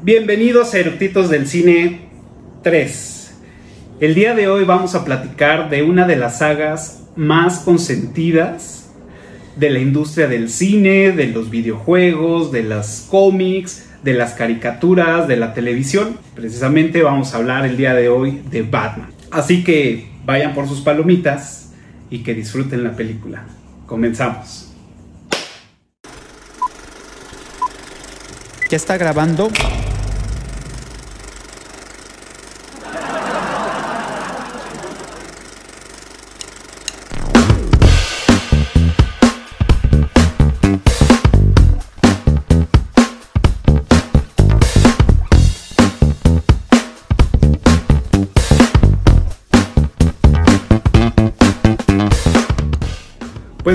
Bienvenidos a Eructitos del Cine 3. El día de hoy vamos a platicar de una de las sagas más consentidas de la industria del cine, de los videojuegos, de las cómics, de las caricaturas, de la televisión. Precisamente vamos a hablar el día de hoy de Batman. Así que vayan por sus palomitas y que disfruten la película. Comenzamos. ¿Ya está grabando?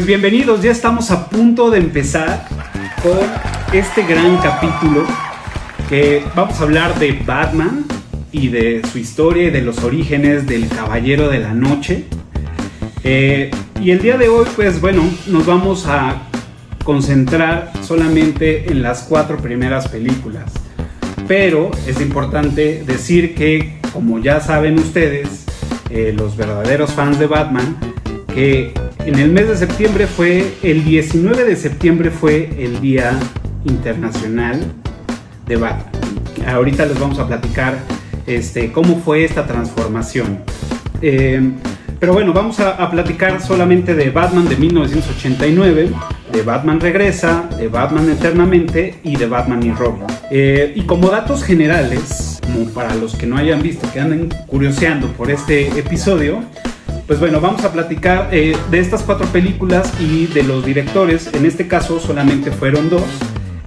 Pues bienvenidos, ya estamos a punto de empezar con este gran capítulo que vamos a hablar de Batman y de su historia y de los orígenes del Caballero de la Noche. Eh, y el día de hoy, pues bueno, nos vamos a concentrar solamente en las cuatro primeras películas. Pero es importante decir que, como ya saben ustedes, eh, los verdaderos fans de Batman, que en el mes de septiembre fue, el 19 de septiembre fue el Día Internacional de Batman. Ahorita les vamos a platicar este, cómo fue esta transformación. Eh, pero bueno, vamos a, platicar solamente de Batman de 1989, de Batman Regresa, de Batman Eternamente y de Batman y Robin. Eh, y como datos generales, como para los que no hayan visto, que anden curioseando por este episodio, pues bueno, vamos a platicar eh, de estas cuatro películas y de los directores. En este caso solamente fueron dos.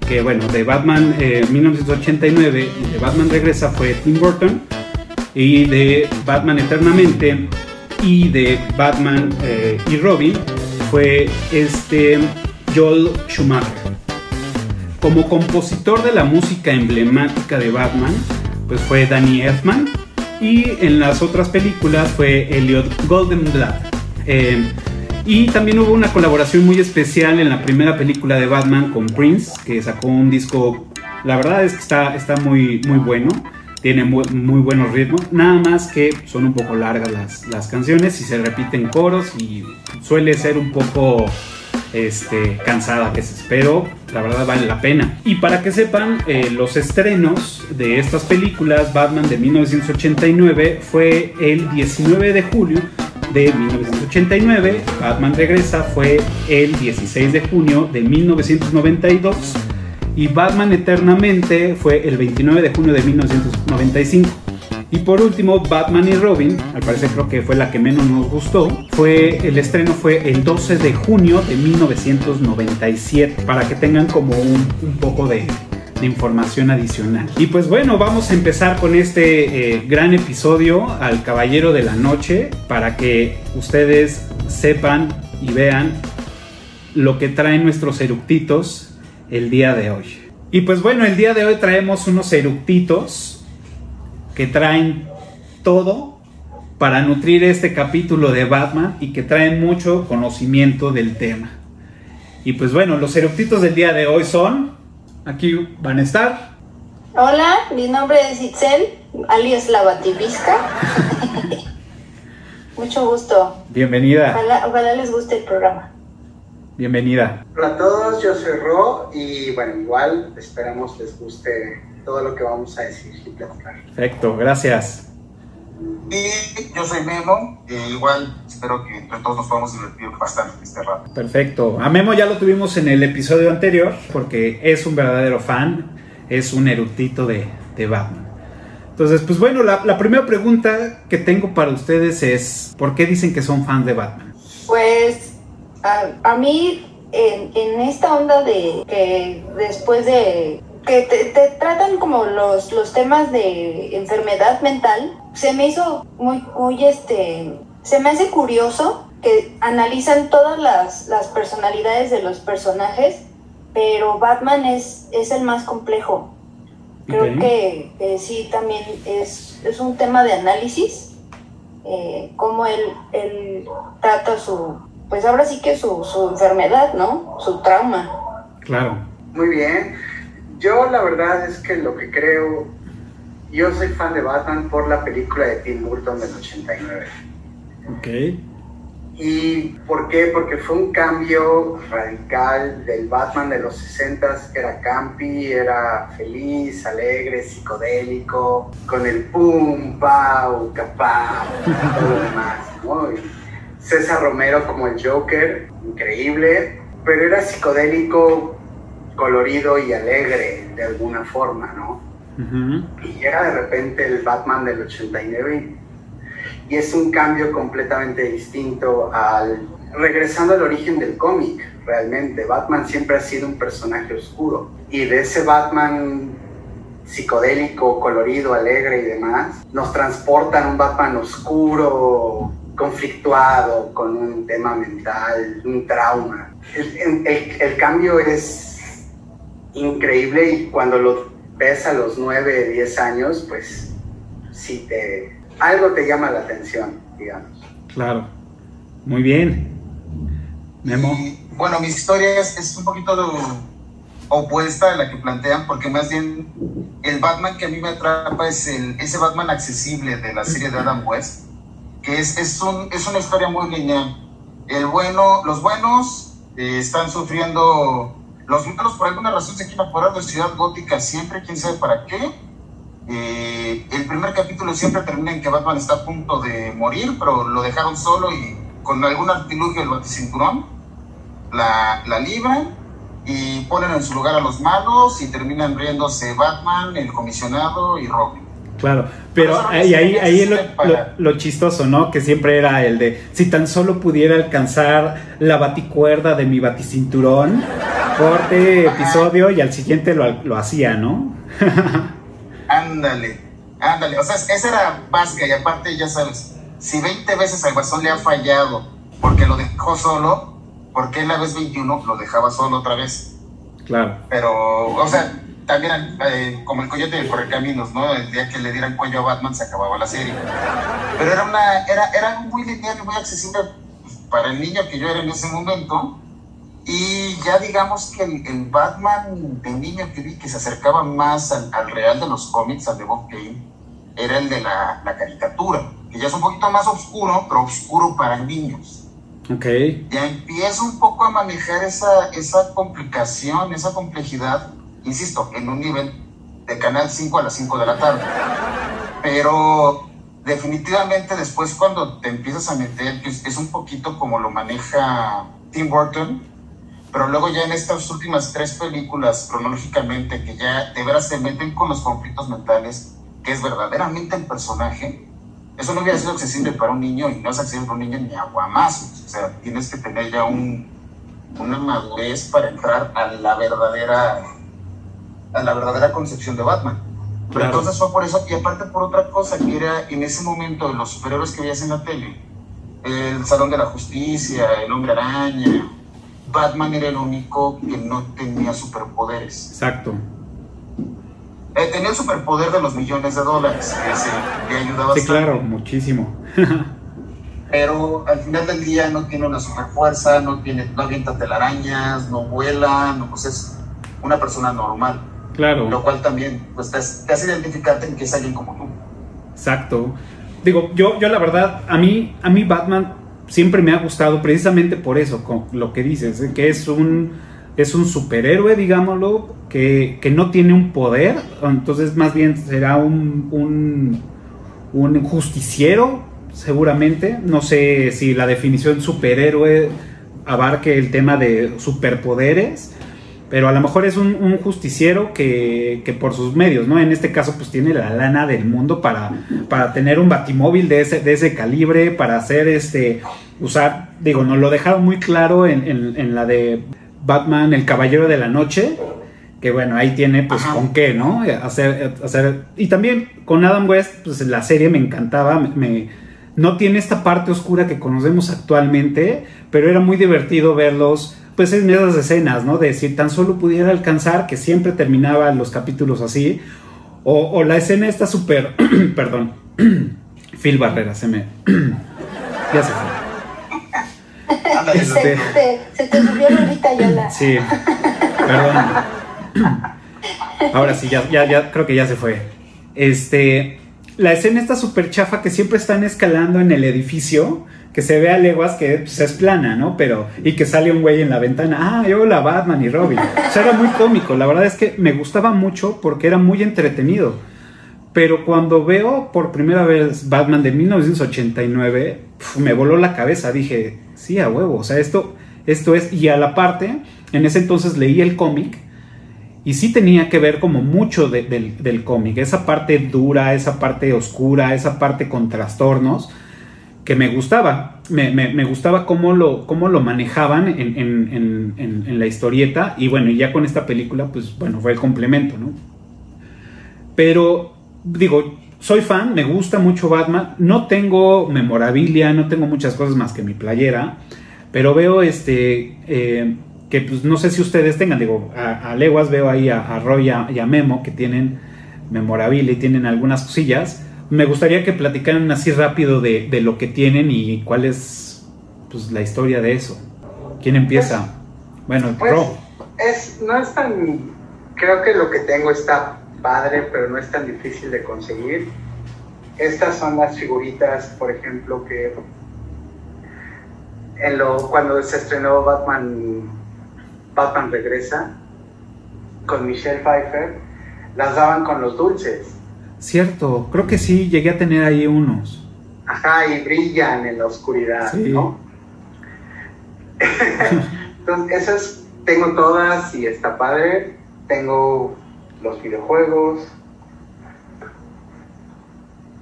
Que bueno, de Batman 1989 eh, y de Batman Regresa fue Tim Burton. Y de Batman Eternamente y de Batman eh, y Robin fue este Joel Schumacher. Como compositor de la música emblemática de Batman, pues fue Danny Elfman y en las otras películas fue Elliot Goldenblatt. Eh, y también hubo una colaboración muy especial en la primera película de Batman con Prince, que sacó un disco, la verdad es que está, está muy, muy bueno, tiene muy, muy buenos ritmos, nada más que son un poco largas las, las canciones y se repiten coros y suele ser un poco este, cansada a veces, pero la verdad vale la pena. Y para que sepan, eh, los estrenos de estas películas, Batman de 1989 fue el 19 de julio de 1989, Batman Regresa fue el 16 de junio de 1992 y Batman Eternamente fue el 29 de junio de 1995. Y por último, Batman y Robin, al parecer creo que fue la que menos nos gustó, fue el estreno fue el 12 de junio de 1997, para que tengan como un, poco de, información adicional. Y pues bueno, vamos a empezar con este eh, gran episodio al Caballero de la Noche para que ustedes sepan y vean lo que traen nuestros eructitos el día de hoy. Y pues bueno, el día de hoy traemos unos eructitos que traen todo para nutrir este capítulo de Batman y que traen mucho conocimiento del tema. Y pues bueno, los eructitos del día de hoy son, aquí van a estar. Hola, mi nombre es Itzel, alias La Bativisca. Mucho gusto. Bienvenida. Ojalá, les guste el programa. Bienvenida. Hola a todos, yo soy Ro y bueno, igual esperamos les guste todo lo que vamos a decir y platicar. Perfecto, gracias. Y yo soy Memo, e igual espero que entre todos nos podamos divertir bastante este rato. Perfecto. A Memo ya lo tuvimos en el episodio anterior porque es un verdadero fan, es un erudito de, de Batman. Entonces, pues bueno, la, la, primera pregunta que tengo para ustedes es, ¿por qué dicen que son fans de Batman? Pues a, a mí, en, en, esta onda de que después de que te, tratan como los, los temas de enfermedad mental, se me hizo muy, muy, este, se me hace curioso que analizan todas las, las personalidades de los personajes, pero Batman es, es el más complejo. Creo que sí, también es, es, un tema de análisis, eh, cómo él, él trata su, pues ahora sí que su, su enfermedad, ¿no? Su trauma. Claro. Muy bien Yo la verdad es que lo que creo, yo soy fan de Batman por la película de Tim Burton del 89. Ok. ¿Y por qué? Porque fue un cambio radical del Batman de los 60 que era campi, era feliz, alegre, psicodélico, con el pum, pau, capau, todo lo demás, ¿no? César Romero como el Joker, increíble, pero era psicodélico, colorido y alegre de alguna forma, ¿no? Y llega de repente el Batman del 89 y es un cambio completamente distinto al... Regresando al origen del cómic, realmente, Batman siempre ha sido un personaje oscuro y de ese Batman psicodélico, colorido, alegre y demás, nos transportan a un Batman oscuro, conflictuado, con un tema mental, un trauma. El, el- el cambio es increíble y cuando lo ves a los 9, 10 años, pues sí te... algo te llama la atención, digamos. Claro. Muy bien. Memo. Y, bueno, mi historia es, es un poquito de- opuesta a la que plantean, porque más bien el Batman que a mí me atrapa es el, ese Batman accesible de la serie de Adam West, que es, es, un, es una historia muy lineal. El bueno, los buenos eh, están sufriendo, los malos por alguna razón se quieren apurar de Ciudad Gótica siempre, quién sabe para qué. Eh, el primer capítulo siempre termina en que Batman está a punto de morir, pero lo dejaron solo y con algún artilugio del baticinturón la, la libran y ponen en su lugar a los malos y terminan riéndose Batman, el comisionado y Robin. Claro, pero eso ahí, ahí, ahí lo- lo chistoso, ¿no? Que siempre era el de, si tan solo pudiera alcanzar la baticuerda de mi baticinturón, corte episodio y al siguiente lo, lo hacía, ¿no? Ándale, ándale. O sea, esa era básica y aparte, ya sabes, si 20 veces al Guasón le ha fallado porque lo dejó solo, ¿por qué la vez 21 lo dejaba solo otra vez? Claro, Pero, o sea, también eh, como el coyote de Correcaminos, ¿no? El día que le dieran cuello a Batman se acababa la serie. Pero era una, era, era muy lineal y muy accesible para el niño que yo era en ese momento. Y ya digamos que el, el Batman de niño que vi que se acercaba más al, al real de los cómics, al de Bob Kane, era el de la, la caricatura, que ya es un poquito más oscuro, pero oscuro para niños ok, ya empieza un poco a manejar esa, esa complicación, esa complejidad, insisto, en un nivel de Canal 5 a las 5 de la tarde. Pero definitivamente después cuando te empiezas a meter, que es, un poquito como lo maneja Tim Burton, pero luego ya en estas últimas tres películas cronológicamente que ya de veras se meten con los conflictos mentales, que es verdaderamente el personaje, eso no hubiera sido accesible para un niño y no es accesible para un niño ni aguamazos. O sea, tienes que tener ya un, una madurez para entrar a la verdadera a la verdadera concepción de Batman. Pero Claro. entonces fue por eso, y aparte por otra cosa, que era en ese momento de los superhéroes que veías en la tele, el Salón de la Justicia, el Hombre Araña, Batman era el único que no tenía superpoderes. exacto. Eh, tenía el superpoder de los millones de dólares, que se, le ayudaba Sí, bastante. claro, muchísimo. pero al final del día no tiene una super fuerza, no tiene, no avienta telarañas, no vuela, no, pues es una persona normal, Claro. lo cual también pues te, hace- te hace identificarte en que es alguien como tú. Exacto. Digo, yo, yo la verdad, a mí, a mí Batman siempre me ha gustado precisamente por eso, con lo que dices, que es un, es un superhéroe, digámoslo, que, que no tiene un poder, entonces más bien será un, un, un justiciero, seguramente. No sé si la definición superhéroe abarque el tema de superpoderes. Pero a lo mejor es un, un justiciero que, que por sus medios, ¿no? En este caso, pues tiene la lana del mundo para, para tener un batimóvil de ese, de ese calibre, para hacer este, usar, digo, nos lo dejaron muy claro en, en- en la de Batman, el Caballero de la Noche, que bueno, ahí tiene pues Ajá. con qué, ¿no? Hacer, hacer, y también con Adam West, pues la serie me encantaba, me- me, no tiene esta parte oscura que conocemos actualmente, pero era muy divertido verlos, pues en esas escenas, ¿no? De si tan solo pudiera alcanzar, que siempre terminaba los capítulos así, o, o la escena está súper, perdón, Phil Barrera, se me, ya se fue. Este- Se, te- se te subió Lolita Yola. Sí, perdón. Ahora sí, ya, ya, ya, creo que ya se fue. Este, la escena está súper chafa que siempre están escalando en el edificio, que se ve a leguas que pues, es plana, ¿no? Pero, y que sale un güey en la ventana, ah, yo la Batman y Robin. O sea, era muy cómico, la verdad es que me gustaba mucho porque era muy entretenido. Pero cuando veo por primera vez Batman de 1989, me voló la cabeza, dije, sí, a huevo, o sea, esto, esto es, y a la parte, en ese entonces leí el cómic, y sí tenía que ver como mucho del cómic, esa parte dura, esa parte oscura, esa parte con trastornos, que me gustaba. Me, gustaba cómo lo, cómo lo manejaban en, la historieta. Y bueno, ya con esta película, pues bueno, fue el complemento, ¿no? Pero, digo, soy fan, me gusta mucho Batman. No tengo memorabilia, no tengo muchas cosas más que mi playera. Pero veo este. Eh, que pues no sé si ustedes tengan, digo, a, leguas veo ahí a, Roy y a Memo que tienen memorabilia y tienen algunas cosillas me gustaría que platicaran así rápido de, lo que tienen y cuál es pues, la historia de eso. ¿Quién empieza? Pues, bueno, pues, Es, no es tan. Creo que lo que tengo está padre, pero no es tan difícil de conseguir. Estas son las figuritas, por ejemplo, que en lo, cuando se estrenó Batman, Batman Regresa con Michelle Pfeiffer, las daban con los dulces. Cierto, creo que sí, llegué a tener ahí unos. Ajá, y brillan en la oscuridad, ¿no? Entonces, esas tengo todas y está padre. Tengo los videojuegos.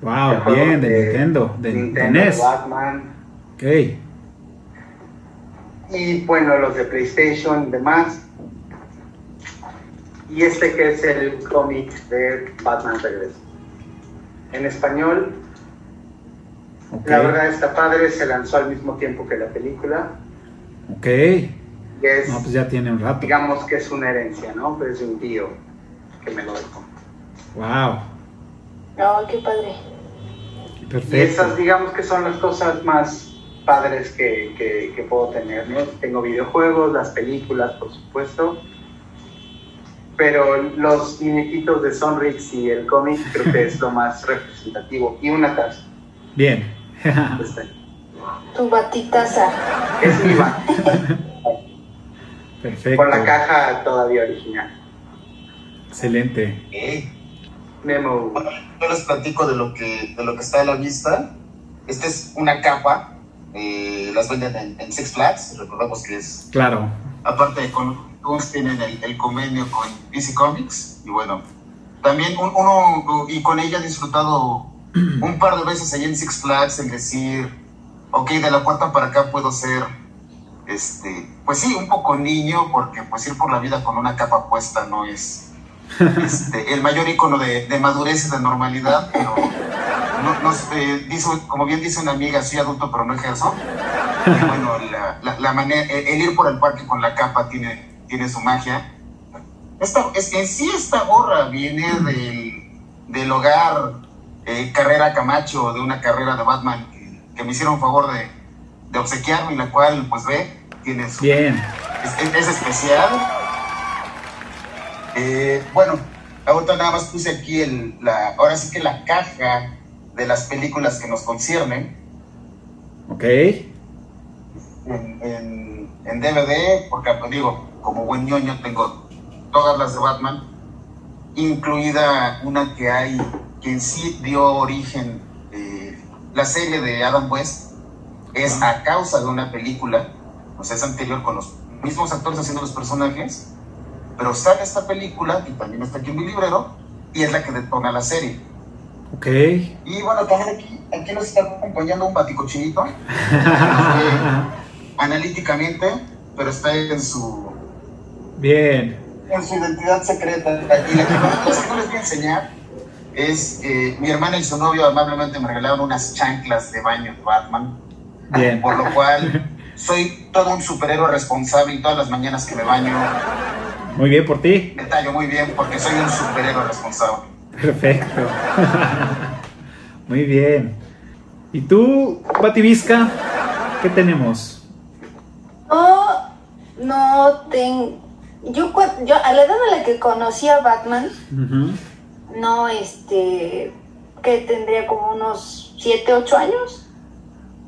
Wow, bien, de, Nintendo, de Nintendo, NES. Batman. Ok. Y bueno, los de PlayStation y demás. Y este que es el cómic de Batman Regreso en español. La verdad está padre, se lanzó al mismo tiempo que la película. Ok. Y es, no, pues ya tiene un rato. Digamos que es una herencia, ¿no? Pero es un tío que me lo dejó. Wow. Oh, qué padre. Perfecto. Y esas, digamos que son las cosas más padres que, que, que puedo tener, ¿no? Tengo videojuegos, las películas, por supuesto pero los muñequitos de Sonrix y el cómic creo que es lo más representativo. Y una taza. Bien. tu batitaza. Es mi bat. Perfecto. Con la caja todavía original. Excelente. Memo. yo les platico de lo que, de lo que está a la vista. Esta es una capa. Eh, las venden en, en Six Flags. Recordamos que es. Claro. Aparte de con tienen el, convenio con DC Comics y bueno, también uno, y con ella he disfrutado un par de veces allá en Six Flags en decir, ok, de la puerta para acá puedo ser, este, pues sí, un poco niño, porque pues ir por la vida con una capa puesta no es este, el mayor icono de, madurez y de normalidad, pero no, eh, como bien dice una amiga, soy adulto pero no ejerzo. Y bueno, la, la, manera, el ir por el parque con la capa tiene tiene su magia. Esta, es, en sí esta gorra viene del, del hogar eh, Carrera Camacho, de una carrera de Batman que, me hicieron favor de, de, obsequiarme, la cual, pues ve, tiene su... Bien. Es, especial. Eh, bueno, ahorita nada más puse aquí el, la, ahora sí que la caja de las películas que nos conciernen. Ok. En, en, en DVD, porque digo, como buen ñoño tengo todas las de Batman, incluida una que hay, que en sí dio origen, eh, la serie de Adam West, es a causa de una película, o sea, es anterior con los mismos actores haciendo los personajes, pero sale esta película, y también está aquí en mi librero, y es la que detona la serie. Ok. Y bueno, también aquí, aquí nos está acompañando un baticochinito, analíticamente, pero está en su Bien. En su identidad secreta. Y la que no les voy a enseñar es eh, mi hermana y su novio amablemente me regalaron unas chanclas de baño de Batman. Bien. Por lo cual soy todo un superhéroe responsable y todas las mañanas que me baño. Muy bien por ti. Me tallo muy bien porque soy un superhéroe responsable. Perfecto. muy bien. ¿Y tú, Visca, qué tenemos? Oh, no tengo yo, yo a la edad a la que conocí a Batman, no, este, que tendría como unos 7, 8 años,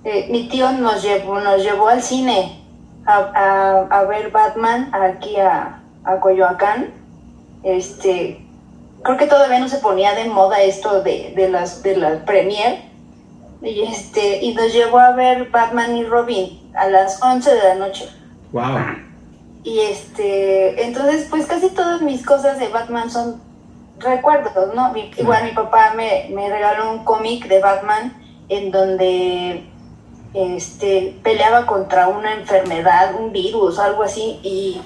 eh, mi tío nos llevó, nos llevó al cine a, ver Batman aquí a, a Coyoacán. Este, creo que todavía no se ponía de moda esto de, de las de la premier y este y nos llevó a ver Batman y Robin a las 11 de la noche. Wow. Y este, entonces pues casi todas mis cosas de Batman son recuerdos, ¿no? igual mi papá me, me regaló un cómic de Batman en donde este peleaba contra una enfermedad, un virus, algo así y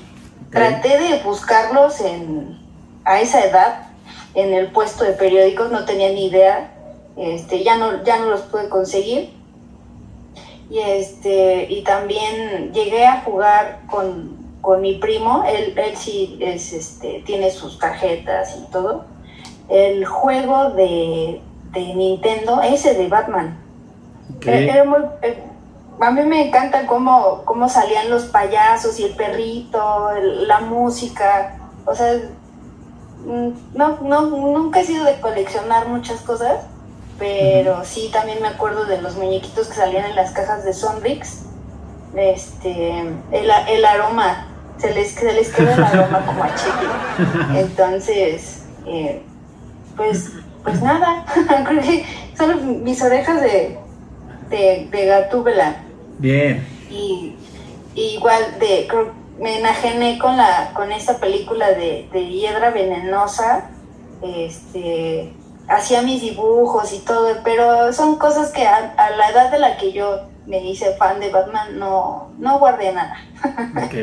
traté de buscarlos en a esa edad en el puesto de periódicos, no tenía ni idea, este, ya no, ya no los pude conseguir. Y este, y también llegué a jugar con, mi primo, él, él sí es, este, tiene sus tarjetas y todo. El juego de, Nintendo, ese de Batman. Eh, a mí me encanta cómo, cómo salían los payasos y el perrito, la música. O sea, no, no, nunca he sido de coleccionar muchas cosas, pero sí también me acuerdo de los muñequitos que salían en las cajas de Sonrix. Este, el, el aroma, se les, se les queda el aroma como a chicle. Entonces, eh, pues, pues nada, creo que son mis orejas de, de, de gatúbela. Bien. Y, igual de, creo me enajené con la con esta película de, de Hiedra Venenosa, este, hacía mis dibujos y todo, pero son cosas que a, la edad de la que yo me hice fan de Batman no, no guardé nada. ok,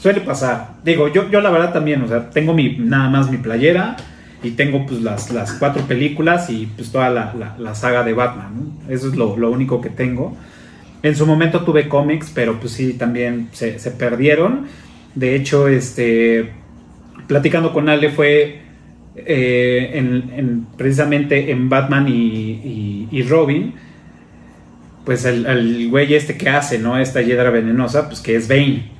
suele pasar. Digo, yo, yo la verdad también, o sea, tengo mi, nada más mi playera y tengo pues las, las cuatro películas y pues toda la, la, saga de Batman, Eso es lo, lo único que tengo. En su momento tuve cómics, pero pues sí, también se, perdieron. De hecho, este, platicando con Ale fue eh, en, precisamente en Batman y, Robin, pues el, güey este que hace, ¿no? Esta hiedra venenosa, pues que es Bane.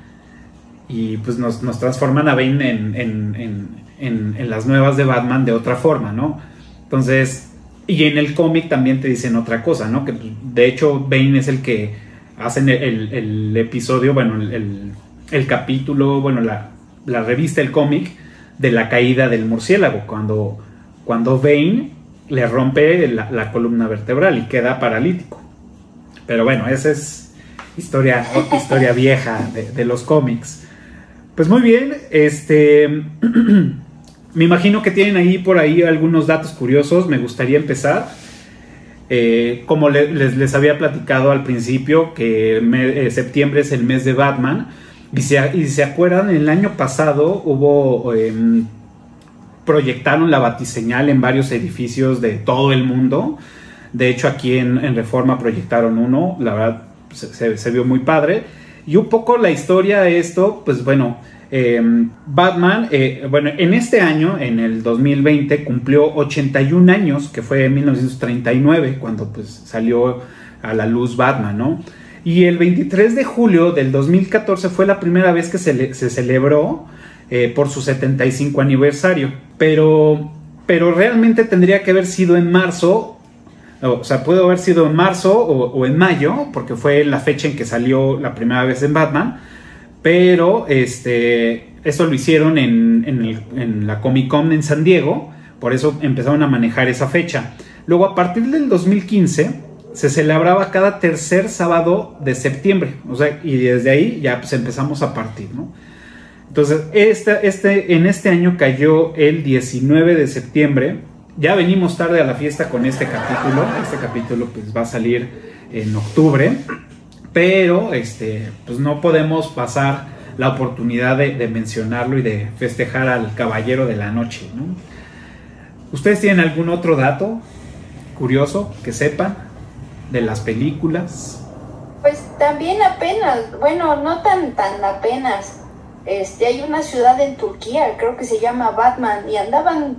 Y pues nos, transforman a Bane en, en, las nuevas de Batman de otra forma, ¿no? Entonces, y en el cómic también te dicen otra cosa, ¿no? Que de hecho Bane es el que hacen el, episodio, bueno, el, capítulo, bueno, la, revista, el cómic de la caída del murciélago, cuando, cuando Bane le rompe la, columna vertebral y queda paralítico. Pero bueno, esa es historia, historia vieja de los cómics. Pues muy bien, este... Me imagino que tienen ahí por ahí algunos datos curiosos. Me gustaría empezar. Eh, como les, había platicado al principio, que eh, septiembre es el mes de Batman. Y se, se acuerdan, el año pasado hubo. Em, proyectaron la batiseñal en varios edificios de todo el mundo. De hecho, aquí en, Reforma proyectaron uno. La verdad, se, se, vio muy padre. Y un poco la historia de esto, pues bueno Em, Batman, eh, bueno, en este año, en el 2020, cumplió 81 años, que fue en 1939, cuando pues salió a la luz Batman, ¿no? Y el 23 de julio del 2014 fue la primera vez que se, se celebró eh, por su 75 aniversario. Pero, pero realmente tendría que haber sido en marzo, o sea, puede haber sido en marzo o, en mayo, porque fue la fecha en que salió la primera vez en Batman pero este, eso lo hicieron en, la Comic Con en San Diego, por eso empezaron a manejar esa fecha. Luego, a partir del 2015, se celebraba cada tercer sábado de septiembre, o sea, y desde ahí ya pues empezamos a partir, ¿no? Entonces, este, este, en este año cayó el 19 de septiembre, ya venimos tarde a la fiesta con este capítulo, este capítulo pues va a salir en octubre, pero este, pues no podemos pasar la oportunidad de, mencionarlo y de festejar al caballero de la noche. ¿Ustedes tienen algún otro dato curioso que sepan de las películas? Pues también apenas, bueno, no tan tan apenas. Este, hay una ciudad en Turquía, creo que se llama Batman, y andaban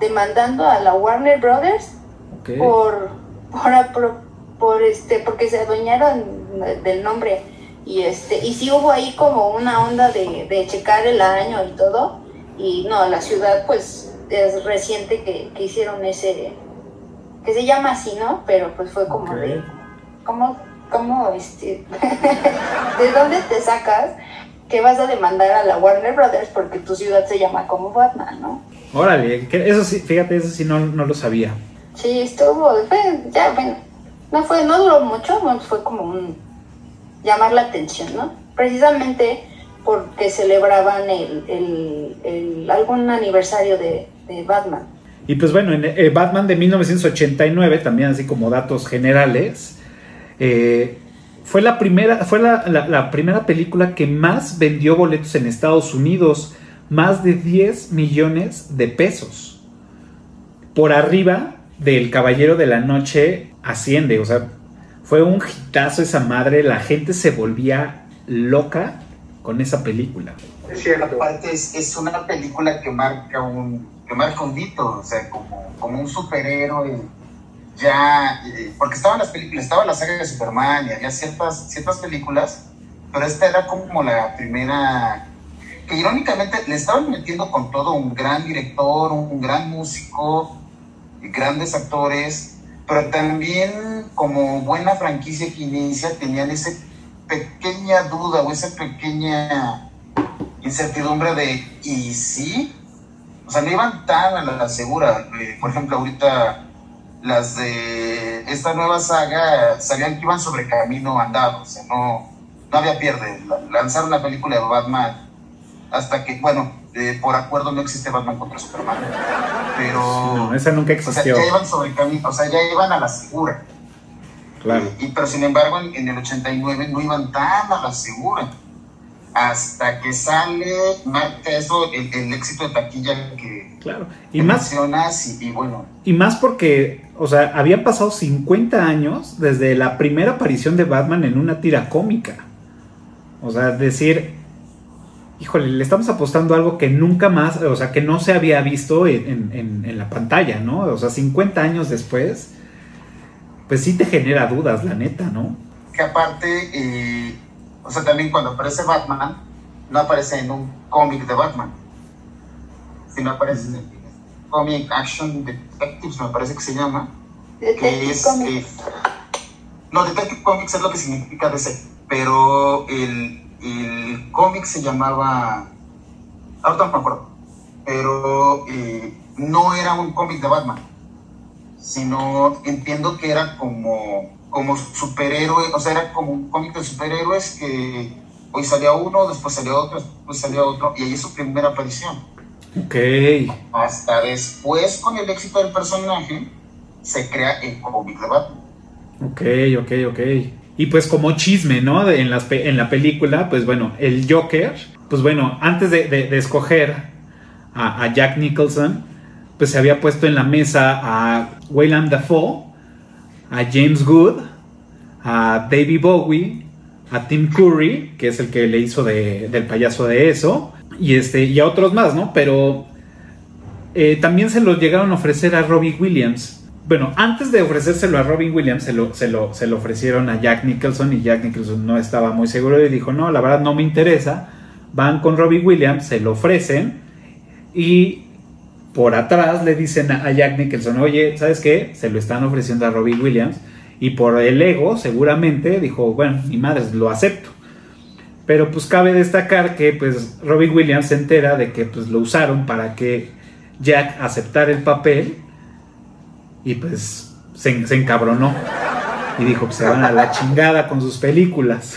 demandando a la Warner Brothers por, por, por, este, porque se adueñaron del nombre. Y, este, y sí hubo ahí como una onda de, de checar el año y todo. Y no, la ciudad pues es reciente que, que hicieron ese, que se llama así, ¿no? Pero pues fue como de, ¿cómo, cómo, este, de dónde te sacas que vas a demandar a la Warner Brothers porque tu ciudad se llama como Batman, ¿no? Órale, eso sí, fíjate, eso sí no, no lo sabía. Sí, estuvo, ya, bueno, no fue, no duró mucho, fue como un llamar la atención, ¿no? Precisamente porque celebraban el, el, el algún aniversario de, de Batman. Y pues bueno, en eh, Batman de 1989, también así como datos generales, eh, fue, la primera, fue la, primera película que más vendió boletos en Estados Unidos, más de 10 millones de pesos. Por arriba del Caballero de la Noche asciende, o sea, fue un hitazo esa madre, la gente se volvía loca con esa película. Es cierto. Aparte es una película que marca un, que marca un o sea, como, como un superhéroe, ya, eh, porque estaban las películas, estaba la saga de Superman y había ciertas, ciertas películas, pero esta era como la primera, que irónicamente le estaban metiendo con todo un gran director, un gran músico, grandes actores, pero también como buena franquicia que inicia tenían esa pequeña duda o esa pequeña incertidumbre de, ¿y sí? o sea, no iban tan a la segura. Eh, por ejemplo, ahorita las de esta nueva saga sabían que iban sobre camino andado, o sea, no, no había pierde. Lanzaron la película de Batman hasta que, bueno, eh, por acuerdo no existe Batman contra Superman, pero... No, esa nunca existió. O sea, ya iban sobre camino, o sea, ya iban a la segura. Claro. y, pero sin embargo, en, en el 89 no iban tan a la segura hasta que sale, marca eso, el, éxito de taquilla que, claro. y más, y, bueno. Y más porque, o sea, habían pasado 50 años desde la primera aparición de Batman en una tira cómica. O sea, decir, híjole, le estamos apostando algo que nunca más, o sea, que no se había visto en, la pantalla, ¿no? O sea, 50 años después, pues sí te genera dudas, la neta, ¿no? Que aparte... Eh, o sea, también cuando aparece Batman, no aparece en un cómic de Batman, sino aparece en el Comic Action Detectives, me parece que se llama. que es, eh, no, Detective Comics es lo que significa DC, pero el, el cómic se llamaba. Ahorita no me acuerdo, pero eh, no era un cómic de Batman, sino entiendo que era como como superhéroe, o sea, era como un cómic de superhéroes que hoy salía uno, después salía otro, después salía otro, y ahí es su primera aparición. Ok. Hasta después, con el éxito del personaje, se crea el cómic de Batman. Ok, ok, ok. Y pues como chisme, ¿no? en, en la película, pues bueno, el Joker, pues bueno, antes de, escoger a, Jack Nicholson, pues se había puesto en la mesa a Wayland Dafoe a James Good, a David Bowie, a Tim Curry, que es el que le hizo del payaso de eso, y, este, y a otros más, ¿no? Pero eh, también se lo llegaron a ofrecer a Robbie Williams. Bueno, antes de ofrecérselo a Robin Williams, se lo, se, lo, se lo ofrecieron a Jack Nicholson y Jack Nicholson no estaba muy seguro y dijo, no, la verdad no me interesa. Van con Robin Williams, se lo ofrecen y por atrás le dicen a Jack Nicholson, oye, ¿sabes qué? Se lo están ofreciendo a Robbie Williams. Y por el ego, seguramente, dijo, bueno, mi madre, lo acepto. Pero pues cabe destacar que pues Robbie Williams se entera de que pues lo usaron para que Jack aceptara el papel. Y pues se, encabronó. Y dijo, pues se van a la chingada con sus películas.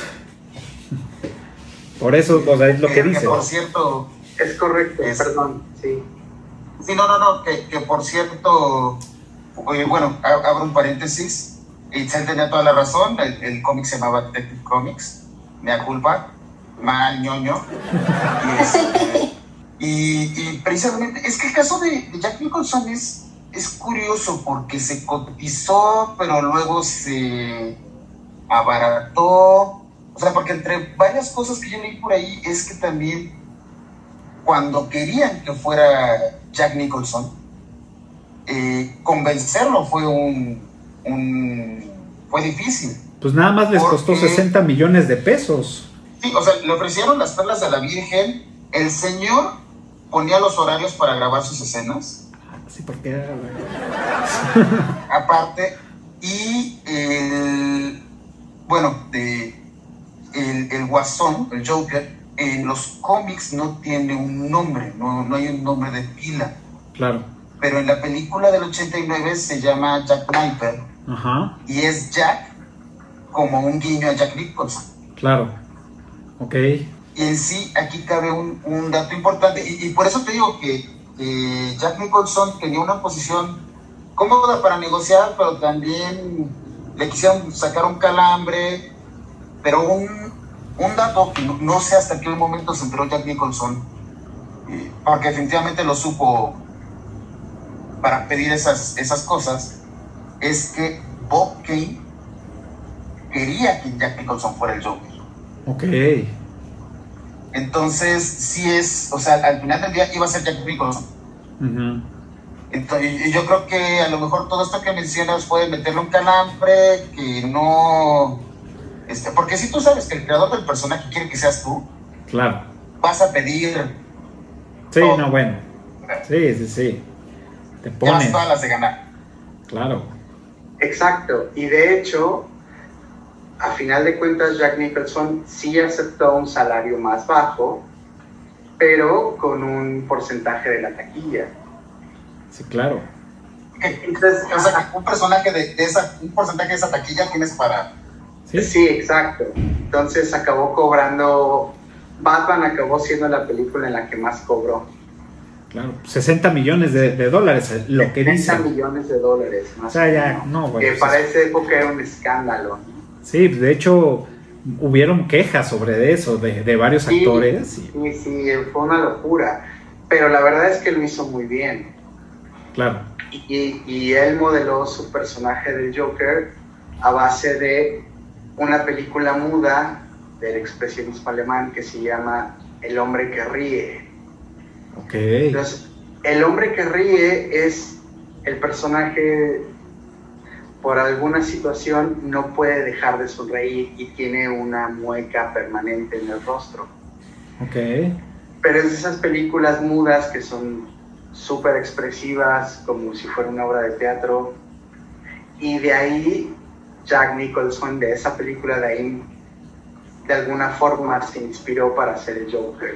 Por eso, o sea, es lo que dice. Por cierto, es correcto, perdón, sí. Sí, no, no, no, que, que por cierto, bueno, abro un paréntesis, Itzel tenía toda la razón, el, cómic se llamaba Detective Comics, da culpa, mal ñoño. Este, y, precisamente, es que el caso de, Jack Nicholson es, es curioso porque se cotizó, pero luego se abarató. O sea, porque entre varias cosas que yo leí por ahí es que también cuando querían que fuera Jack Nicholson, eh, convencerlo fue un, fue difícil. Pues nada más les costó Porque- 60 millones de pesos. Sí, o sea, le ofrecieron las perlas de la Virgen. El señor ponía los horarios para grabar sus escenas. Sí, porque era- aparte y el bueno de el, el guasón el Joker en los cómics no tiene un nombre no, no hay un nombre de pila Claro. pero en la película del 89 se llama Jack Sniper Ajá. y es Jack como un guiño a Jack Nicholson Claro. Ok. y en sí aquí cabe un, un dato importante y, y por eso te digo que eh, Jack Nicholson tenía una posición cómoda para negociar, pero también le quisieron sacar un calambre, pero un, un dato que no, no sé hasta qué momento se enteró Jack Nicholson, eh, porque definitivamente lo supo para pedir esas, esas cosas, es que Bob Kane quería que Jack Nicholson fuera el Joker. Ok. Entonces, sí es, o sea, al final del día iba a ser Jack Nicholson. Entonces, y yo creo que a lo mejor todo esto que mencionas puede meterle un calambre que no. Este, porque si tú sabes que el creador del personaje quiere que seas tú, Claro. vas a pedir. Sí, todo. no, bueno. Sí, sí, sí. Te Llevas pone. todas las de ganar. Claro. Exacto, y de hecho, a final de cuentas, Jack Nicholson sí aceptó un salario más bajo, pero con un porcentaje de la taquilla. Sí, claro. Entonces, O sea, un personaje de, de esa, un porcentaje de esa taquilla tienes para. Sí. sí, exacto. Entonces acabó cobrando, Batman acabó siendo la película en la que más cobró. Claro. 60 millones de, de dólares, eh, lo que 30 dice. millones de dólares. Más O sea, ya, no, güey, Que pues para es- esa época era un escándalo. ¿no? Sí, de hecho, hubieron quejas sobre eso de, de varios Sí. actores. y- Sí, sí, fue una locura. Pero la verdad es que lo hizo muy bien. claro. Y, y él modeló su personaje del Joker a base de una película muda del expresionismo alemán que se llama El hombre que ríe. Ok. Entonces, el hombre que ríe es el personaje por alguna situación no puede dejar de sonreír y tiene una mueca permanente en el rostro. Ok. Pero es de esas películas mudas que son súper expresivas, como si fuera una obra de teatro. Y de ahí, Jack Nicholson, de esa película, de ahí, de alguna forma se inspiró para hacer el Joker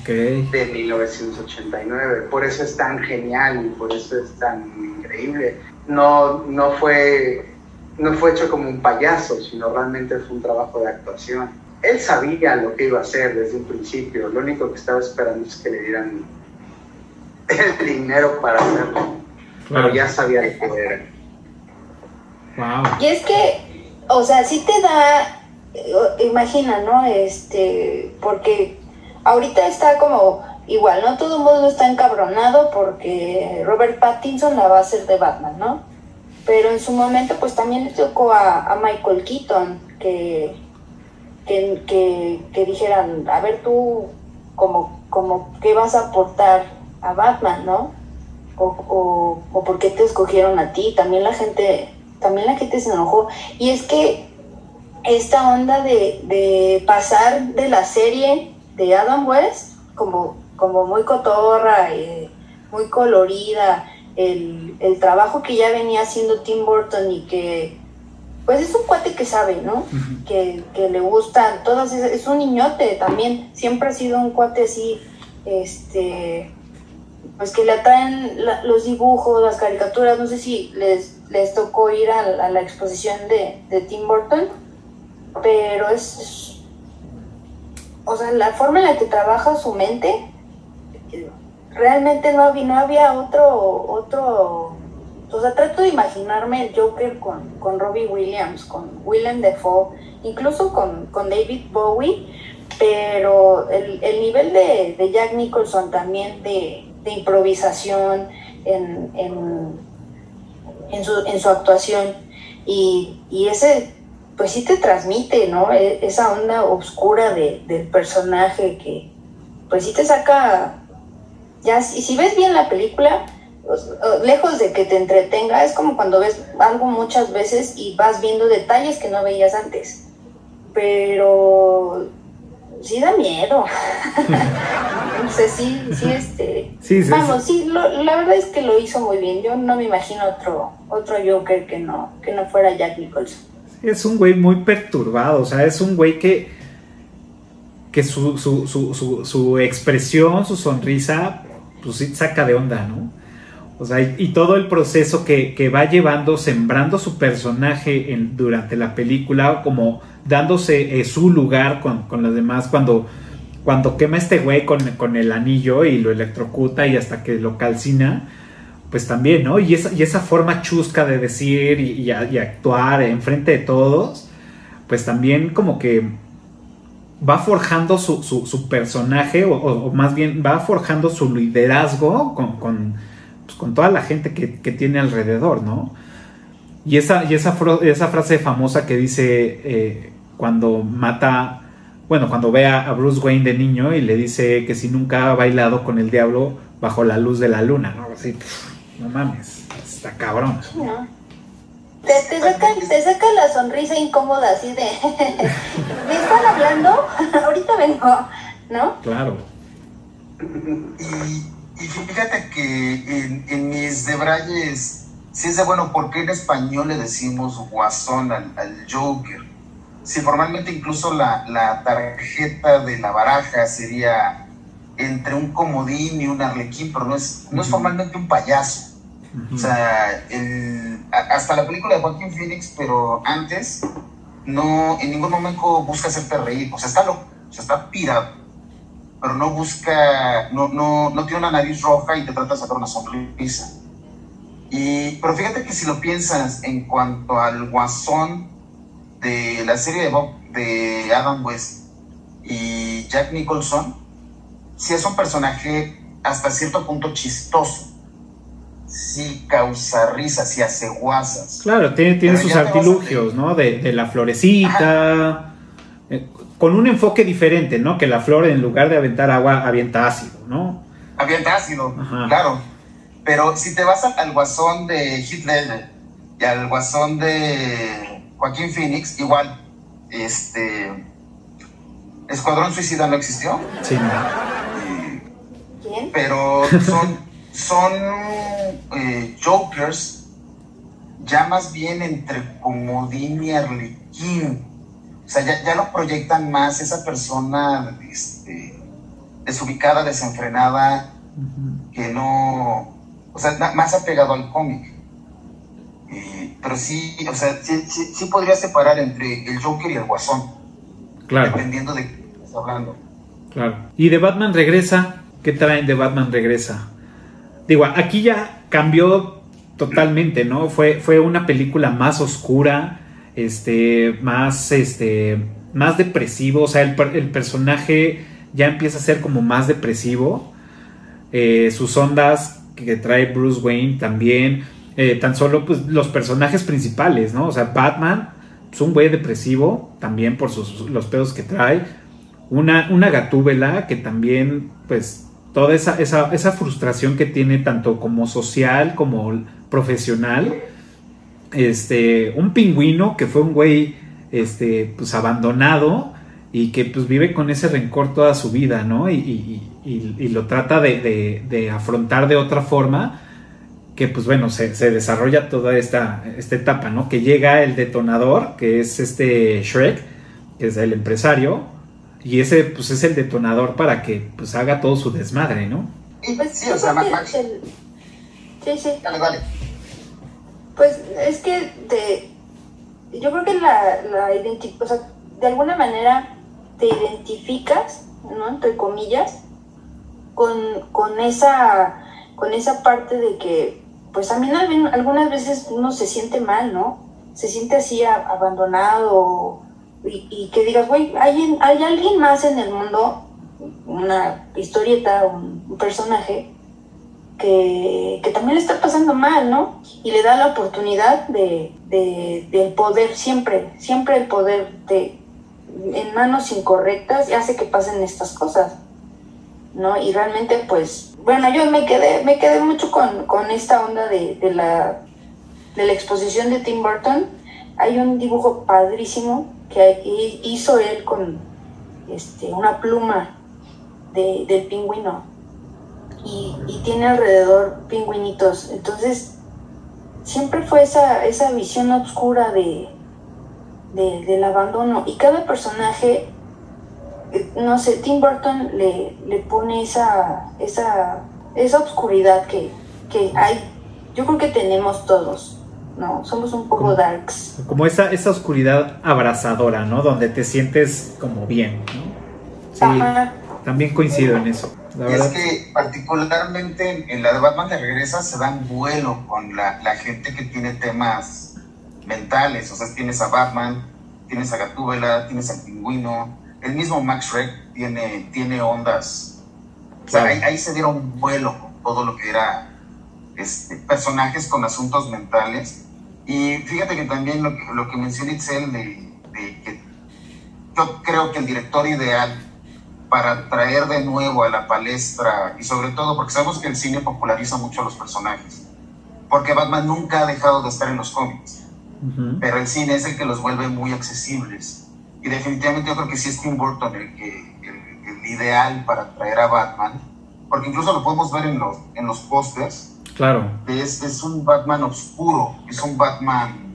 Ok. de 1989. Por eso es tan genial y por eso es tan increíble. No, no, fue, no fue hecho como un payaso, sino realmente fue un trabajo de actuación. Él sabía lo que iba a hacer desde un principio. Lo único que estaba esperando es que le dieran el dinero para hacerlo. Claro. Pero ya sabía lo que era. Wow. Y es que, o sea, sí te da, eh, imagina, ¿no? Este, porque ahorita está como igual, ¿no? Todo el mundo está encabronado porque Robert Pattinson la va a hacer de Batman, ¿no? Pero en su momento, pues también le tocó a, a Michael Keaton que, que, que, que dijeran, a ver tú, como, como, ¿qué vas a aportar a Batman, ¿no? O, o, o por qué te escogieron a ti. También la gente, también la gente se enojó. Y es que esta onda de, de pasar de la serie de Adam West, como, como muy cotorra, eh, muy colorida, el, el trabajo que ya venía haciendo Tim Burton y que, pues es un cuate que sabe, ¿no? Que, que le gustan todas esas, es un niñote también, siempre ha sido un cuate así, este, pues que le atraen la- los dibujos, las caricaturas, no sé si les, les tocó ir a, la- a la exposición de, de Tim Burton, pero es, es- o sea, la forma en la que trabaja su mente, realmente no había, no había otro, otro, o sea, trato de imaginarme el Joker con, con Robbie Williams, con Willem Dafoe, incluso con, con David Bowie, pero el, el nivel de, de Jack Nicholson también de, de improvisación en, en, en su, en su actuación y, y ese pues sí te transmite, ¿no? E- Esa onda oscura de, del personaje que pues sí te saca, ya si, si ves bien la película, lejos de que te entretenga, es como cuando ves algo muchas veces y vas viendo detalles que no veías antes. Pero sí da miedo. no sé, sí, sí, este. vamos, sí, la verdad es que lo hizo muy bien. Yo no me imagino otro, otro Joker que no, que no fuera Jack Nicholson. Es un güey muy perturbado, o sea, es un güey que, que su, su, su, su, expresión, su sonrisa, pues sí saca de onda, ¿no? O sea, y, todo el proceso que, que, va llevando, sembrando su personaje durante la película, como dándose eh, su lugar con, con los demás cuando, cuando quema este güey con, con, el anillo y lo electrocuta y hasta que lo calcina, pues también, ¿no? Y esa, y esa forma chusca de decir y, y, actuar enfrente de todos, pues también como que va forjando su, su, personaje o, más bien va forjando su liderazgo con, con, pues, con toda la gente que, que, tiene alrededor, ¿no? Y esa, y esa, esa frase famosa que dice, eh, cuando mata, bueno, cuando ve a, Bruce Wayne de niño y le dice que si nunca ha bailado con el diablo bajo la luz de la luna, ¿no? Así, no mames, está cabrón. Te, saca, la sonrisa incómoda así de, ¿me están hablando? Ahorita vengo, ¿no? Claro. Y, fíjate que en, en mis debrayes, si es de bueno, ¿por qué en español le decimos guasón al, al Joker? si formalmente incluso la, la, tarjeta de la baraja sería entre un comodín y un arlequín, pero no es, no es formalmente un payaso. O sea, hasta la película de Joaquín Phoenix, pero antes, no, en ningún momento busca hacerte reír. O sea, está loco, o sea, está pirado, pero no busca, no, no, no tiene una nariz roja y te trata de sacar una sonrisa. Y, pero fíjate que si lo piensas en cuanto al guasón de la serie de Bob de Adam West y Jack Nicholson, sí es un personaje hasta cierto punto chistoso. Sí causa risas, y hace guasas. Claro, tiene, tiene sus artilugios, ¿no? De, la florecita. Eh, con un enfoque diferente, ¿no? Que la flor en lugar de aventar agua avienta ácido, ¿no? Avienta ácido, claro. Pero si te vas al, al guasón de Hitler y al guasón de Joaquín Phoenix, igual, este, Escuadrón Suicida no existió. Sí. Pero son, son eh, Jokers ya más bien entre comodín y arlequín. O sea, ya, lo proyectan más esa persona este, desubicada, desenfrenada, que no, o sea, más apegado al cómic pero sí, o sea, sí, sí, podría separar entre el Joker y el Guasón. Claro. Dependiendo de qué estás hablando. Claro. Y de Batman regresa, ¿qué traen de Batman regresa? Digo, aquí ya cambió totalmente, ¿no? Fue, fue una película más oscura, este, más, este, más depresivo, o sea, el, el personaje ya empieza a ser como más depresivo. Eh, sus ondas que trae Bruce Wayne también eh, tan solo pues, los personajes principales, ¿no? O sea, Batman es un güey depresivo, también por sus, los pedos que trae. Una, una gatúbela que también, pues, toda esa, esa, esa frustración que tiene tanto como social como profesional. Este, un pingüino que fue un güey, este, pues, abandonado y que pues vive con ese rencor toda su vida, ¿no? Y, lo trata de, de, afrontar de otra forma que pues bueno, se, desarrolla toda esta, esta etapa, ¿no? Que llega el detonador, que es este Shrek, que es el empresario, y ese pues es el detonador para que pues haga todo su desmadre, ¿no? Pues, sí, o sea, Sí, sí. Dale, dale. Pues es que de... yo creo que la, la o sea, de alguna manera te identificas, ¿no? Entre comillas, con, con esa con esa parte de que pues también algunas veces uno se siente mal, ¿no? Se siente así abandonado y, que digas, güey, ¿hay, hay alguien más en el mundo, una historieta, un, personaje, que, también le está pasando mal, ¿no? Y le da la oportunidad de, del poder, siempre, siempre el poder de, en manos incorrectas y hace que pasen estas cosas, ¿no? Y realmente, pues, bueno, yo me quedé, me quedé mucho con, con esta onda de, de, la, de la exposición de Tim Burton. Hay un dibujo padrísimo que hizo él con este, una pluma de, del pingüino. Y, y, tiene alrededor pingüinitos. Entonces, siempre fue esa, esa visión oscura de, de, del abandono. Y cada personaje eh, no sé, Tim Burton le, le pone esa, esa, esa oscuridad que, que hay, yo creo que tenemos todos, ¿no? Somos un poco darks. Como esa, esa oscuridad abrazadora, ¿no? Donde te sientes como bien, ¿no? Sí, también coincido en eso. es que particularmente en la de Batman de Regresa se dan vuelo con la, la gente que tiene temas mentales, o sea, tienes a Batman, tienes a Gatúbela, tienes al pingüino, el mismo Max Shrek tiene, tiene ondas. O sea, ahí, se dieron vuelo con todo lo que era este, personajes con asuntos mentales. Y fíjate que también lo, lo que menciona Itzel, de, que yo creo que el director ideal para traer de nuevo a la palestra, y sobre todo porque sabemos que el cine populariza mucho a los personajes, porque Batman nunca ha dejado de estar en los cómics, pero el cine es el que los vuelve muy accesibles. Y definitivamente yo creo que sí es Tim Burton el, que, el, ideal para traer a Batman, porque incluso lo podemos ver en los, en los pósters. Claro. Es, es, un Batman oscuro, es un Batman,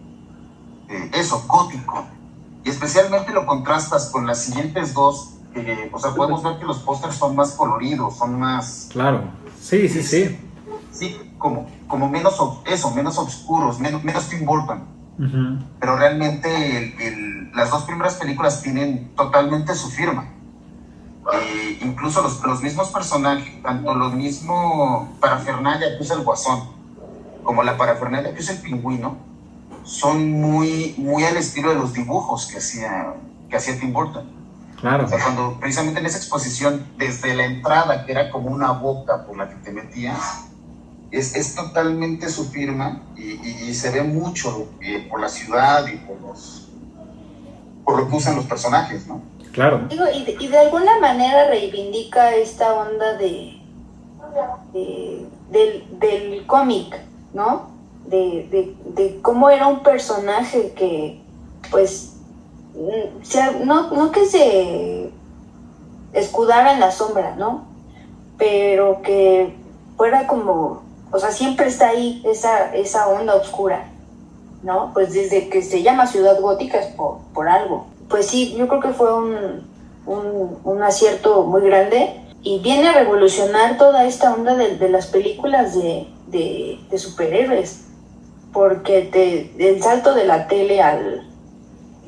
eh, eso, gótico. Y especialmente lo contrastas con las siguientes dos, o sea, podemos ver que los pósters son más coloridos, son más... Claro, sí, sí, sí. Sí, como, como menos, eso, menos oscuros, menos, menos Tim Burton. Pero realmente las dos primeras películas tienen totalmente su firma. Eh, incluso los, los, mismos personajes, tanto los mismos parafernalia que usa el guasón, como la parafernalia que usa el pingüino, son muy, muy al estilo de los dibujos que hacía, que hacía Tim Burton. Claro. O sea, cuando precisamente en esa exposición, desde la entrada, que era como una boca por la que te metías, es, es totalmente su firma y, se ve mucho eh, por la ciudad y por, los, por lo que usan los personajes, ¿no? Claro. y, de, de, alguna manera reivindica esta onda de, del, del cómic, ¿no? De, de, cómo era un personaje que, pues, mm, no, no que se escudara en la sombra, ¿no? Pero que fuera como o sea, siempre está ahí esa, esa onda oscura, ¿no? Pues desde que se llama Ciudad Gótica es por, por algo. Pues sí, yo creo que fue un, un, acierto muy grande y viene a revolucionar toda esta onda de, de las películas de, de, de, superhéroes, porque te, el salto de la tele al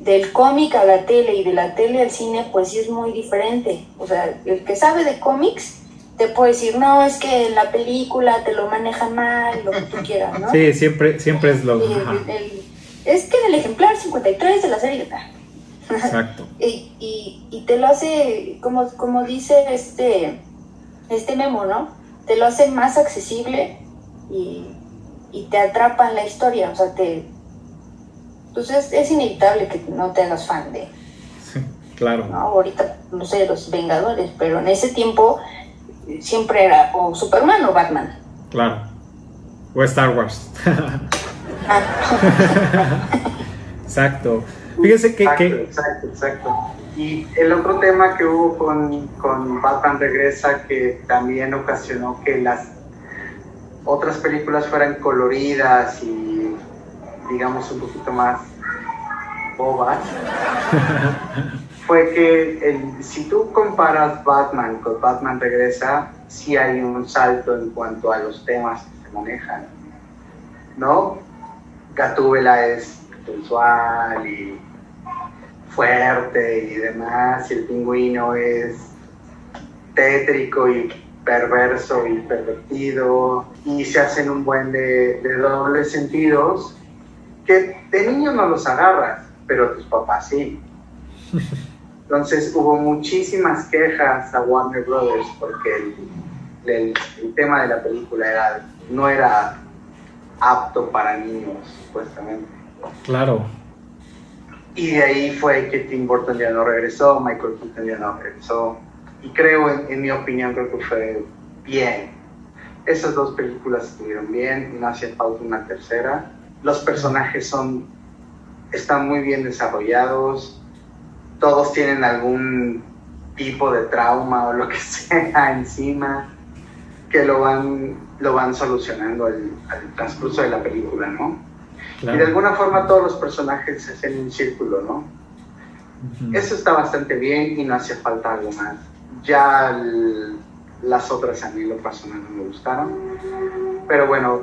del cómic a la tele y de la tele al cine, pues sí es muy diferente. O sea, el que sabe de cómics te puedo decir, no, es que en la película te lo manejan mal, lo que tú quieras, ¿no? Sí, siempre, siempre es lo... es que en el ejemplar 53 de la serie... Exacto. y, y, y, te lo hace, como, como dice este, este memo, ¿no? Te lo hace más accesible y, y te atrapa en la historia, o sea, te... Pues es, inevitable que no te hagas fan de... Sí, claro. ¿no? Ahorita, no sé, los Vengadores, pero en ese tiempo siempre era o Superman o Batman. Claro. O Star Wars. Ah. exacto. Fíjese que exacto, exacto, Y el otro tema que hubo con, con Batman Regresa que también ocasionó que las otras películas fueran coloridas y digamos un poquito más bobas fue que el, si tú comparas Batman con Batman Regresa, sí hay un salto en cuanto a los temas que se manejan, ¿no? Gatúbela es sensual y fuerte y demás, y el pingüino es tétrico y perverso y pervertido, y se hacen un buen de, de dobles sentidos que de niño no los agarras, pero tus papás sí. Entonces hubo muchísimas quejas a Warner Brothers porque el, tema de la película era, no era apto para niños, supuestamente. Claro. Y de ahí fue que Tim Burton ya no regresó, Michael Keaton ya no regresó. Y creo, en, mi opinión, creo que fue bien Esas dos películas estuvieron bien no hacía falta una tercera. Los personajes son, están muy bien desarrollados. Todos tienen algún tipo de trauma o lo que sea encima que lo van, lo van solucionando al transcurso de la película, ¿no? Y de alguna forma todos los personajes se hacen un círculo, ¿no? Eso está bastante bien y no hacía falta algo más. Ya las otras a mí lo personal no me gustaron. Pero bueno,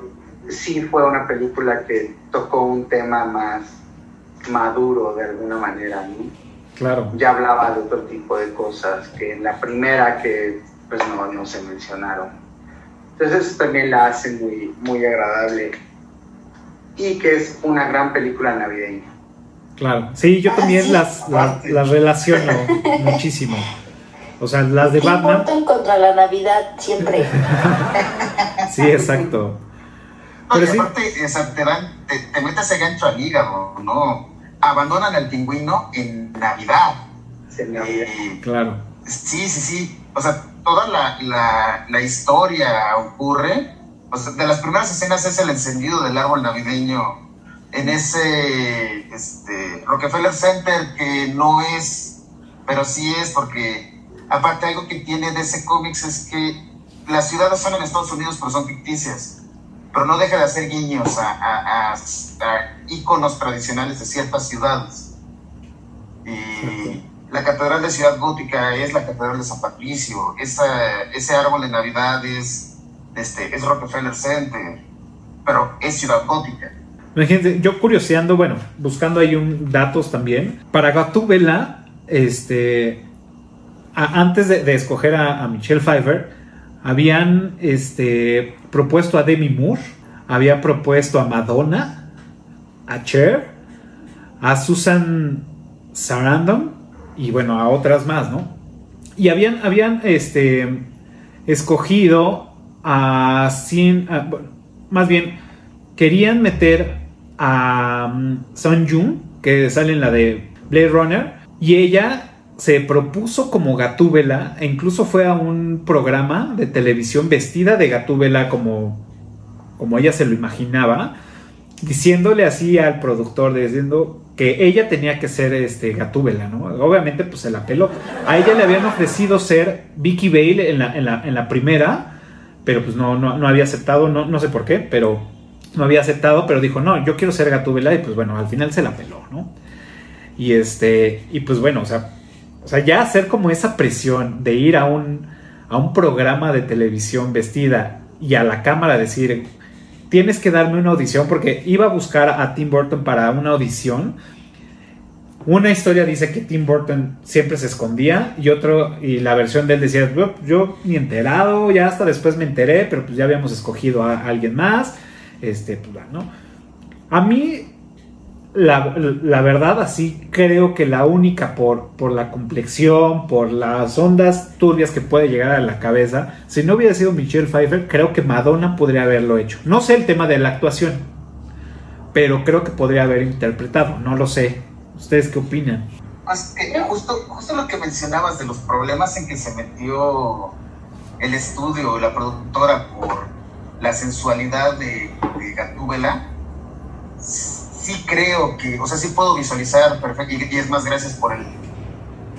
sí fue una película que tocó un tema más maduro de alguna manera, ¿no? Claro. Ya hablaba de otro tipo de cosas que en la primera que pues no, no se mencionaron. Entonces eso también la hace muy, muy agradable y que es una gran película navideña. Claro, sí, yo también las, las, relaciono muchísimo. O sea, las de Batman. contra la Navidad siempre. sí, exacto. Pero sí. aparte, te, dan, te, te, metes ese gancho al hígado, ¿no? Abandonan al pingüino en Navidad. Sí, Navidad. claro. Sí, sí, sí. O sea, toda la, la, la historia ocurre. De las primeras escenas es el encendido del árbol navideño en ese este, Rockefeller Center que no es, pero sí es porque aparte algo que tiene de ese cómics es que las ciudades son en Estados Unidos pero son ficticias, pero no deja de hacer guiños a, a, íconos tradicionales de ciertas ciudades. Y la Catedral de Ciudad Gótica es la Catedral de San Patricio, ese árbol de Navidad es, este, es Rockefeller Center, pero es Ciudad Gótica. Imagínense, yo curioseando, bueno, buscando ahí un, datos también. Para Gatúbela, este, antes de, escoger a, Michelle Pfeiffer, habían este, propuesto a Demi Moore, había propuesto a Madonna, a Cher, a Susan Sarandon y bueno, a otras más, ¿no? Y habían, habían este, escogido a 100, más bien, querían meter a um, Sun Jung, que sale en la de Blade Runner, y ella se propuso como Gatúbela e incluso fue a un programa de televisión vestida de Gatúbela como, como ella se lo imaginaba, diciéndole así al productor, diciendo que ella tenía que ser este Gatúbela, ¿no? Obviamente pues se la peló. A ella le habían ofrecido ser Vicky Bale en la, en la, primera, pero pues no, no, no había aceptado, no, no sé por qué, pero no había aceptado, pero dijo, no, yo quiero ser Gatúbela y pues bueno, al final se la peló, ¿no? Y este, y pues bueno, o sea, o sea, ya hacer como esa presión de ir a un, a un programa de televisión vestida y a la cámara decir, tienes que darme una audición, porque iba a buscar a Tim Burton para una audición. Una historia dice que Tim Burton siempre se escondía y otro, y la versión de él decía, yo, ni enterado, ya hasta después me enteré, pero pues ya habíamos escogido a alguien más este, pues, ¿no? A mí, la, verdad, así creo que la única por, por la complexión, por las ondas turbias que puede llegar a la cabeza, si no hubiera sido Michelle Pfeiffer, creo que Madonna podría haberlo hecho. No sé el tema de la actuación, pero creo que podría haber interpretado, no lo sé. ¿Ustedes qué opinan? Pues, justo, justo lo que mencionabas de los problemas en que se metió el estudio, la productora, por la sensualidad de, de Gatúbela, sí creo que, o sea, sí puedo visualizar perfecto, y es más, gracias por el,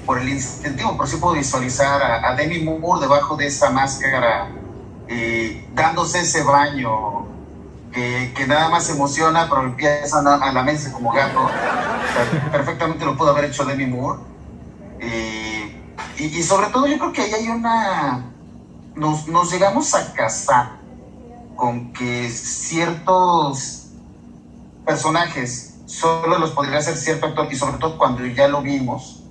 por el incentivo, pero sí puedo visualizar a, Demi Moore debajo de esa máscara, eh, dándose ese baño que, nada más emociona, pero empieza a, la mesa como gato. perfectamente lo pudo haber hecho Demi Moore. Eh, y, sobre todo yo creo que ahí hay una... Nos, nos llegamos a casar con que ciertos personajes solo los podría hacer cierto actor y sobre todo cuando ya lo vimos.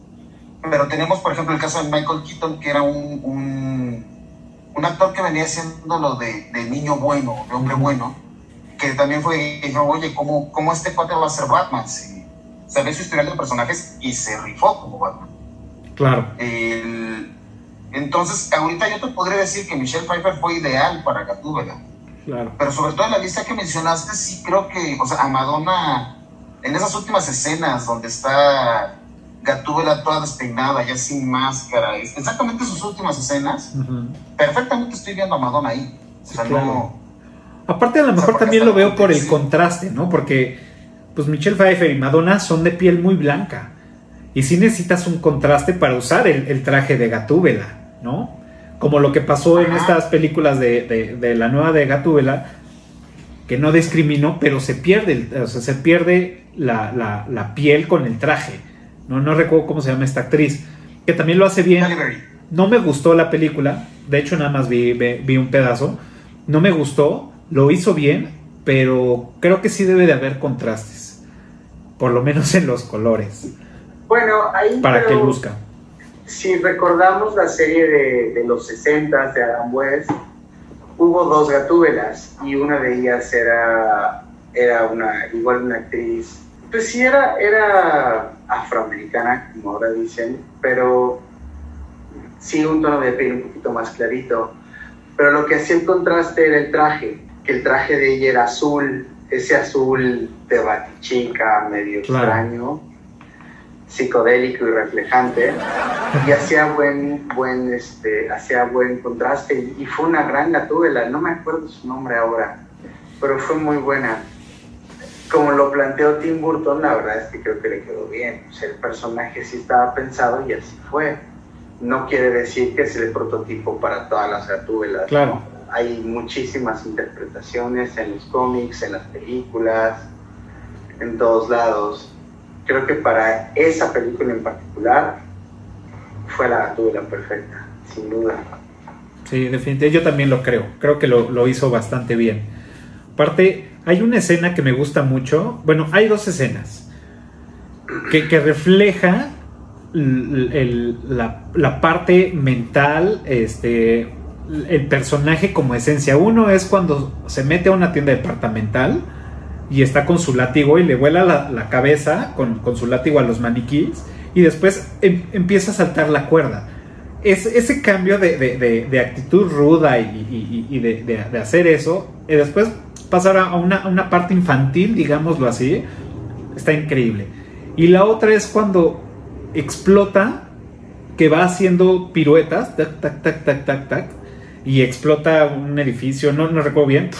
Pero tenemos, por ejemplo, el caso de Michael Keaton, que era un, un, actor que venía haciendo lo de, niño bueno, de hombre bueno, que también fue, oye, ¿cómo, ¿cómo este cuate va a ser Batman? Si sabe su historial de personajes y se rifó como Batman. Claro. entonces, ahorita yo te podría decir que Michelle Pfeiffer fue ideal para Gatúbela pero sobre todo en la lista que mencionaste, sí creo que, o sea, a Madonna, en esas últimas escenas donde está Gatúbela toda despeinada, ya sin máscara, exactamente sus últimas escenas, perfectamente estoy viendo a Madonna ahí. Aparte, a lo mejor también lo veo por el contraste, ¿no? Porque, pues, Michelle Pfeiffer y Madonna son de piel muy blanca. Y si necesitas un contraste para usar el, traje de Gatúbela, ¿no? Como lo que pasó en estas películas de, de, la nueva de Gatúbela, que no discriminó, pero se pierde, o sea, se pierde la, la, piel con el traje. No, no recuerdo cómo se llama esta actriz, que también lo hace bien. No me gustó la película, de hecho nada más vi, vi un pedazo. No me gustó, lo hizo bien, pero creo que sí debe de haber contrastes, por lo menos en los colores. Bueno, ahí... Para que luzca. Si recordamos la serie de, los 60 de Adam West, hubo dos gatúbelas y una de ellas era, era una, igual una actriz, pues sí era, era afroamericana, como ahora dicen, pero sí un tono de piel un poquito más clarito. Pero lo que hacía el contraste era el traje que el traje de ella era azul, ese azul de batichica, medio extraño, psicodélico y reflejante, y hacía buen, buen, este, hacía buen contraste, y fue una gran gatúbela, no me acuerdo su nombre ahora, pero fue muy buena. Como lo planteó Tim Burton, la verdad es que creo que le quedó bien. O sea, el personaje sí estaba pensado y así fue. No quiere decir que es el prototipo para todas las gatúbelas. Claro hay muchísimas interpretaciones en los cómics, en las películas, en todos lados. Creo que para esa película en particular fue la gatúbela perfecta, sin duda. Sí, definitivamente, yo también lo creo. Creo que lo, hizo bastante bien. Aparte, hay una escena que me gusta mucho. Bueno, hay dos escenas que, que refleja la, la, parte mental, este, el personaje como esencia. Uno es cuando se mete a una tienda departamental y está con su látigo y le vuela la, cabeza con, su látigo a los maniquíes y después em, empieza a saltar la cuerda. Es, ese cambio de, actitud ruda y, de, hacer eso, y después pasar a una, una parte infantil, digámoslo así, está increíble. Y la otra es cuando explota, que va haciendo piruetas, tac, tac, tac, tac, tac, tac, y explota un edificio, no, no recuerdo bien,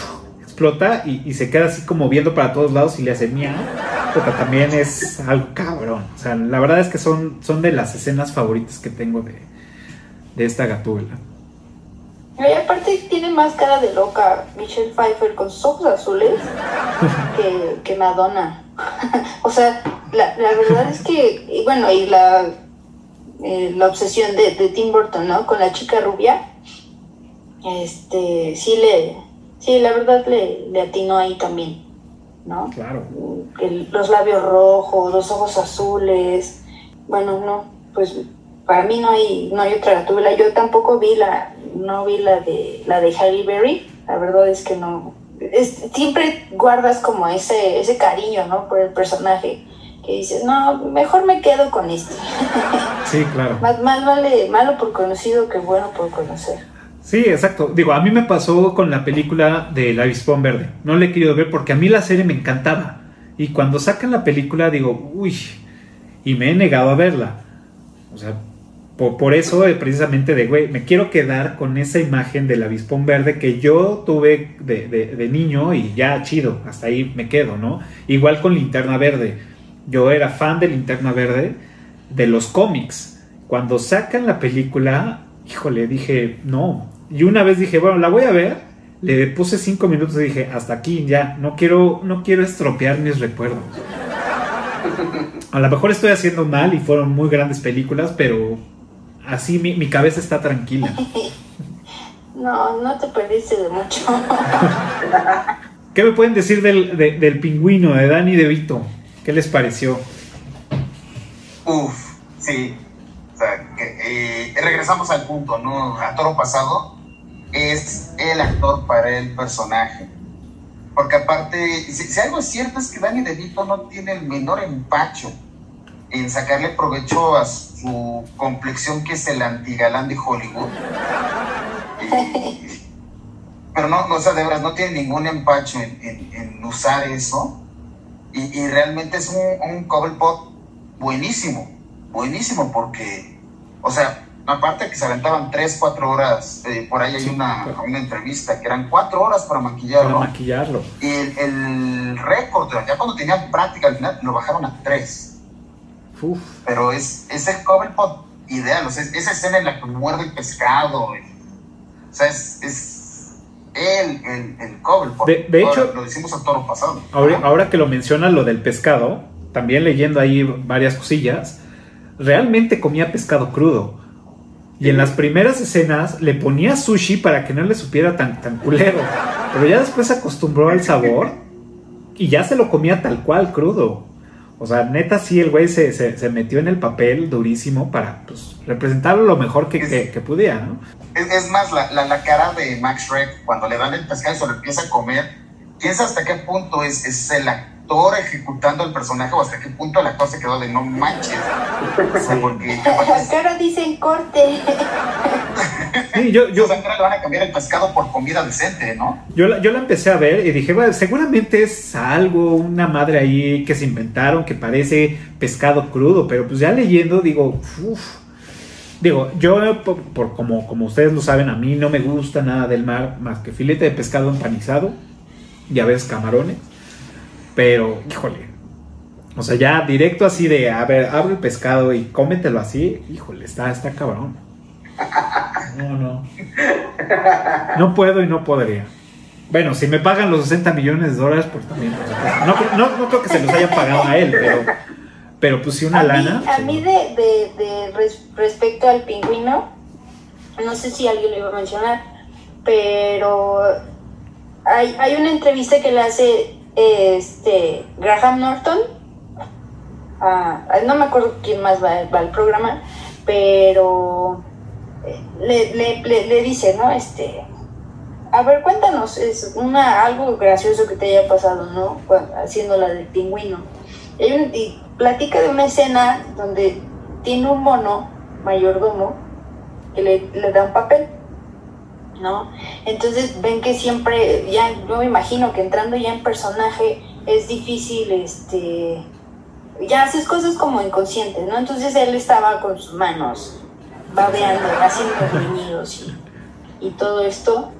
explota y, se queda así como viendo para todos lados y le hace mía, pero también es algo cabrón. O sea, la verdad es que son, son de las escenas favoritas que tengo de, de esta gatúbela. Y aparte tiene más cara de loca Michelle Pfeiffer con sus ojos azules que, Madonna. o sea, la, verdad es que, y bueno, y la, eh, la obsesión de, de Tim Burton, ¿no? Con la chica rubia este, sí le, sí, la verdad le, le atinó ahí también, ¿no? Claro. los labios rojos, los ojos azules, bueno, no, pues para mí no hay, no hay otra gatúbela. Yo tampoco vi la, no vi la de la de Halle Berry, la verdad es que no. siempre guardas como ese, ese cariño, ¿no? Por el personaje. Que dices, no, mejor me quedo con este. Sí, claro. más, más vale malo por conocido que bueno por conocer. Sí, exacto. Digo, a mí me pasó con la película de La Avispón Verde. No la he querido ver porque a mí la serie me encantaba. Y cuando sacan la película digo, uy, y me he negado a verla. O sea, por, eso eh, precisamente de, güey, me quiero quedar con esa imagen del avispón verde que yo tuve de, de, niño y ya chido, hasta ahí me quedo, ¿no? Igual con Linterna Verde. Yo era fan de Linterna Verde de los cómics. Cuando sacan la película, híjole, dije, no, y una vez dije, bueno, la voy a ver. Le puse cinco minutos y dije, hasta aquí ya, no quiero, no quiero estropear mis recuerdos. A lo mejor estoy haciendo mal y fueron muy grandes películas, pero así mi, cabeza está tranquila. No, no te perdiste de mucho. ¿Qué me pueden decir del, del pingüino de Danny DeVito? ¿Qué les pareció? Uf, sí. O sea, eh, regresamos al punto, ¿no? A toro pasado es el actor para el personaje. Porque aparte, si, algo es cierto es que Danny DeVito no tiene el menor empacho en sacarle provecho a su complexión que es el antigalán de Hollywood. pero no, no, o sea, de verdad, no tiene ningún empacho en, usar eso. Y, realmente es un, un pot buenísimo, buenísimo, porque, o sea, Aparte que se aventaban 3, 4 horas, eh, por ahí hay una, una, entrevista que eran 4 horas para maquillarlo. Para maquillarlo. Y el, el récord, ya cuando tenían práctica al final, lo bajaron a 3. Uf. Pero es, es el Cobblepot ideal, o sea, esa escena en la que muerde el pescado, o sea, es, es el, el, el Cobblepot. De, de hecho, lo decimos a toro pasado. Ahora, ahora que lo mencionas, lo del pescado, también leyendo ahí varias cosillas, realmente comía pescado crudo. Y en las primeras escenas le ponía sushi para que no le supiera tan, tan culero. Pero ya después se acostumbró al sabor y ya se lo comía tal cual, crudo. O sea, neta, sí, el güey se, se, metió en el papel durísimo para pues, representarlo lo mejor que, que, pudiera, ¿no? Es, más, la, la, la, cara de Max Shrek, cuando le dan el pescado y se lo empieza a comer, piensa hasta qué punto es, es el actor ejecutando el personaje o hasta qué punto el actor se quedó de no manches. O sea, porque dicen corte. Sí, yo, yo, le van a cambiar el pescado por comida decente, ¿no? Yo la, yo la empecé a ver y dije, bueno, seguramente es algo, una madre ahí que se inventaron que parece pescado crudo, pero pues ya leyendo digo, uff. Digo, yo, por, como, como ustedes lo saben, a mí no me gusta nada del mar más que filete de pescado empanizado y a veces camarones. Pero, híjole, o sea, ya directo así de, a ver, abre el pescado y cómetelo así, híjole, está, está cabrón. No, no. No puedo y no podría. Bueno, si me pagan los 60 millones de dólares, pues también, No, no, no creo que se los haya pagado a él, pero, pero pues una lana. a mí, de, de, respecto al pingüino, no sé si alguien lo iba a mencionar, pero hay, hay una entrevista que le hace este Graham Norton. Ah, no me acuerdo quién más va, va al programa, pero le, le, le, dice, ¿no? Este, a ver, cuéntanos, es una, algo gracioso que te haya pasado, ¿no? Haciendo la del pingüino. Y, platica de una escena donde tiene un mono, mayordomo, que le, le da un papel, ¿no? Entonces ven que siempre, ya yo me imagino que entrando ya en personaje es difícil, este, ya haces cosas como inconscientes, ¿no? Entonces él estaba con sus manos babeando, haciendo gruñidos y, todo esto.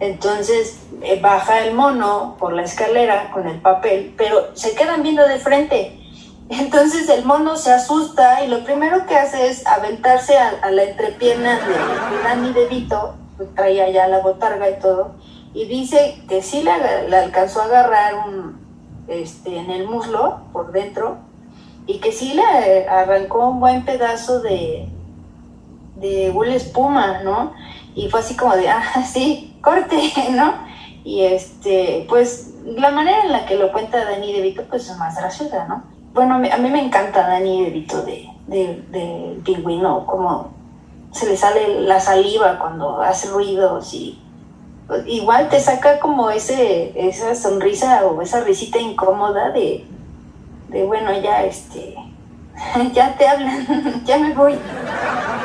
Entonces eh, baja el mono por la escalera con el papel, pero se quedan viendo de frente. Entonces el mono se asusta y lo primero que hace es aventarse a, la entrepierna de, de Danny traía ya la botarga y todo, y dice que sí le, le, alcanzó a agarrar un, este, en el muslo por dentro y que sí le arrancó un buen pedazo de, de espuma, ¿no? Y fue así como de, ah, sí, corte, ¿no? Y este, pues la manera en la que lo cuenta Dani De Vito, pues es más graciosa, ¿no? Bueno, a mí me encanta Dani De Vito de, de pingüino, como se le sale la saliva cuando hace ruidos y pues, igual te saca como ese, esa sonrisa o esa risita incómoda de, de bueno, ya este, ya te hablan, ya me voy.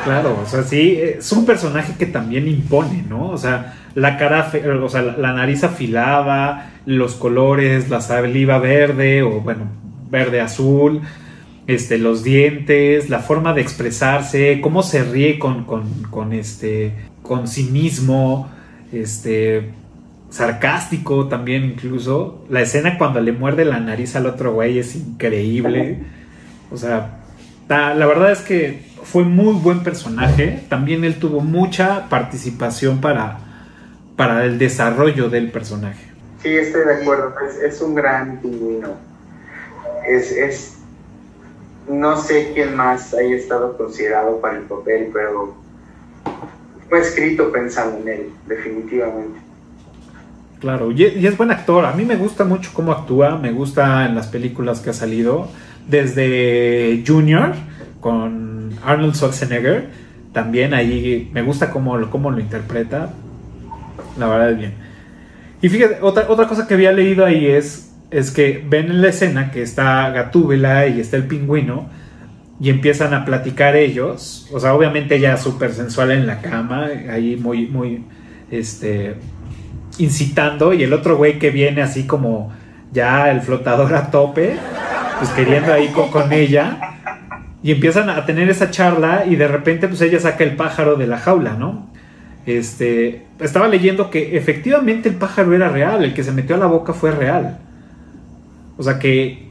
Claro, o sea, sí, es un personaje que también impone, ¿no? O sea, la cara, o sea, la, nariz afilada, los colores, la saliva verde o bueno, verde azul, este, los dientes, la forma de expresarse, cómo se ríe con, con, con este, con cinismo, este, sarcástico también incluso. La escena cuando le muerde la nariz al otro güey es increíble. O sea, la verdad es que fue muy buen personaje. También él tuvo mucha participación para, para el desarrollo del personaje. Sí, estoy de acuerdo. Es, un gran pingüino. Es, es, no sé quién más haya estado considerado para el papel, pero fue escrito pensando en él, definitivamente. Claro, y es buen actor. A mí me gusta mucho cómo actúa, me gusta en las películas que ha salido desde Junior con Arnold Schwarzenegger. También ahí me gusta cómo, cómo lo interpreta. La verdad es bien. Y fíjate, otra, otra cosa que había leído ahí es, es que ven en la escena que está Gatúbela y está el pingüino y empiezan a platicar ellos. O sea, obviamente ella súper sensual en la cama, ahí muy, muy, este, incitando. Y el otro güey que viene así como ya el flotador a tope pues queriendo ahí con, ella. Y empiezan a tener esa charla y de repente pues ella saca el pájaro de la jaula, ¿no? Este, estaba leyendo que efectivamente el pájaro era real, el que se metió a la boca fue real. O sea que,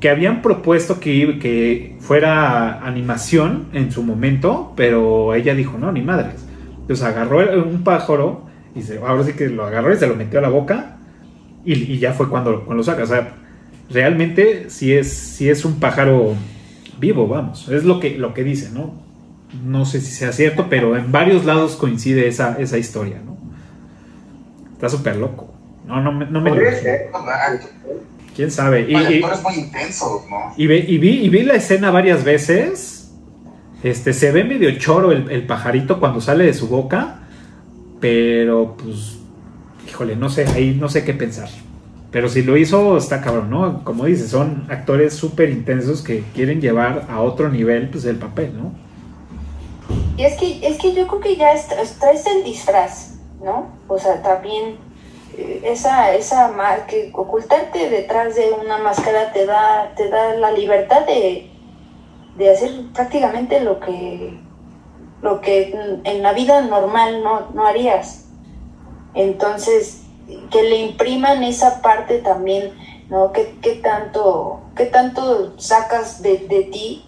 que habían propuesto que, que fuera animación en su momento, pero ella dijo, no, ni madres. Entonces agarró un pájaro y se, ahora sí que lo agarró y se lo metió a la boca y, ya fue cuando, cuando lo saca. O sea, realmente sí es, sí es un pájaro vivo, vamos. Es lo que, lo que dice, ¿no? No sé si sea cierto, pero en varios lados coincide esa, esa historia, ¿no? Está súper loco. No, no, no me lo ¿Quién sabe? Y, y, es muy intenso, ¿no? Y, y, vi, y vi la escena varias veces. Este, se ve medio choro el, el pajarito cuando sale de su boca. Pero, pues, híjole, no sé, ahí no sé qué pensar. Pero si lo hizo, está cabrón, ¿no? Como dices, son actores súper intensos que quieren llevar a otro nivel, pues, el papel, ¿no? Y es que, es que yo creo que ya traes el disfraz, ¿no? O sea, también esa, esa que ocultarte detrás de una máscara te da, te da la libertad de, de hacer prácticamente lo que, lo que en la vida normal no, no harías. Entonces, que le impriman esa parte también, ¿no? ¿Qué, qué tanto, qué tanto sacas de, de ti,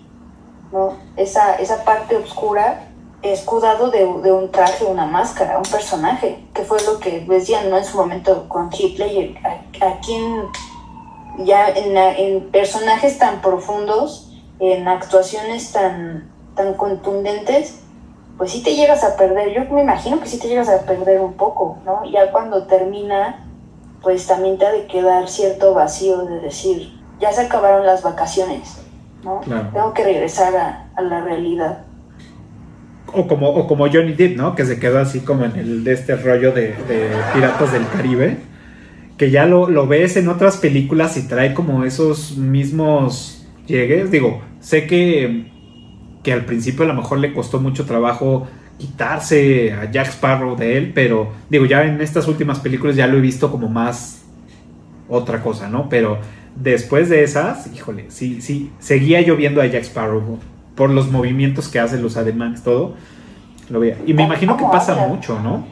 ¿no? Esa, esa parte oscura escudado de, de, un traje, una máscara, un personaje, que fue lo que decían ¿no? en su momento con Hitler, a, a quien ya en, en, personajes tan profundos, en actuaciones tan, tan contundentes, pues sí te llegas a perder, yo me imagino que sí te llegas a perder un poco, ¿no? Ya cuando termina, pues también te ha de quedar cierto vacío de decir, ya se acabaron las vacaciones, ¿no? Tengo que regresar a, a la realidad o como, o como Johnny Depp, ¿no? Que se quedó así como en el de este rollo de, Piratas del Caribe. Que ya lo, lo, ves en otras películas y trae como esos mismos llegues. Digo, sé que, que al principio a lo mejor le costó mucho trabajo quitarse a Jack Sparrow de él, pero digo, ya en estas últimas películas ya lo he visto como más otra cosa, ¿no? Pero después de esas, híjole, sí, sí, seguía yo viendo a Jack Sparrow por los movimientos que hace, los ademanes, todo, lo veía. Y me imagino que pasa mucho, ¿no?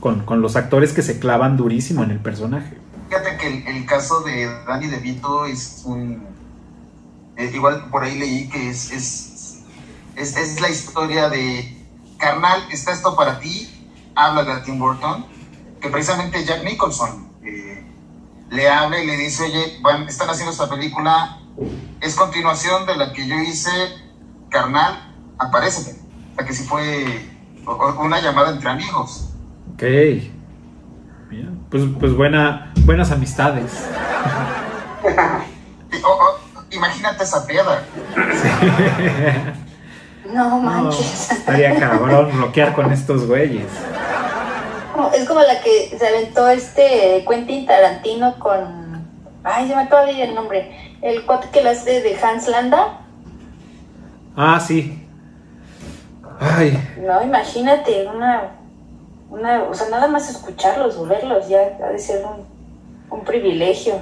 Con, los actores que se clavan durísimo en el personaje. Fíjate que el, caso de Danny DeVito es un... Eh, igual por ahí leí que es, es, es, la historia de, carnal, está esto para ti, habla de Tim Burton, que precisamente Jack Nicholson eh, le habla y le dice, oye, están haciendo esta película, es continuación de la que yo hice carnal, aparece. O sea, que si fue una llamada entre amigos. Ok. Bien. Pues, pues buena, buenas amistades. imagínate esa piedra. No manches. estaría cabrón bloquear con estos güeyes. Es como la que se aventó este Quentin Tarantino con. Ay, se me acaba de ir el nombre. El cuate que lo hace de Hans Landa. Ah, sí. Ay. No, imagínate, una, una, o sea, nada más escucharlos o verlos ya ha de ser un, un privilegio.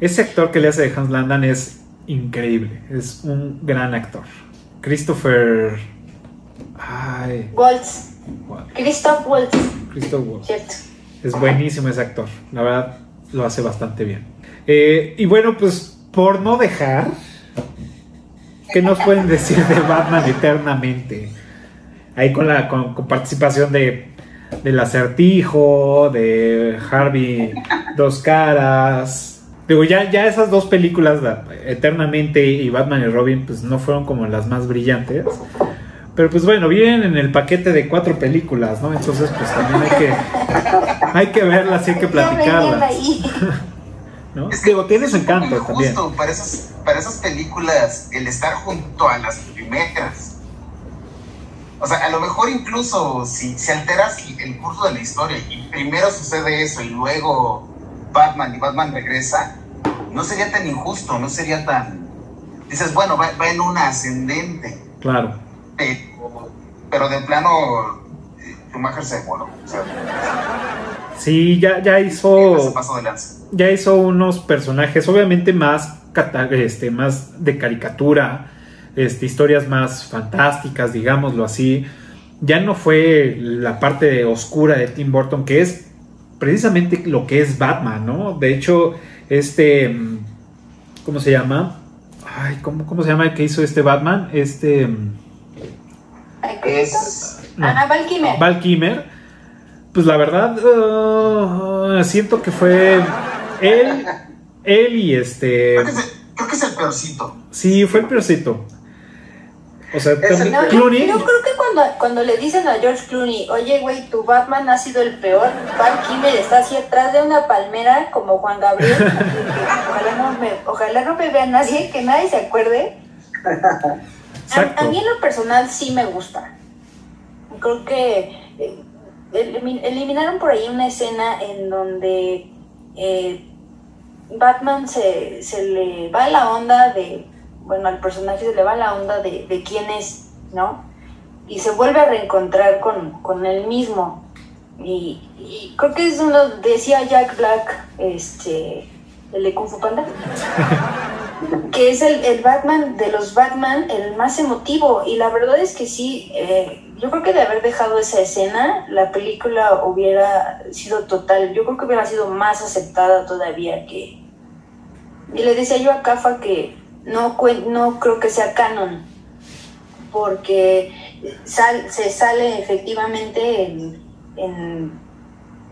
Ese actor que le hace de Hans Landan es increíble, es un gran actor. Christopher... Ay. Waltz. Christoph Waltz. Christoph Waltz. Cierto. Es buenísimo ese actor, la verdad lo hace bastante bien. Eh, y bueno, pues por no dejar ¿Qué nos pueden decir de Batman eternamente? Ahí con la con, participación de del acertijo, de Harvey Dos Caras. Digo, ya, ya esas dos películas, Eternamente y Batman y Robin, pues no fueron como las más brillantes. Pero pues bueno, vienen en el paquete de cuatro películas, ¿no? Entonces pues también hay que, hay que verlas y hay que platicarlas. ¿no? Digo, tiene su encanto también. Para esas, para esas películas, el estar junto a las primeras. O sea, a lo mejor incluso si, si alteras el curso de la historia y primero sucede eso y luego Batman y Batman regresa, no sería tan injusto, no sería tan... Dices, bueno, va, en una ascendente. Claro. Pero, pero de plano, eh, Schumacher se voló. O sea, Sí, ya, ya hizo. Ya hizo unos personajes, obviamente más, este, más de caricatura. este, historias más fantásticas, digámoslo así. Ya no fue la parte oscura de Tim Burton, que es precisamente lo que es Batman, ¿no? De hecho, este, mm, ¿cómo se llama? Ay, ¿cómo, cómo se llama el que hizo este Batman? Este... Mm, es... Ana Val Kilmer. Val Kilmer. Pues la verdad, uh, siento que fue él, él y este... Creo que, es el, peorcito. Sí, fue el peorcito. O sea, también, Clooney... Yo, creo que cuando, cuando le dicen a George Clooney, oye, güey, tu Batman ha sido el peor, Val Kilmer está así atrás de una palmera como Juan Gabriel. ojalá, no me, ojalá no me vea nadie, que nadie se acuerde. A, a, mí en lo personal sí me gusta. Creo que eh, eliminaron por ahí una escena en donde eh, Batman se, se, le va la onda de, bueno, al personaje se le va la onda de, de quién es, ¿no? Y se vuelve a reencontrar con, con él mismo. Y, creo que es uno, decía Jack Black, este, el de Kung Fu Panda, que es el, el, Batman de los Batman, el más emotivo. Y la verdad es que sí, eh, yo creo que de haber dejado esa escena, la película hubiera sido total, yo creo que hubiera sido más aceptada todavía que... Y le decía yo a Cafa que no, no creo que sea canon, porque se sale efectivamente en,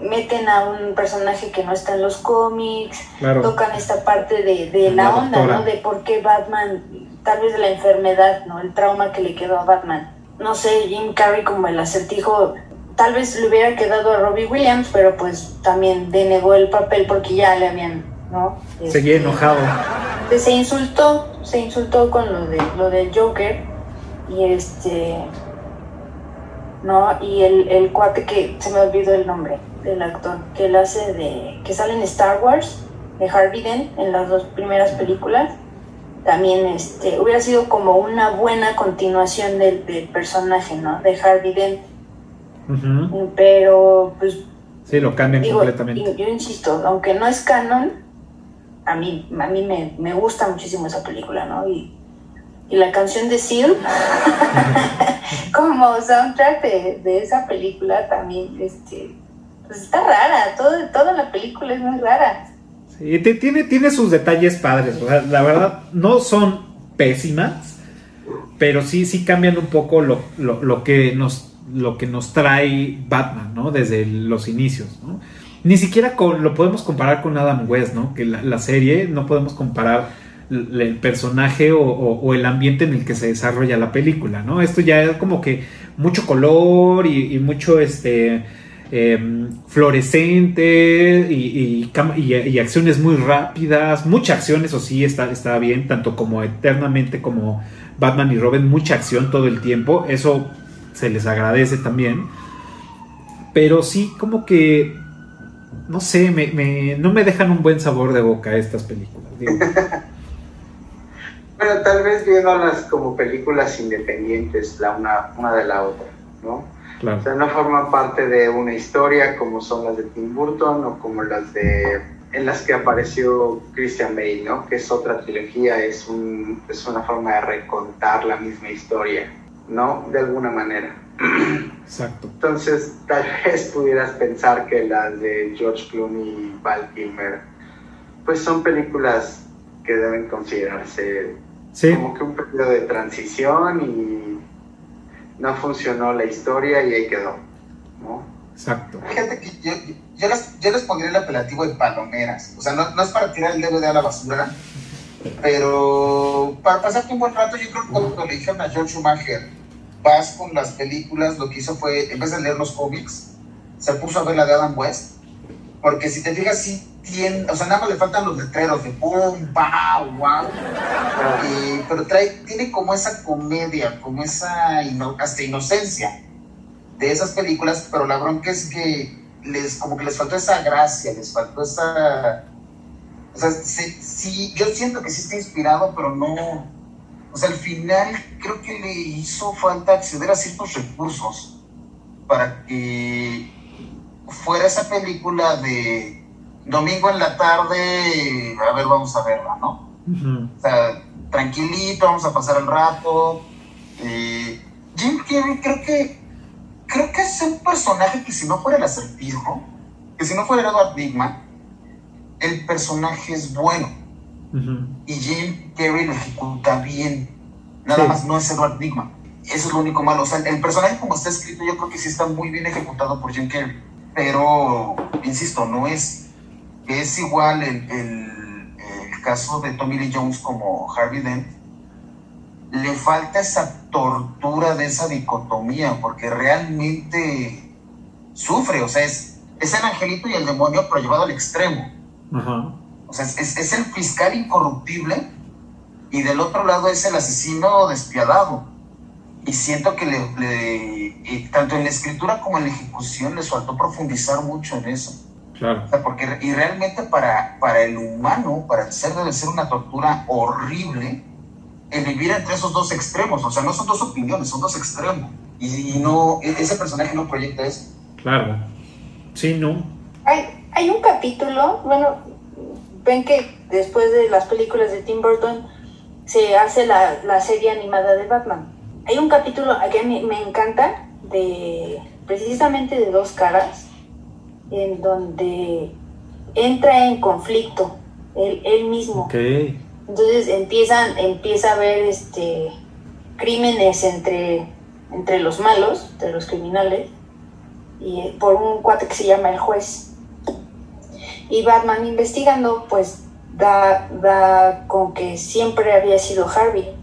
meten a un personaje que no está en los cómics, tocan esta parte de, de la, onda, ¿no? De por qué Batman, tal vez de la enfermedad, ¿no? El trauma que le quedó a Batman no sé, Jim Carrey como el acertijo, tal vez le hubiera quedado a Robbie Williams, pero pues también denegó el papel porque ya le habían, ¿no? Seguía este, enojado. Se insultó, se insultó con lo de lo del Joker y este ¿no? Y el, el cuate que se me olvidó el nombre del actor, que él hace de, que sale en Star Wars, de Harvey Dent, en las dos primeras películas también este, hubiera sido como una buena continuación del, personaje, ¿no? De Harvey Dent. Pero, pues... Sí, lo cambian completamente. Yo, insisto, aunque no es canon, a mí, a mí me, me gusta muchísimo esa película, ¿no? Y, y la canción de Seal, como soundtrack de, de, esa película también, este, pues está rara, todo, toda la película es muy rara. Tiene, tiene sus detalles padres. la verdad, no son pésimas, pero sí, sí cambian un poco lo, que, nos, lo que nos trae Batman, ¿no? Desde los inicios, ¿no? Ni siquiera lo podemos comparar con Adam West, ¿no? Que la, serie no podemos comparar el personaje o, el ambiente en el que se desarrolla la película, ¿no? Esto ya es como que mucho color y, y mucho este Fluorescente y, acciones muy rápidas, mucha acción, eso sí, está, está bien, tanto como eternamente como Batman y Robin, mucha acción todo el tiempo, eso se les agradece también, pero sí como que, no sé, me, no me dejan un buen sabor de boca estas películas. bueno, tal vez viéndolas como películas independientes la una, una de la otra, ¿no? O sea, no forman parte de una historia como son las de Tim Burton o como las de en las que apareció Christian Bale, ¿no? Que es otra trilogía, es, un, es una forma de recontar la misma historia, ¿no? De alguna manera. Exacto. Entonces, tal vez pudieras pensar que las de George Clooney y Val Kilmer, pues son películas que deben considerarse como que un periodo de transición y no funcionó la historia y ahí quedó. ¿no? Exacto. Fíjate que yo, yo, les, yo, les, pondría el apelativo de palomeras. O sea, no, no, es para tirar el DVD a la basura, pero para pasarte un buen rato, yo creo que cuando le dijeron a George Schumacher, vas con las películas, lo que hizo fue, en vez de leer los cómics, se puso a ver la de Adam West. Porque si te fijas, sí o sea, nada más le faltan los letreros de boom, wow, wow. pero trae, tiene como esa comedia, como esa hasta inocencia de esas películas, pero la bronca es que les, como que les faltó esa gracia, les faltó esa. O sea, sí, yo siento que sí está inspirado, pero no. O sea, al final creo que le hizo falta acceder a ciertos recursos para que fuera esa película de domingo en la tarde, a ver, vamos a verla, ¿no? O sea, tranquilito, vamos a pasar el rato. Eh, Jim Carrey creo que creo que es un personaje que si no fuera el acertijo, que si no fuera Edward Digman, el personaje es bueno. Y Jim Carrey lo ejecuta bien. Nada más no es Edward Digman. Eso es lo único malo. O sea, el personaje como está escrito, yo creo que sí está muy bien ejecutado por Jim Carrey. Pero, insisto, no es. Es igual el, el, el caso de Tommy Lee Jones como Harvey Dent le falta esa tortura de esa dicotomía, porque realmente sufre, o sea, es, es el angelito y el demonio, pero llevado al extremo. O sea, es, es, el fiscal incorruptible y del otro lado es el asesino despiadado. Y siento que le, tanto en la escritura como en la ejecución les faltó profundizar mucho en eso. Claro. O sea, porque, y realmente para, para el humano, para el ser, debe ser una tortura horrible en vivir entre esos dos extremos. O sea, no son dos opiniones, son dos extremos. Y, no, e, ese personaje no proyecta eso. Claro. Sí, no. Hay, hay un capítulo, bueno, ven que después de las películas de Tim Burton se hace la, la serie animada de Batman. Hay un capítulo que me, me encanta de precisamente de dos caras, en donde entra en conflicto él, él mismo. Okay. Entonces empiezan, empieza a haber este, crímenes entre, entre los malos, entre los criminales, y por un cuate que se llama el juez. Y Batman investigando, pues da, da con que siempre había sido Harvey.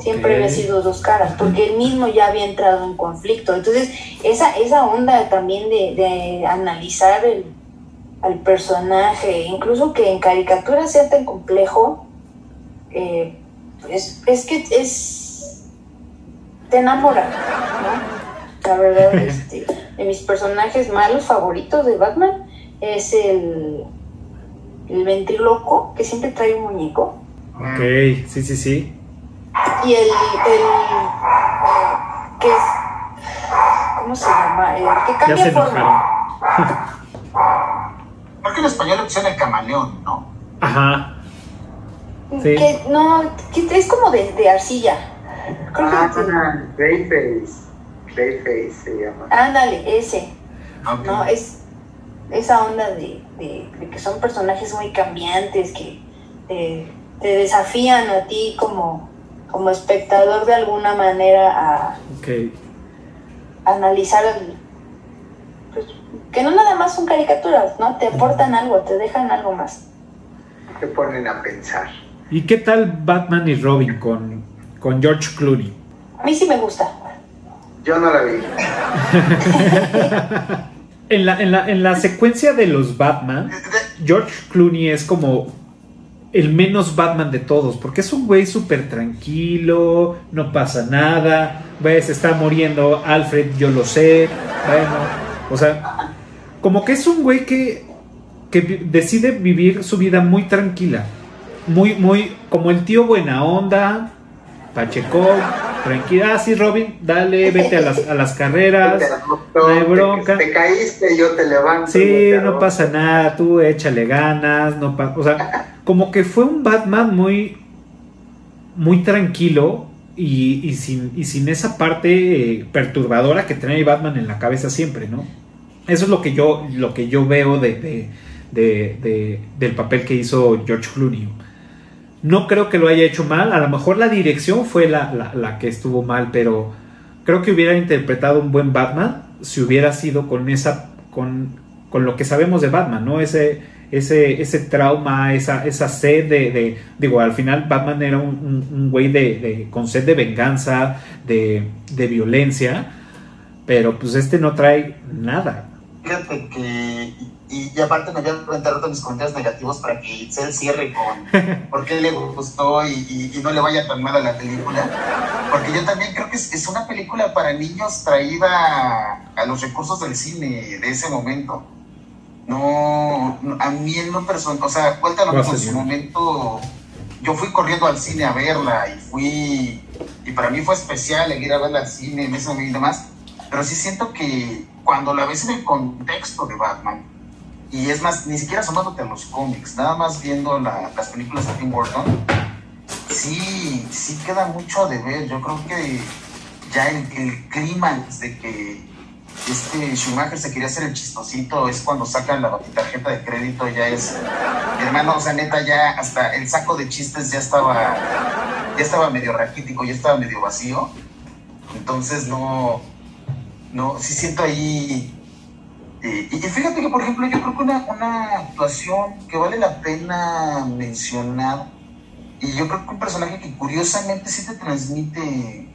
Siempre había sido dos caras, porque él mismo ya había entrado en conflicto. Entonces, esa, esa onda también de, de analizar el, al personaje, incluso que en caricatura sea tan complejo, eh, es, es, que es. te enamora, ¿no? La verdad, este, de mis personajes malos favoritos de Batman es el. el ventríloco, que siempre trae un muñeco. Ok, sí, sí, sí. Y el. el eh, que es. ¿Cómo se llama? El que cambia ya se forma. Creo que en español le pusieron el camaleón, ¿no? Ajá. Sí. Que no, que es como de, de arcilla. Creo Ah, que Greyface. Greyface se llama. ándale, ese. ¿no? Es esa onda de, de- de que son personajes muy cambiantes, que te, te desafían a ti como, como espectador de alguna manera a, Ok. a analizar el- pues, que no nada más son caricaturas, ¿no? Te aportan algo, te dejan algo más. Te ponen a pensar. ¿Y qué tal Batman y Robin con, con George Clooney? A mí sí me gusta. Yo no la vi. En la, en la, en la secuencia de los Batman, George Clooney es como el menos Batman de todos, porque es un güey súper tranquilo, no pasa nada, ves, está muriendo Alfred, yo lo sé, bueno, o sea, como que es un güey que, que decide vivir su vida muy tranquila, muy, muy, como el tío buena onda, Pacheco, tranquila, ah, sí, Robin, dale, vete a las, a las carreras, Te no hay te- bronca. Te, caíste, yo te levanto. Sí, te no pasa nada, tú échale ganas, no pa- o sea, como que fue un Batman muy muy tranquilo y, y sin, y sin esa parte eh, perturbadora que trae Batman en la cabeza siempre, ¿no? Eso es lo que yo, lo que yo veo de, de- de- de- del papel que hizo George Clooney. No creo que lo haya hecho mal, a lo mejor la dirección fue la, la- que estuvo mal, pero creo que hubiera interpretado un buen Batman si hubiera sido con esa, con, con lo que sabemos de Batman, ¿no? Ese, ese, ese trauma, esa, esa sed de, de- digo, al final Batman era un, un- un güey de, de- con sed de venganza, de, de violencia, pero pues este no trae nada. Fíjate que, y, y aparte me voy a preguntar otros mis comentarios negativos para que Itzel cierre con por qué le gustó y, y- y no le vaya tan mal a la película. Porque yo también creo que es, es una película para niños traída a los recursos del cine de ese momento. No, a mí en lo personal, o sea, cuéntalo en su momento. Yo fui corriendo al cine a verla y fui, y para mí fue especial el ir a verla al cine en ese momento y demás. Pero sí siento que cuando la ves en el contexto de Batman, y es más, ni siquiera asomándote a los cómics, nada más viendo la- las películas de Tim Burton, sí, sí queda mucho de ver. Yo creo que ya el, clímax de que este Schumacher se quería hacer el chistosito es cuando sacan la tarjeta de crédito, ya es, hermano, o sea, neta, ya hasta el saco de chistes ya estaba, ya estaba medio raquítico, ya estaba medio vacío. Entonces no, no, sí siento ahí. Eh, y fíjate que, por ejemplo, yo creo que una, una actuación que vale la pena mencionar, y yo creo que un personaje que curiosamente sí te transmite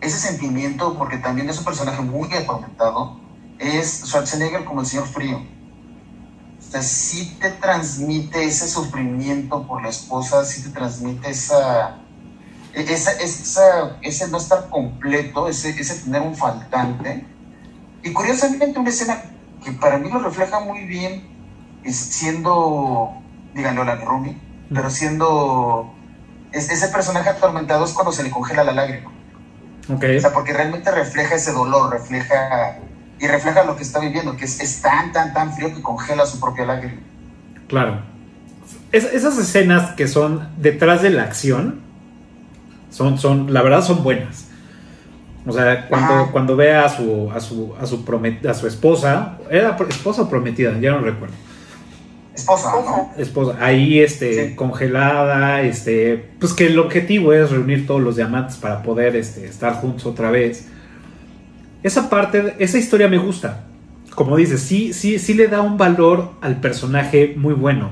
ese sentimiento, porque también es un personaje muy atormentado, es Schwarzenegger como el señor frío. O sea, sí te transmite ese sufrimiento por la esposa, sí te transmite esa, esa, esa, ese no estar completo, ese, ese tener un faltante. Y curiosamente una escena que para mí lo refleja muy bien, es siendo, díganlo la Rumi, pero siendo, es, ese personaje atormentado es cuando se le congela la lágrima. O sea, porque realmente refleja ese dolor, refleja y refleja lo que está viviendo, que es, es tan, tan, tan frío que congela su propia lágrima. Claro. Es- esas escenas que son detrás de la acción son, son, la verdad son buenas. O sea, cuando, Ajá. cuando ve a su, a su, a su, promet- a su esposa, ¿era esposa o prometida? Ya no recuerdo. Esposa, ¿no? Esposa. Esposa, ahí este, Sí. congelada, este, pues que el objetivo es reunir todos los diamantes para poder este, estar juntos otra vez. Esa parte, esa historia me gusta. Como dices, sí, sí, sí le da un valor al personaje muy bueno.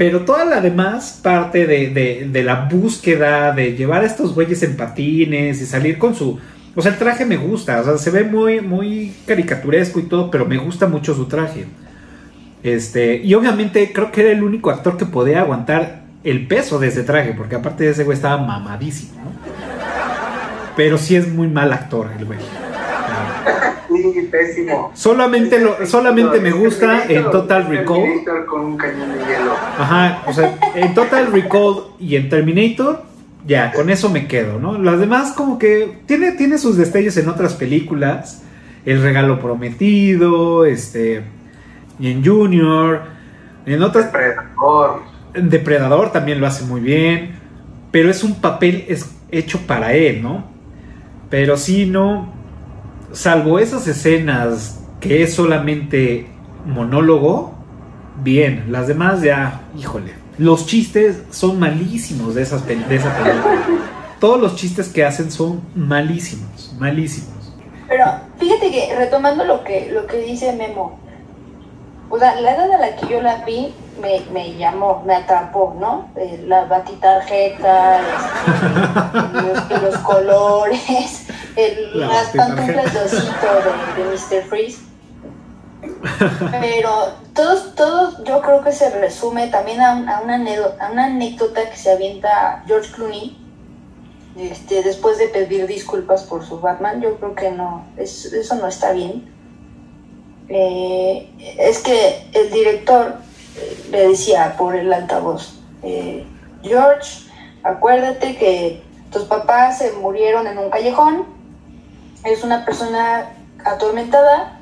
Pero toda la demás parte de, de- de la búsqueda, de llevar a estos güeyes en patines y salir con su... O sea, el traje me gusta, o sea, se ve muy, muy caricaturesco y todo, pero me gusta mucho su traje. Este, y obviamente creo que era el único actor que podía aguantar el peso de ese traje, porque aparte de ese güey estaba mamadísimo, ¿no? Pero sí es muy mal actor el güey. Pésimo. Solamente, lo, Ese solamente me Terminator, gusta en Total Recall. Terminator con un cañón de hielo. Ajá, o sea, en Total Recall y en Terminator, ya, con eso me quedo, ¿no? Las demás como que tiene, tiene sus destellos en otras películas. El regalo prometido, este, y en Junior, en otras... Depredador. Depredador también lo hace muy bien, pero es un papel es hecho para él, ¿no? Pero sí, no, salvo esas escenas que es solamente monólogo, bien, las demás ya, híjole, los chistes son malísimos de, esas de esa película. Todos los chistes que hacen son malísimos, malísimos. Pero fíjate que retomando lo que, lo que dice Memo, o sea, la edad a la que yo la vi me, me llamó, me atrapó, ¿no? Eh, la batitarjeta, este, los, los colores, el, La las pantuflas de osito de, de Mr. Freeze. Pero todos, todos, yo creo que se resume también a, un- a una, anécdota, a una anécdota que se avienta George Clooney este, después de pedir disculpas por su Batman. Yo creo que no, es- eso no está bien. Eh, es que el director le decía por el altavoz, eh, George, acuérdate que tus papás se murieron en un callejón, eres una persona atormentada,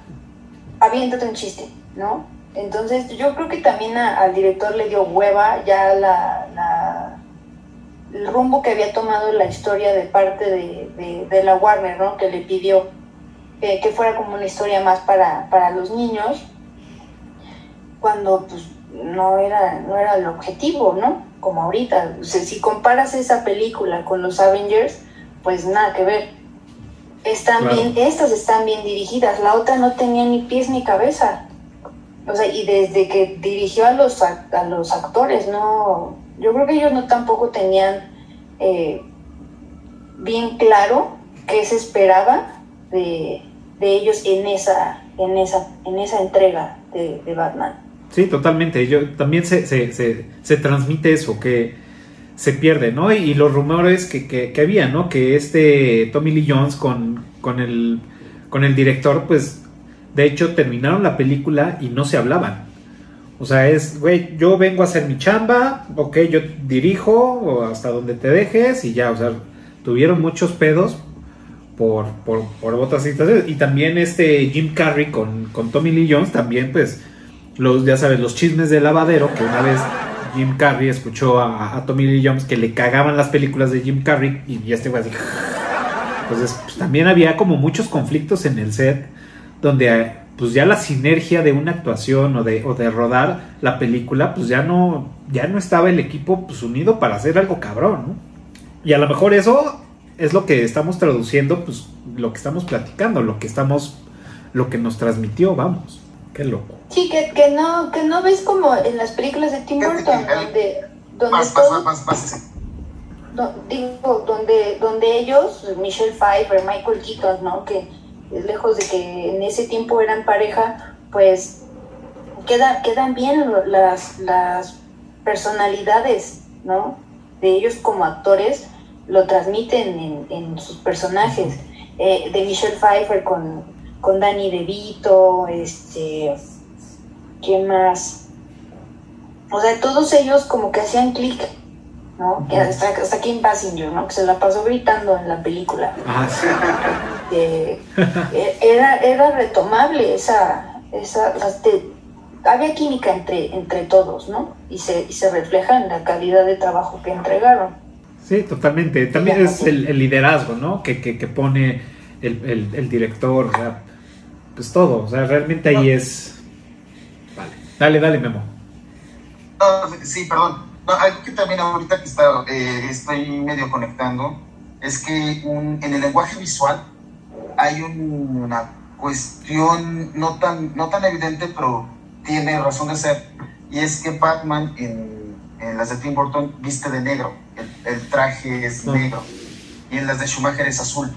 aviéntate un chiste, ¿no? Entonces yo creo que también al director le dio hueva ya la, el rumbo que había tomado la historia de parte de, de- la Warner, ¿no? Que le pidió que fuera como una historia más para, para los niños, cuando pues no era, no era el objetivo, ¿no? Como ahorita. O sea, si comparas esa película con los Avengers, pues nada que ver. Están Claro. bien, estas están bien dirigidas, la otra no tenía ni pies ni cabeza. O sea, y desde que dirigió a los, ac- a los actores, no, yo creo que ellos no tampoco tenían eh, bien claro qué se esperaba de, de ellos en esa, en esa, en esa entrega de, de Batman. Sí, totalmente. Yo también se, se, se, se transmite eso, que se pierde, ¿no? Y, los rumores que, que, que había, ¿no? Que este Tommy Lee Jones con, con, el, con el director, pues, de hecho, terminaron la película y no se hablaban. O sea, es, güey, yo vengo a hacer mi chamba, ok, yo dirijo o hasta donde te dejes y ya, o sea, tuvieron muchos pedos por, por, por otras. Y también este Jim Carrey con, con Tommy Lee Jones, también, pues, los, ya sabes, los chismes de lavadero, que una vez Jim Carrey escuchó a, Tommy Lee Jones que le cagaban las películas de Jim Carrey y este fue así. Entonces, pues, también había como muchos conflictos en el set donde pues ya la sinergia de una actuación o de, o de rodar la película, pues ya no, ya no estaba el equipo pues, unido para hacer algo cabrón, ¿no? Y a lo mejor eso es lo que estamos traduciendo, pues lo que estamos platicando, lo que estamos, lo que nos transmitió, vamos. Qué loco. Sí, que, que no, que no ves como en las películas de Tim Burton, donde, donde todo, digo, donde, donde ellos, Michelle Pfeiffer, Michael Keaton, ¿no? Que lejos de que en ese tiempo eran pareja, pues queda, quedan bien las, las personalidades, ¿no? De ellos como actores, lo transmiten en, sus personajes. Eh, de Michelle Pfeiffer con, con Danny DeVito, este, ¿quién más? O sea, todos ellos como que hacían clic, ¿no? Que hasta, hasta Kim Basinger, ¿no? Que se la pasó gritando en la película. Ah, e, era, era retomable esa, esa había química entre, entre todos, ¿no? Y se, y se refleja en la calidad de trabajo que entregaron. Sí, totalmente. También es el, liderazgo, ¿no? Que, que, pone el, el, director, o sea, pues todo, o sea, realmente ahí es... Vale, dale, dale, Memo. sí, perdón. algo que también ahorita que está, eh, estoy medio conectando. Es que un, en el lenguaje visual hay una cuestión no tan, no tan evidente, pero tiene razón de ser, y es que Batman en, en las de Tim Burton viste de negro, el, traje es negro, y en las de Schumacher es azul.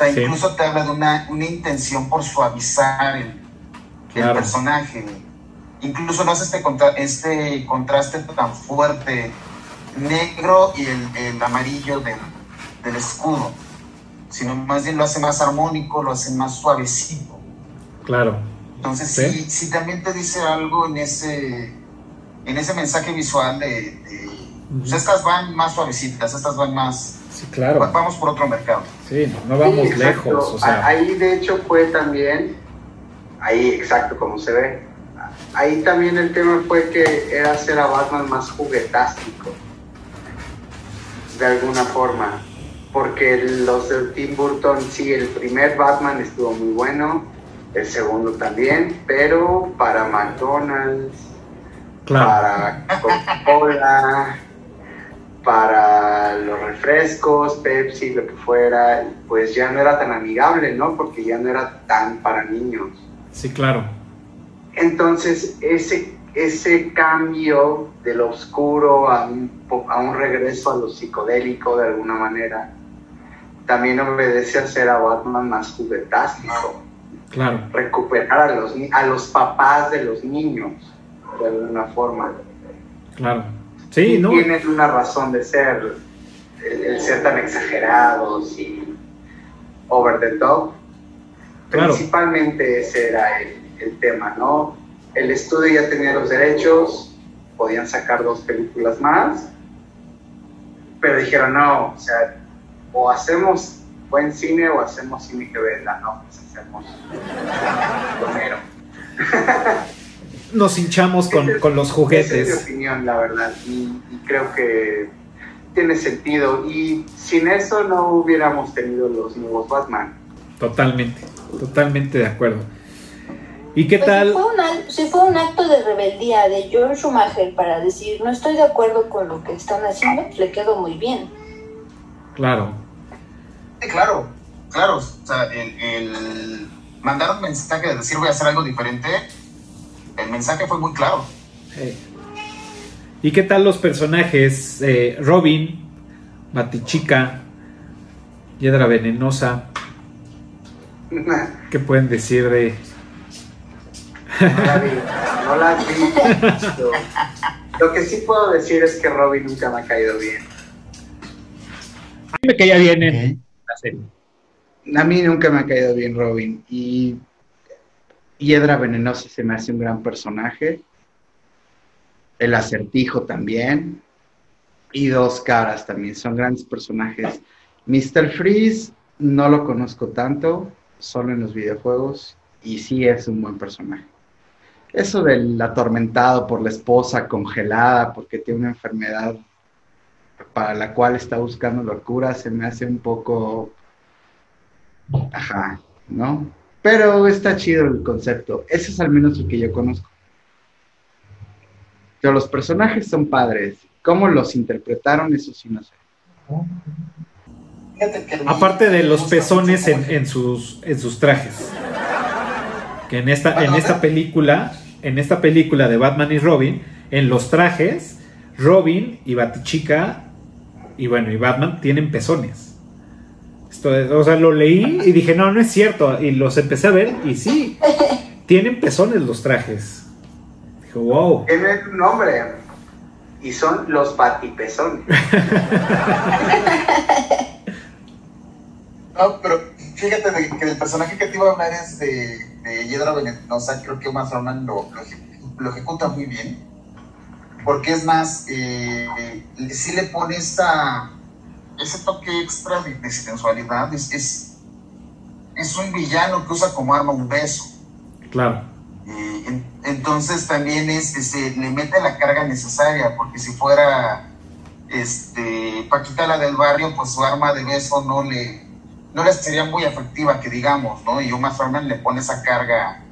Incluso te habla de una, una intención por suavizar el, el personaje. Incluso no hace este, contra, este contraste tan fuerte, negro y el, el amarillo del, del escudo sino más bien lo hace más armónico, lo hace más suavecito. Claro. Entonces sí, sí, también te dice algo en ese, en ese mensaje visual de, pues estas van más suavecitas, estas van más... Sí, claro. Vamos por otro mercado. Sí, no, vamos lejos. Ahí de hecho fue también, ahí exacto como se ve, ahí también el tema fue que era hacer a Batman más juguetástico, de alguna forma porque los de Tim Burton, sí, el primer Batman estuvo muy bueno, el segundo también, pero para McDonald's, para Coca-Cola, para los refrescos, Pepsi, lo que fuera, pues ya no era tan amigable, ¿no? Porque ya no era tan para niños. Sí, claro. Entonces, ese, ese cambio de lo oscuro a un, a un regreso a lo psicodélico de alguna manera, también obedece a ser a Batman más juguetástico. Claro. Recuperar a los, a los papás de los niños, de alguna forma. Claro. Sí, ¿no? Tienen una razón de ser, el, ser tan exagerados y over the top. Principalmente ese era el, el tema, ¿no? El estudio ya tenía los derechos, podían sacar dos películas más, pero dijeron, no, o sea, o hacemos buen cine o hacemos cine que venda, no, pues hacemos primero. Nos hinchamos con, con los juguetes. Esa es mi opinión, la verdad, y, creo que tiene sentido. Y sin eso no hubiéramos tenido los nuevos Batman. Totalmente, totalmente de acuerdo. ¿Y qué pues tal? Si fue, un acto de rebeldía de George Schumacher para decir no estoy de acuerdo con lo que están haciendo, le quedó muy bien. Claro, claro, claro. O sea, el, mandar un mensaje de decir voy a hacer algo diferente, el mensaje fue muy claro. ¿Y qué tal los personajes? Eh, Robin, Matichica, Hiedra Venenosa. ¿Qué pueden decir de.? No la vi, no la vi. Lo que sí puedo decir es que Robin nunca me ha caído bien. A mí me caía bien en, a mí nunca me ha caído bien Robin y Hiedra Venenosa se me hace un gran personaje. El acertijo también. Y Dos Caras también son grandes personajes. Mr. Freeze no lo conozco tanto, solo en los videojuegos, y sí es un buen personaje. eso del atormentado por la esposa congelada porque tiene una enfermedad para la cual está buscando locura se me hace un poco ajá, ¿no? Pero está chido el concepto. Ese es al menos el que yo conozco. Pero los personajes son padres. ¿Cómo los interpretaron? Eso sí no sé. Aparte de los pezones en, sus, en sus trajes. Que en esta, en esta película, en esta película de Batman y Robin, en los trajes, Robin y Batichica y bueno, y Batman tienen pezones. Esto, o sea, lo leí y dije, no, no es cierto. Y los empecé a ver y sí, tienen pezones los trajes. Dijo, wow. Tienen un nombre y son los patipezones. no, pero fíjate que el personaje que te iba a hablar es de, de Yedra Venenosa, creo que Uma Thurman lo, lo, ejecuta muy bien, porque es más, eh, si le pone esa, ese toque extra de, sensualidad, es, es, es un villano que usa como arma un beso. Claro. Eh, entonces también es, se le mete la carga necesaria, porque si fuera este, Paquita la del barrio, pues su arma de beso no le, no le sería muy efectiva, que digamos, ¿no? Y Uma Thurman le pone esa carga,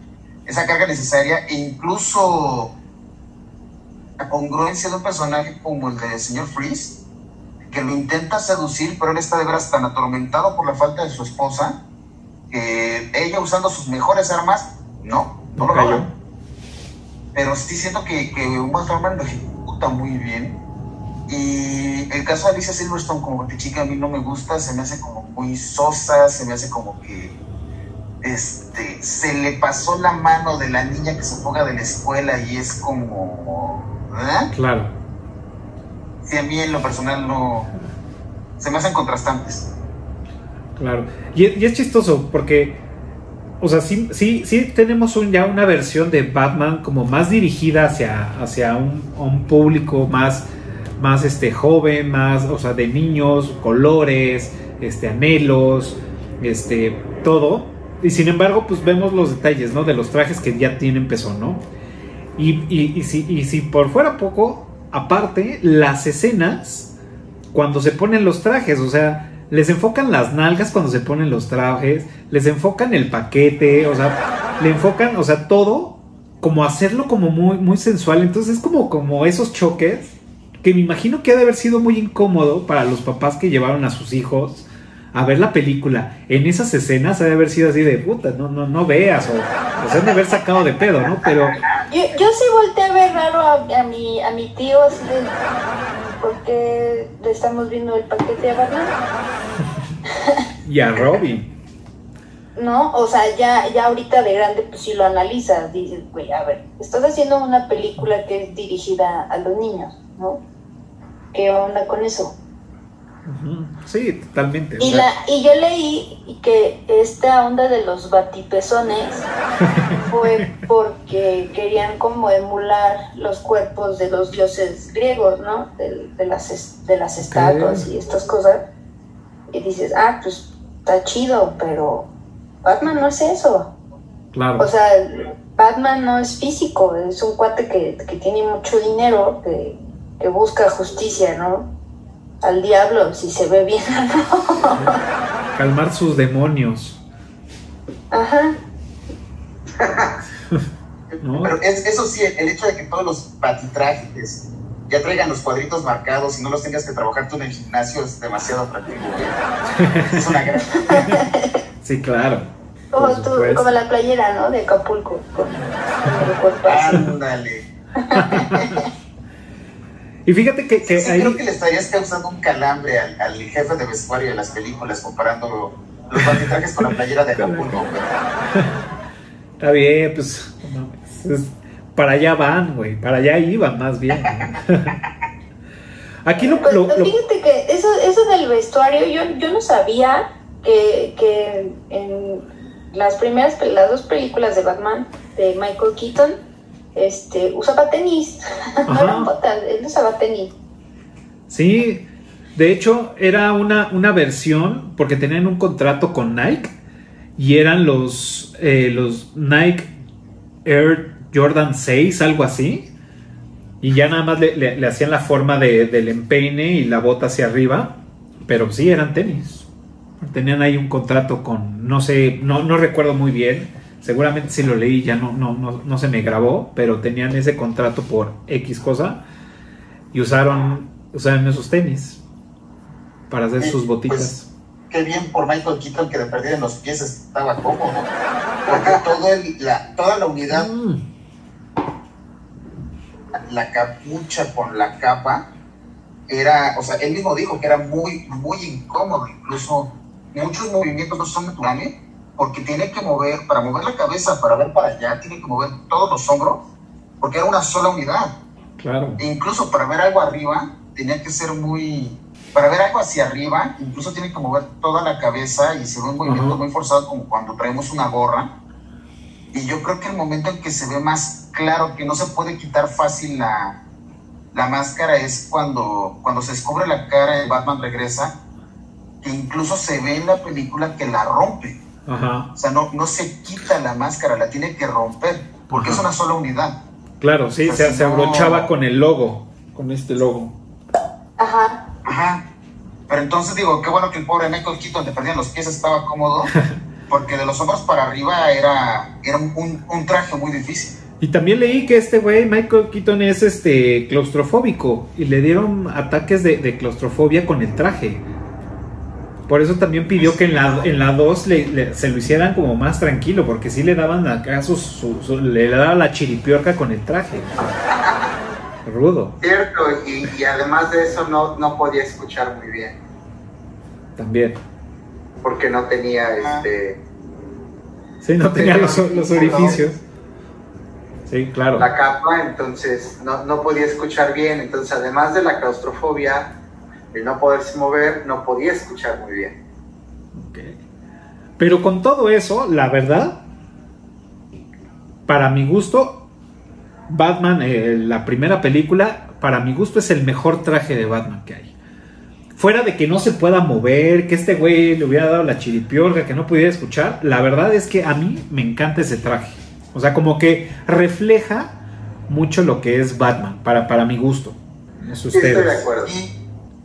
esa carga necesaria, e incluso la congruencia de un personaje como el de señor Freeze, que lo intenta seducir, pero él está de veras tan atormentado por la falta de su esposa, que ella usando sus mejores armas, no, no lo logra. Pero sí siento que, que Uma Thurman lo ejecuta muy bien. Y el caso de Alicia Silverstone como chica a mí no me gusta, se me hace como muy sosa, se me hace como que este, se le pasó la mano de la niña que se fuga de la escuela y es como... Claro. Sí, a mí en lo personal no... Se me hacen contrastantes. Claro. Y, es chistoso porque o sea, sí, sí, sí tenemos un, ya una versión de Batman como más dirigida hacia, hacia un, público más, más este, joven, más, o sea, de niños, colores, este, anhelos, este, todo. Y sin embargo, pues vemos los detalles, ¿no? De los trajes que ya tienen peso, ¿no? Y, y, si, y si por fuera poco, aparte, las escenas, cuando se ponen los trajes, o sea, les enfocan las nalgas cuando se ponen los trajes, les enfocan el paquete, o sea, le enfocan, o sea, todo como hacerlo como muy, muy sensual. Entonces es como, como esos choques que me imagino que ha de haber sido muy incómodo para los papás que llevaron a sus hijos a ver la película. En esas escenas ha de haber sido así de puta, no, no, no veas, o, se han de haber sacado de pedo, ¿no? Pero. Yo, yo sí volteé a ver raro a, mi, a mi tío, así de porque le estamos viendo el paquete a Batman. y a Robin. ¿No? O sea, ya, ya ahorita de grande, pues si lo analizas, dices, güey, a ver, estás haciendo una película que es dirigida a los niños, ¿no? ¿Qué onda con eso? Sí, totalmente. Y, la, y yo leí que esta onda de los batipezones fue porque querían como emular los cuerpos de los dioses griegos, ¿no? De, las, de las estatuas y estas cosas. Y dices, ah, pues está chido, pero Batman no es eso. Claro. O sea, Batman no es físico, es un cuate que, tiene mucho dinero, que, que busca justicia, ¿no? Al diablo si se ve bien Calmar sus demonios. Ajá. Pero eso sí, el hecho de que todos los patitrajes ya traigan los cuadritos marcados y no los tengas que trabajar tú en el gimnasio es demasiado atractivo. es una gran. sí, claro. Como, tú, como la playera, ¿no? De Acapulco. Con, Ándale. Y fíjate que, que sí, creo que le estarías causando un calambre al, jefe de vestuario de las películas comparando los batitrajes con la playera de Acapulco. Está bien, pues, para allá van, güey, para allá iban más bien. Aquí lo, pues, Fíjate que eso, eso del vestuario, yo, yo no sabía que, que en las primeras, las dos películas de Batman de Michael Keaton, este, usaba tenis, no eran botas, él usaba tenis. Sí, de hecho era una, una versión porque tenían un contrato con Nike y eran los, eh, los Nike Air Jordan 6, algo así. Y ya nada más le, le- le hacían la forma de- del empeine y la bota hacia arriba. Pero sí, eran tenis. Tenían ahí un contrato con, no sé, no, no recuerdo muy bien. Seguramente si lo leí ya no, no, no, no se me grabó. Pero tenían ese contrato por X cosa. Y usaron, usaron esos tenis. Para hacer Sí, sus botitas. pues, Qué bien por Michael Keaton que de perdida en los pies estaba cómodo. Porque todo el- la, toda la unidad, Mm, la capucha con la capa, era, o sea, él mismo dijo que era muy, muy incómodo. Incluso muchos movimientos no son naturales porque tiene que mover, para mover la cabeza, para ver para allá, tiene que mover todos los hombros porque era una sola unidad. claro. E incluso para ver algo arriba, tenía que ser muy... Para ver algo hacia arriba, incluso tiene que mover toda la cabeza y se ve un movimiento muy forzado como cuando traemos una gorra. Y yo creo que el momento en que se ve más claro que no se puede quitar fácil la, la máscara es cuando, cuando se descubre la cara de Batman regresa, que incluso se ve en la película que la rompe. Ajá. O sea, no, no se quita la máscara, la tiene que romper, porque Ajá. es una sola unidad. Claro, sí, se, se no. abrochaba con el logo, con este logo. Ajá. Ajá. Pero entonces digo, qué bueno que el pobre Michael Keaton te perdían los pies estaba cómodo, porque de los hombros para arriba era, era un, un- un traje muy difícil. Y también leí que este güey, Michael Keaton, es este claustrofóbico y le dieron ataques de, de claustrofobia con el traje. Por eso también pidió que en la, en la 2 le- le- se lo hicieran como más tranquilo, porque sí le daban acá sus, su- su- le daba la chiripiorca con el traje. Rudo, Cierto, y, y además de eso no, no podía escuchar muy bien, también. porque no tenía Ah. este, Sí, no tenía los, los orificios. Sí, claro. la capa, entonces no, no podía escuchar bien, entonces además de la claustrofobia, el no poderse mover, no podía escuchar muy bien. Ok. Pero con todo eso, la verdad, para mi gusto, Batman, eh, la primera película, para mi gusto es el mejor traje de Batman que hay. Fuera de que no se pueda mover, que este güey le hubiera dado la chiripiorga, que no pudiera escuchar, la verdad es que a mí me encanta ese traje. O sea, como que refleja mucho lo que es Batman, para, para mi gusto. Sí, estoy de acuerdo. Y,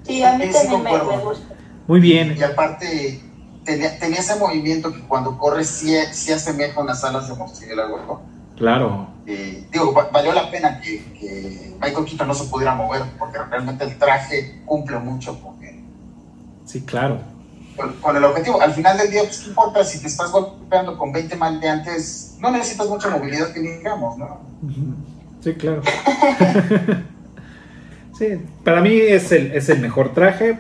Sí, a mí Sí, también me, gusta. Muy bien. y aparte tenía, tenía ese movimiento que cuando corre sí, sí asemeja unas alas de murciélago. ¿no? Claro. Eh, digo, va- valió la pena que, que Michael Keaton no se pudiera mover, porque realmente el traje cumple mucho con, el- Sí, claro. con, con el objetivo. Al final del día, pues, ¿qué importa si te estás golpeando con 20 maleantes? No necesitas mucha movilidad que digamos, ¿no? Sí, claro. sí, para mí es el, es el mejor traje,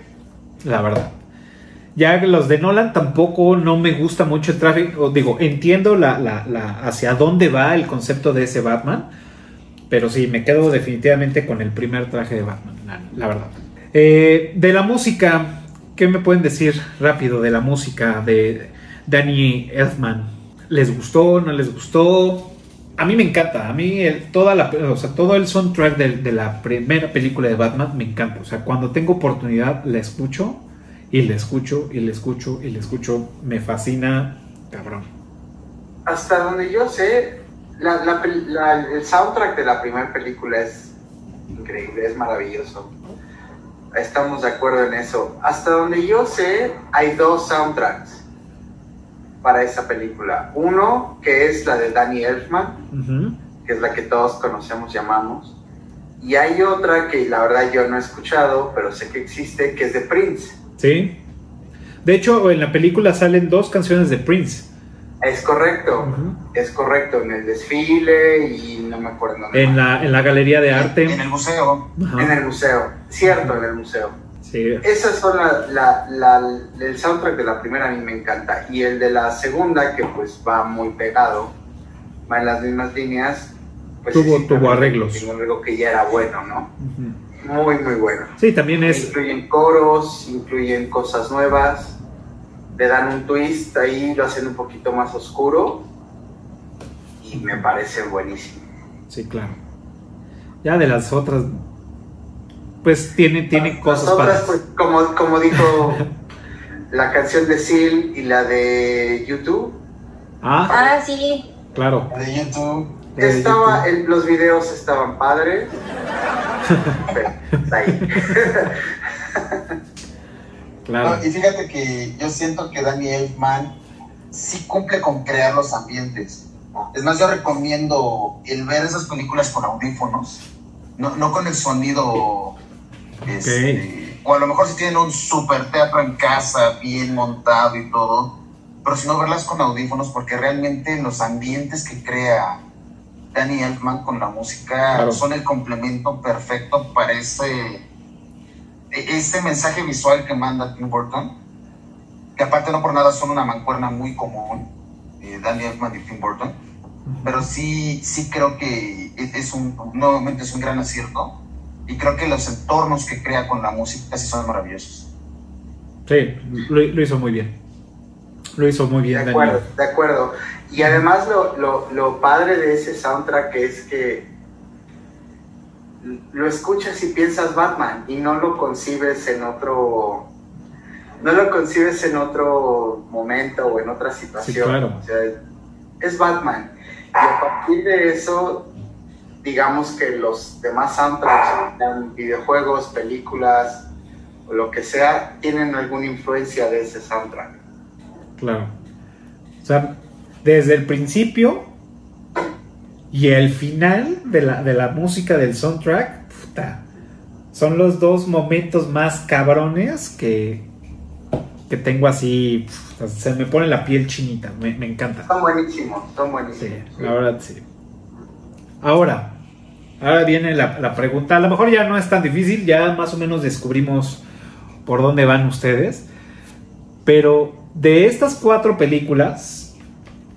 la verdad. Ya los de Nolan tampoco no me gusta mucho el traje. digo, entiendo la, la- la- hacia dónde va el concepto de ese Batman. Pero sí, me quedo definitivamente con el primer traje de Batman, la, la verdad. Eh, de la música, ¿qué me pueden decir rápido de la música de Danny Elfman? ¿Les gustó? ¿No les gustó? A mí me encanta, a mí toda la, o sea, todo el soundtrack de, la primera película de Batman me encanta. O sea, cuando tengo oportunidad la escucho y la escucho y la escucho y la escucho. Me fascina, cabrón. Hasta donde yo sé, la- el soundtrack de la primera película es increíble, es maravilloso. Estamos de acuerdo en eso. Hasta donde yo sé, hay dos soundtracks para esa película. Uno, que es la de Danny Elfman, que es la que todos conocemos, llamamos. Y hay otra que la verdad yo no he escuchado, pero sé que existe, que es de Prince. Sí. De hecho, en la película salen dos canciones de Prince. Es correcto, es correcto, en el desfile y no me acuerdo en dónde En más. la, en la galería de arte. En el museo. Ajá. En el museo, cierto, en el museo. Sí. Esas son la, la- la- el soundtrack de la primera a mí me encanta y el de la segunda que pues va muy pegado, va en las mismas líneas, pues Tuvo- tuvo arreglos. Un arreglo que ya era bueno, ¿no? Muy muy bueno. Sí, también es. Incluyen coros, incluyen cosas nuevas, le dan un twist ahí, lo hacen un poquito más oscuro y me parece buenísimo. Sí, claro. Ya de las otras. Pues tiene, tiene Las cosas otras, padres. pues, como, como dijo la canción de Seal y la de YouTube, Ah, Ah, sí. claro. De YouTube. Estaba, los videos estaban padres. ahí. claro. y fíjate que yo siento que Danny Elfman sí cumple con crear los ambientes. Es más, yo recomiendo el ver esas películas con audífonos, no, no con el sonido. Este, o a lo mejor si tienen un super teatro en casa, bien montado y todo, pero si no verlas con audífonos, porque realmente los ambientes que crea Danny Elfman con la música son el complemento perfecto para ese, este mensaje visual que manda Tim Burton, que aparte no por nada son una mancuerna muy común, eh, Danny Elfman y Tim Burton, pero sí, sí creo que es un, nuevamente es un gran acierto y creo que los entornos que crea con la música sí son maravillosos. Sí, lo hizo muy bien. Lo hizo muy bien. De acuerdo, de acuerdo. Y además lo, lo, padre de ese soundtrack es que lo escuchas y piensas Batman y no lo concibes en otro no lo concibes en otro momento o en otra situación. claro. es Batman. Y a partir de eso, digamos que los demás soundtracks, videojuegos, películas o lo que sea, tienen alguna influencia de ese soundtrack. Claro. O sea, desde el principio y el final de la, de la música del soundtrack, puta, son los dos momentos más cabrones que, que tengo así. se me pone la piel chinita, me, encanta. Son buenísimos, son buenísimos. Sí, la verdad sí. Ahora, ahora viene la, la pregunta. A lo mejor ya no es tan difícil, ya más o menos descubrimos por dónde van ustedes. Pero de estas cuatro películas,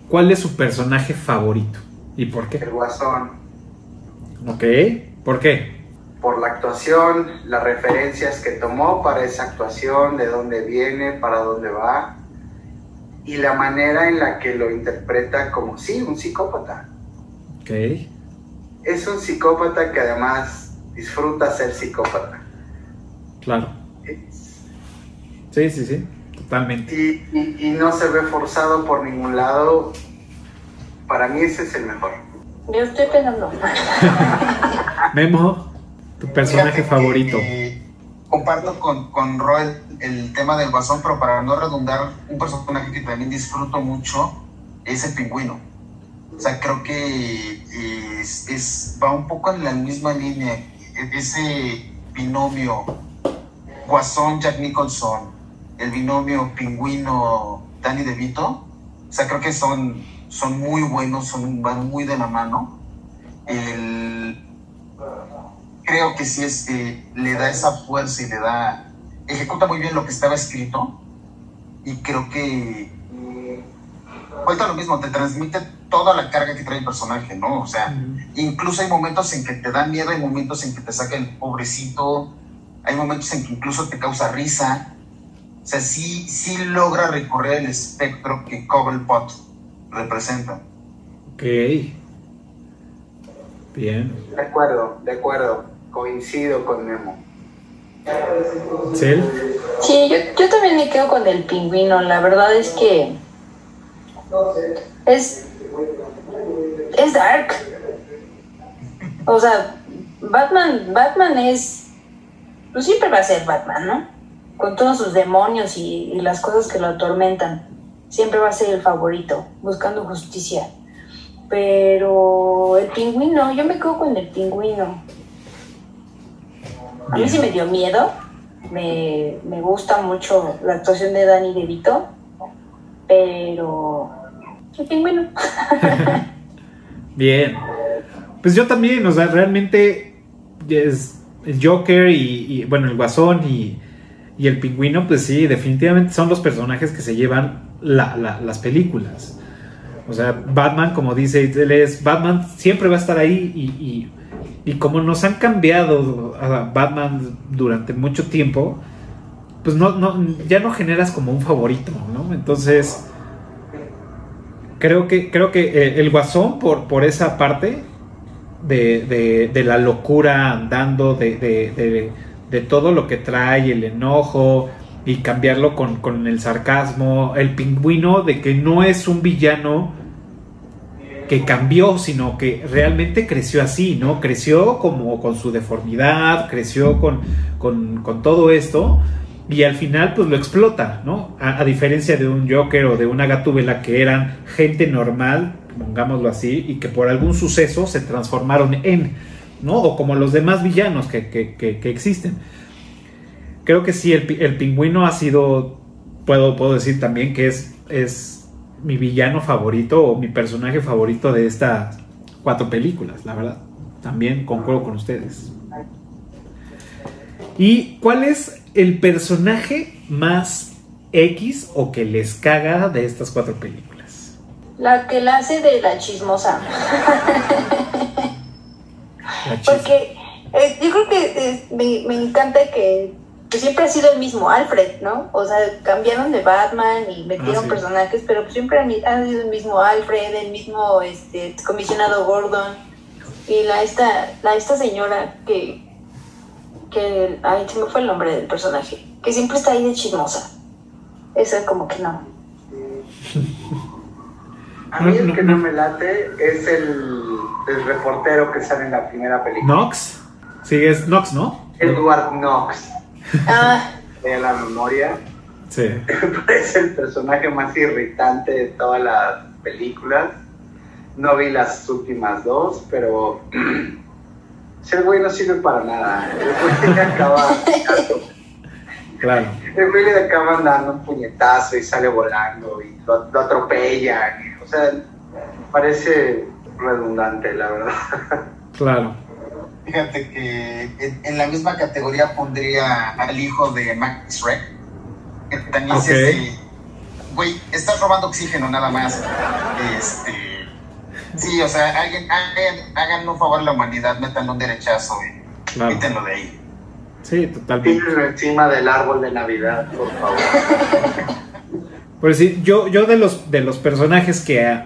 ¿cuál es su personaje favorito? ¿Y por qué? El Guasón. Ok, ¿por qué? Por la actuación, las referencias que tomó para esa actuación, de dónde viene, para dónde va, y la manera en la que lo interpreta como, sí, un psicópata. Ok. Es un psicópata que además disfruta ser psicópata. Claro. Sí, sí, sí. Totalmente. Y, no se ve forzado por ningún lado. Para mí ese es el mejor. Yo estoy pensando. Memo, tu personaje favorito. comparto con, con Roel el tema del guasón, pero para no redundar, un personaje que también disfruto mucho es el pingüino. O sea, creo que es, es, va un poco en la misma línea. Ese binomio Guasón-Jack Nicholson el binomio pingüino Danny DeVito, o sea, creo que son, son muy buenos, son, van muy de la mano. creo que sí es, le da esa fuerza y le da, ejecuta muy bien lo que estaba escrito y creo que cuenta lo mismo, te transmite toda la carga que trae el personaje, ¿no? O sea, incluso hay momentos en que te da miedo, hay momentos en que te saca el pobrecito, hay momentos en que incluso te causa risa, o sea, sí, sí logra recorrer el espectro que Cobblepot representa. Ok. Bien. De acuerdo, de acuerdo. Coincido con Nemo. ¿Sí? Sí, yo, yo también me quedo con el pingüino. La verdad es que es, es dark. O sea, Batman, Batman es, pues siempre va a ser Batman, ¿no? con todos sus demonios y, las cosas que lo atormentan. Siempre va a ser el favorito, buscando justicia. Pero el pingüino, yo me quedo con el pingüino. A mí sí me dio miedo. Me, gusta mucho la actuación de Danny DeVito. Pero el pingüino. Bien. Pues yo también, o sea, realmente es el Joker y bueno, el Guasón y y el pingüino, pues sí, definitivamente son los personajes que se llevan las películas. O sea, Batman, como dice, él es Batman, siempre va a estar ahí y, y, como nos han cambiado a Batman durante mucho tiempo, pues no, no, ya no generas como un favorito, ¿no? Entonces, creo que, creo que eh, el Guasón, por, por esa parte de, de, la locura andando, de de todo lo que trae, el enojo y cambiarlo con, el sarcasmo, el pingüino de que no es un villano que cambió, sino que realmente creció así, ¿no? Creció como con su deformidad, creció con, con, con todo esto y al final pues lo explota, ¿no? A, diferencia de un Joker o de una Gatúbela que eran gente normal, pongámoslo así, y que por algún suceso se transformaron en, ¿no? O como los demás villanos que, que, que, que existen. Creo que sí, el, el, pingüino ha sido, puedo, puedo decir también que es, es mi villano favorito o mi personaje favorito de estas cuatro películas, la verdad. También concuerdo con ustedes. ¿Y cuál es el personaje más X o que les caga de estas cuatro películas? La que la hace de la chismosa. La Porque eh, yo creo que eh, me, me, encanta que, siempre ha sido el mismo Alfred, ¿no? O sea, cambiaron de Batman y metieron ah, sí. personajes, pero siempre han, han, sido el mismo Alfred, el mismo este, comisionado Gordon y la esta, la esta señora que que, ay, se me fue el nombre del personaje, que siempre está ahí de chismosa. Eso es como que no. A mí el que no me late es el, el reportero que sale en la primera película. ¿Knox? Sí, es Knox, ¿no? Edward Knox. Ah. De la memoria. Sí. es el personaje más irritante de todas las películas. No vi las últimas dos, pero ese güey no sirve para nada. El güey le acaba. claro. El güey le acaba dando un puñetazo y sale volando y lo, lo atropellan. Y, o sea, parece redundante, la verdad. Claro. Fíjate que en, en, la misma categoría pondría al hijo de Max Shrek. Que también okay. este. Güey, estás robando oxígeno nada más. Este Sí, o sea, alguien, hagan, hagan un favor a la humanidad, metan un derechazo y claro. quítenlo de ahí. Sí, totalmente. Tírenlo encima del árbol de Navidad, por favor. Pues sí, yo, yo de los de los personajes que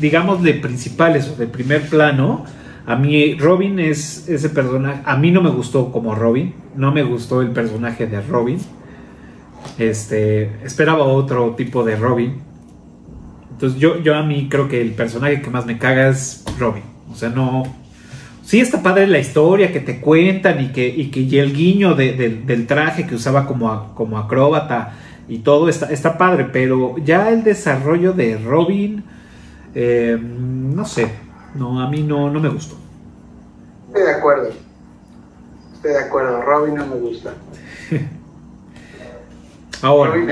digamos de principales o de primer plano, a mí Robin es ese personaje, a mí no me gustó como Robin, no me gustó el personaje de Robin. Este, esperaba otro tipo de Robin, entonces yo, yo a mí creo que el personaje que más me caga es Robin. O sea, no... Sí está padre la historia que te cuentan y que, y que y el guiño de, de, del traje que usaba como, como acróbata y todo está, está padre, pero ya el desarrollo de Robin, eh, no sé, no, a mí no, no me gustó. Estoy de acuerdo. Estoy de acuerdo, Robin no me gusta. Ahora. Robin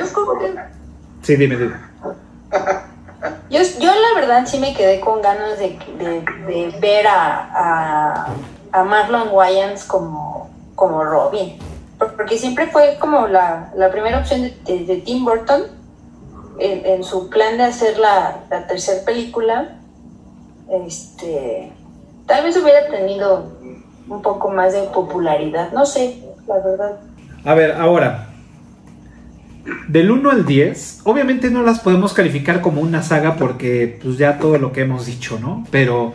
sí, dime, dime. Yo, yo la verdad sí me quedé con ganas de, de, ver a, a, a, Marlon Wayans como, como Robin, porque siempre fue como la, la primera opción de, de, de Tim Burton en, en, su plan de hacer la, la tercera película. Este, tal vez hubiera tenido un poco más de popularidad, no sé, la verdad. A ver, ahora, del 1 al 10, obviamente no las podemos calificar como una saga porque pues ya todo lo que hemos dicho, ¿no? Pero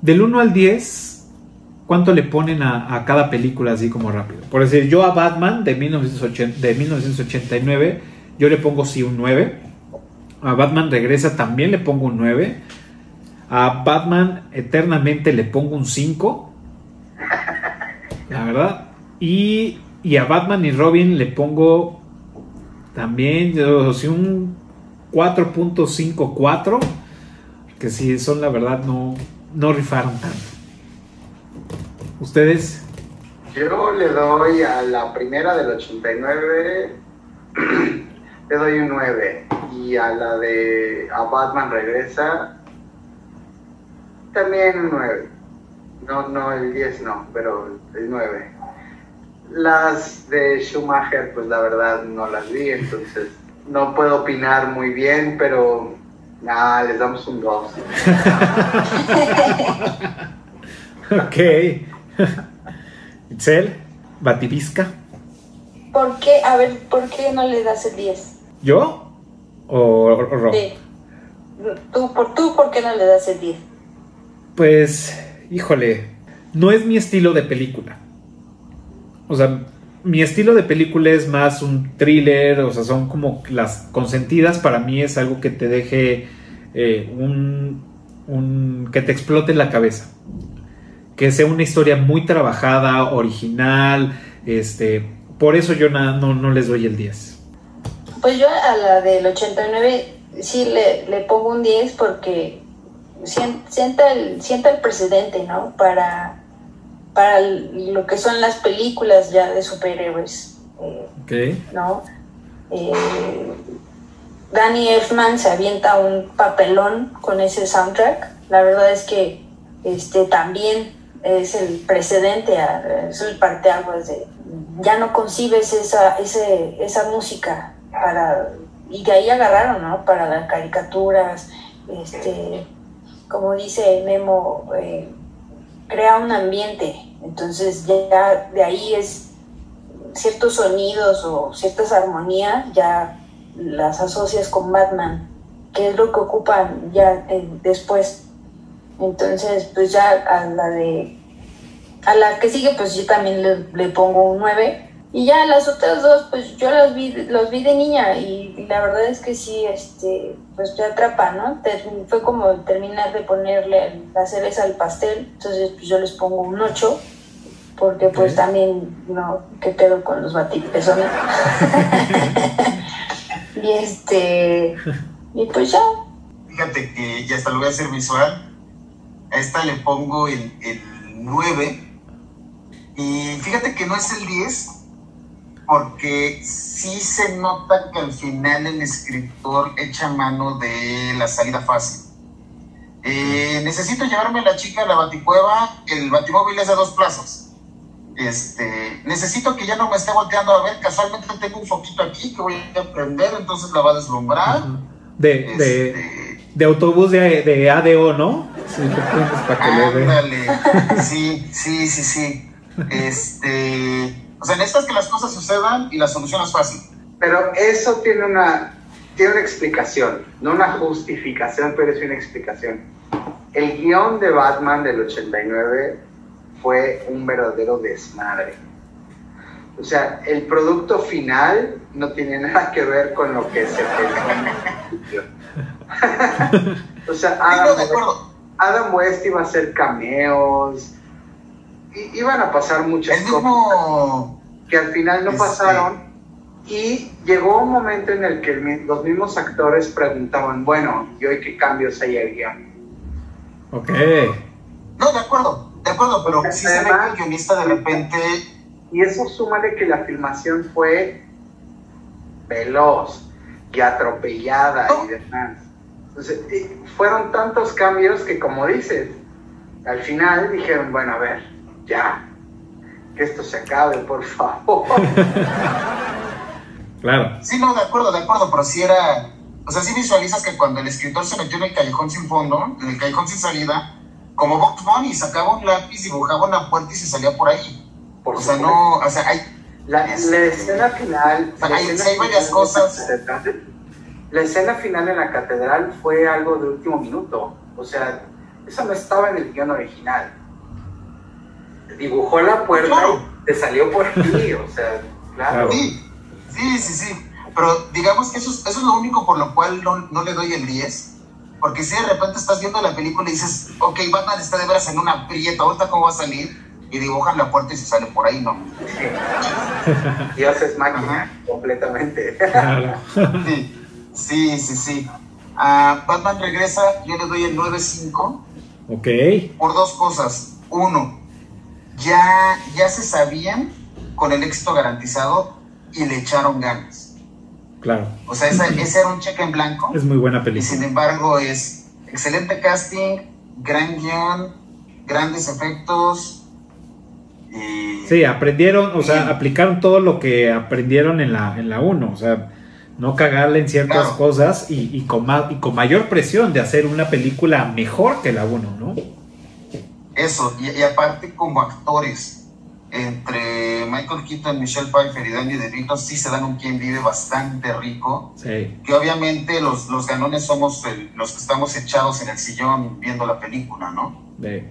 del 1 al 10, ¿cuánto le ponen a, cada película así como rápido? Por decir, yo a Batman de, 1980, de 1989, yo le pongo sí un 9. A Batman Regresa también le pongo un 9. A Batman Eternamente le pongo un 5. La verdad. Y, y a Batman y Robin le pongo también, yo, si un 4.54, que si son la verdad no, no rifaron tanto. ¿Ustedes? Yo le doy a la primera del 89, le doy un 9. Y a la de A Batman Regresa, también un 9. No, no, el 10 no, pero el 9. Las de Schumacher, pues la verdad no las vi, entonces no puedo opinar muy bien, pero nada, les damos un 2. ok. Itzel, Bativisca. ¿Por qué? A ver, ¿por qué no le das el 10? ¿Yo? ¿O, o Rob? Sí. ¿Tú por, ¿Tú por qué no le das el 10? Pues, híjole, no es mi estilo de película o sea, mi estilo de película es más un thriller, o sea, son como las consentidas, para mí es algo que te deje eh, un, que te explote la cabeza. Que sea una historia muy trabajada, original, este, por eso yo no, no les doy el 10. Pues yo a la del 89 sí le, le pongo un 10 porque sienta el, sienta el precedente, ¿no? Para, para lo que son las películas ya de superhéroes. Eh, ¿No? Eh, Danny Elfman se avienta un papelón con ese soundtrack. La verdad es que este también es el precedente, es el parteaguas de ya no concibes esa, ese, esa música para y de ahí agarraron, ¿no? Para las caricaturas, este, como dice Memo, eh, crea un ambiente. Entonces ya de ahí es ciertos sonidos o ciertas armonías ya las asocias con Batman, que es lo que ocupan ya eh, después. Entonces, pues ya a la de a la que sigue, pues yo también le, le pongo un 9 y ya las otras dos, pues yo las vi, los vi de niña y, la verdad es que sí, este, pues te atrapa, ¿no? fue como terminar de ponerle la cereza al pastel, entonces pues yo les pongo un 8, porque pues también, no, ¿qué pedo con los batipezones? y este, y pues ya. Fíjate que ya hasta lo voy a hacer visual, a esta le pongo el, el 9, y fíjate que no es el 10, porque sí se nota que al final el escritor echa mano de la salida fácil. Eh, necesito llevarme a la chica a la baticueva, el batimóvil es de dos plazas. Este, necesito que ya no me esté volteando a ver, casualmente tengo un foquito aquí que voy a prender, entonces la va a deslumbrar. De, este, de, autobús de, de, ADO, ¿no? Sí, para que sí, sí, sí, sí. Este o sea, necesitas que las cosas sucedan y la solución es fácil. Pero eso tiene una, tiene una explicación, no una justificación, pero es una explicación. El guion de Batman del 89 fue un verdadero desmadre. O sea, el producto final no tiene nada que ver con lo que se pensó o sea, Adam, Adam West iba a hacer cameos, iban a pasar muchas cosas que al final no pasaron. Y llegó un momento en el que los mismos actores preguntaban, bueno, ¿y hoy qué cambios hay al guion? Ok. No, de acuerdo, de acuerdo, pero si se ve que el guionista de repente... Y eso súmale que la filmación fue veloz y atropellada y demás. Entonces, fueron tantos cambios que, como dices, al final dijeron, bueno, a ver, ya, que esto se acabe, por favor. claro. Sí, no, de acuerdo, de acuerdo, pero si era, o sea, si visualizas que cuando el escritor se metió en el callejón sin fondo, en el callejón sin salida, como Box Bunny sacaba un lápiz, dibujaba una puerta y se salía por ahí. o sea, no, o sea, hay... La, escena final... hay, varias cosas. La escena final en la catedral fue algo de último minuto. O sea, eso no estaba en el guion original dibujó la puerta te salió por ti, o sea, claro. Sí, sí, sí, sí. Pero digamos que eso, es, eso es lo único por lo cual no, no, le doy el 10. Porque si de repente estás viendo la película y dices, ok, Batman está de veras en una prieta, ahorita cómo va a salir, y dibujan la puerta y se sale por ahí, ¿no? Dios es máquina, completamente. Sí, sí, sí. Ah, Batman regresa, yo le doy el 9-5. Ok. Por dos cosas. Uno, ya, ya se sabían con el éxito garantizado y le echaron ganas. Claro. O sea, ese era un cheque en blanco. Es muy buena película. Y sin embargo es excelente casting, gran guion, grandes efectos. Sí, aprendieron, o sea, aplicaron todo lo que aprendieron en la, en la 1, o sea, no cagarle en ciertas cosas y, y, con y con mayor presión de hacer una película mejor que la 1, ¿no? Eso, y, aparte como actores, entre Michael Keaton, Michelle Pfeiffer y Danny DeVito sí se dan un quien vive bastante rico. Sí. Que obviamente los, los ganones somos los que estamos echados en el sillón viendo la película, ¿no? Sí.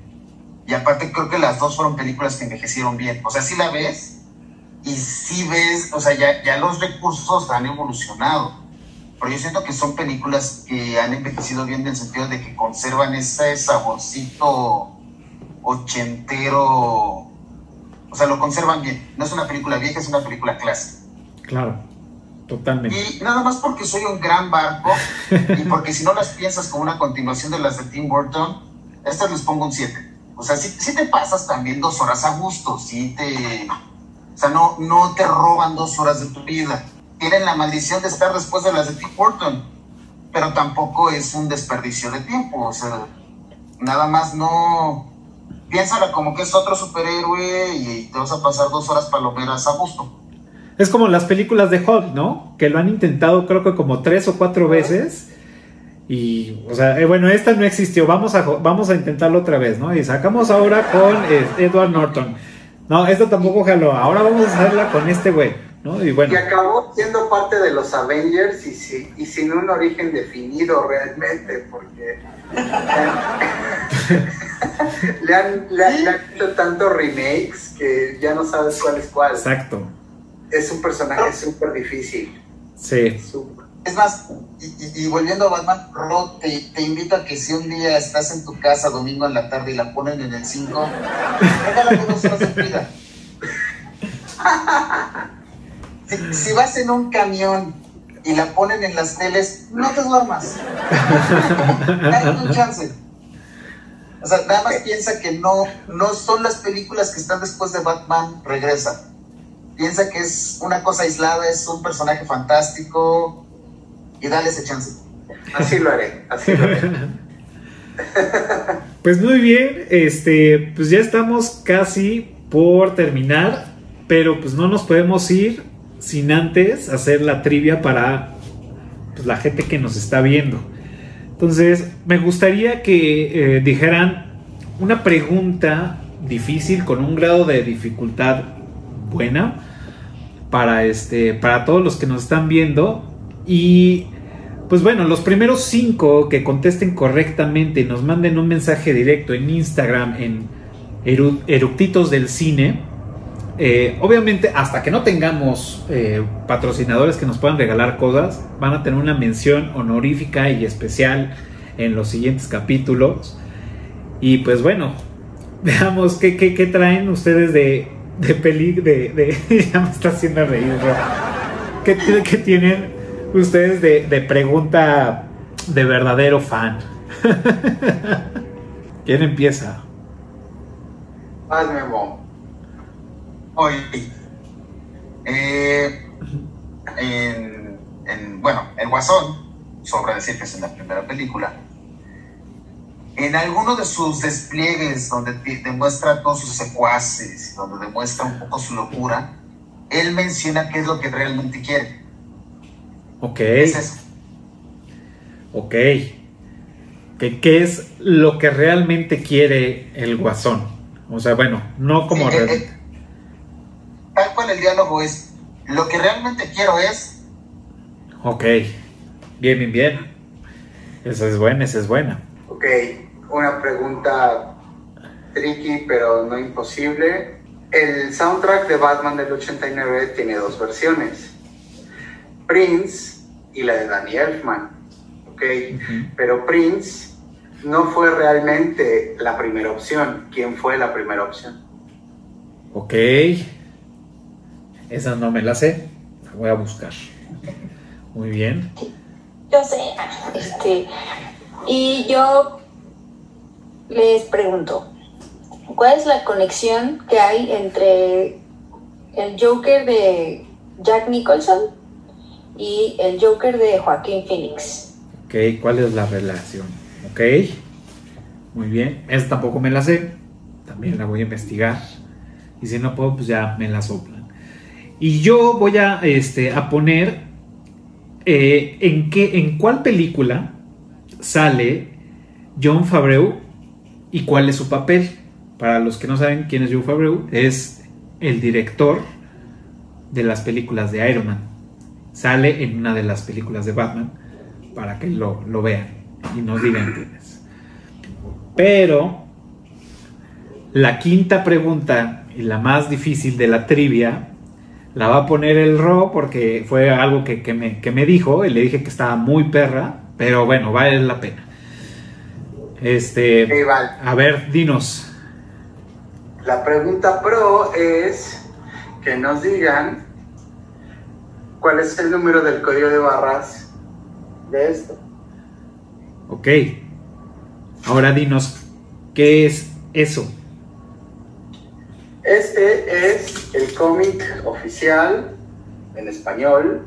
Y aparte creo que las dos fueron películas que envejecieron bien. O sea, sí la ves y sí ves, o sea, ya, ya los recursos han evolucionado. pero yo siento que son películas que han envejecido bien en el sentido de que conservan ese saborcito ochentero, o sea, lo conservan bien. No es una película vieja, es una película clásica. Claro, totalmente. Y nada más porque soy un gran barco y porque si no las piensas como una continuación de las de Tim Burton, estas les pongo un 7. O sea, si, te pasas también dos horas a gusto, si te... O sea, no, no te roban dos horas de tu vida. Tienen la maldición de estar después de las de Tim Burton, pero tampoco es un desperdicio de tiempo. O sea, nada más no... Piénsala como que es otro superhéroe y te vas a pasar dos horas palomeras a gusto. Es como las películas de Hulk, ¿no? Que lo han intentado creo que como tres o cuatro veces y, o sea, eh, bueno, esta no existió, vamos a, vamos a intentarlo otra vez, ¿no? Y sacamos ahora con eh, Edward Norton. No, esto tampoco jaló, ahora vamos a hacerla con este güey, ¿no? Y bueno. Y acabó siendo parte de los Avengers y, y sin un origen definido realmente, porque le, han, le, han, hecho tantos remakes que ya no sabes cuál es cuál. Exacto. Es un personaje súper difícil. Sí. Es más, y, volviendo a Batman, Rod, te, invito a que si un día estás en tu casa domingo en la tarde y la ponen en el 5, regálame dos horas de vida. Si, vas en un camión y la ponen en las teles, no te duermas. Dale un chance. O sea, nada más piensa que no, no son las películas que están después de Batman, regresa. Piensa que es una cosa aislada, es un personaje fantástico, y dale ese chance. Así lo haré, así lo haré. Pues muy bien, este, pues ya estamos casi por terminar, pero pues no nos podemos ir sin antes hacer la trivia para pues, la gente que nos está viendo. Entonces, me gustaría que eh, dijeran una pregunta difícil con un grado de dificultad buena para este para todos los que nos están viendo y pues bueno, los primeros cinco que contesten correctamente y nos manden un mensaje directo en Instagram en Eructitos del Cine. Eh, obviamente, hasta que no tengamos eh, patrocinadores que nos puedan regalar cosas, van a tener una mención honorífica y especial en los siguientes capítulos. Y pues bueno, veamos qué, traen ustedes de, de peli. De, ya me está haciendo reír, ¿Qué, ¿Qué tienen ustedes de, pregunta de verdadero fan. ¿Quién empieza? Más Memo. Hoy, eh, en, bueno, el Guasón, sobra decir que es en la primera película, en alguno de sus despliegues donde demuestra todos sus secuaces, donde demuestra un poco su locura, él menciona qué es lo que realmente quiere. Ok. Ok. ¿Qué, ¿Qué, es lo que realmente quiere el guasón? O sea, bueno, no como... Eh, eh, tal cual el diálogo es, lo que realmente quiero es... Ok. Bien, bien, bien. Esa es buena, esa es buena. Ok, una pregunta tricky pero no imposible. El soundtrack de Batman del 89 tiene dos versiones. Prince y la de Danny Elfman. ¿ok? Pero Prince no fue realmente la primera opción. ¿Quién fue la primera opción? Ok. Esa no me la sé. La voy a buscar. Muy bien. Yo sé. Este, y yo les pregunto, ¿cuál es la conexión que hay entre el Joker de Jack Nicholson y el Joker de Joaquín Phoenix. Ok, ¿cuál es la relación? Ok, muy bien. Esta tampoco me la sé. También la voy a investigar. Y si no puedo, pues ya me la soplan. Y yo voy a, este, a poner eh, en, qué, en cuál película sale John Favreau y cuál es su papel. Para los que no saben quién es John Favreau, es el director de las películas de Iron Man sale en una de las películas de Batman para que lo, vean y nos digan quién es. Pero la quinta pregunta y la más difícil de la trivia la va a poner el Ro porque fue algo que, que me, que me dijo y le dije que estaba muy perra, pero bueno, vale la pena. Este, vale. a ver, dinos. La pregunta pro es que nos digan cuál es el número del código de barras de esto. Ok. Ahora dinos, ¿qué es eso? Este es el cómic oficial en español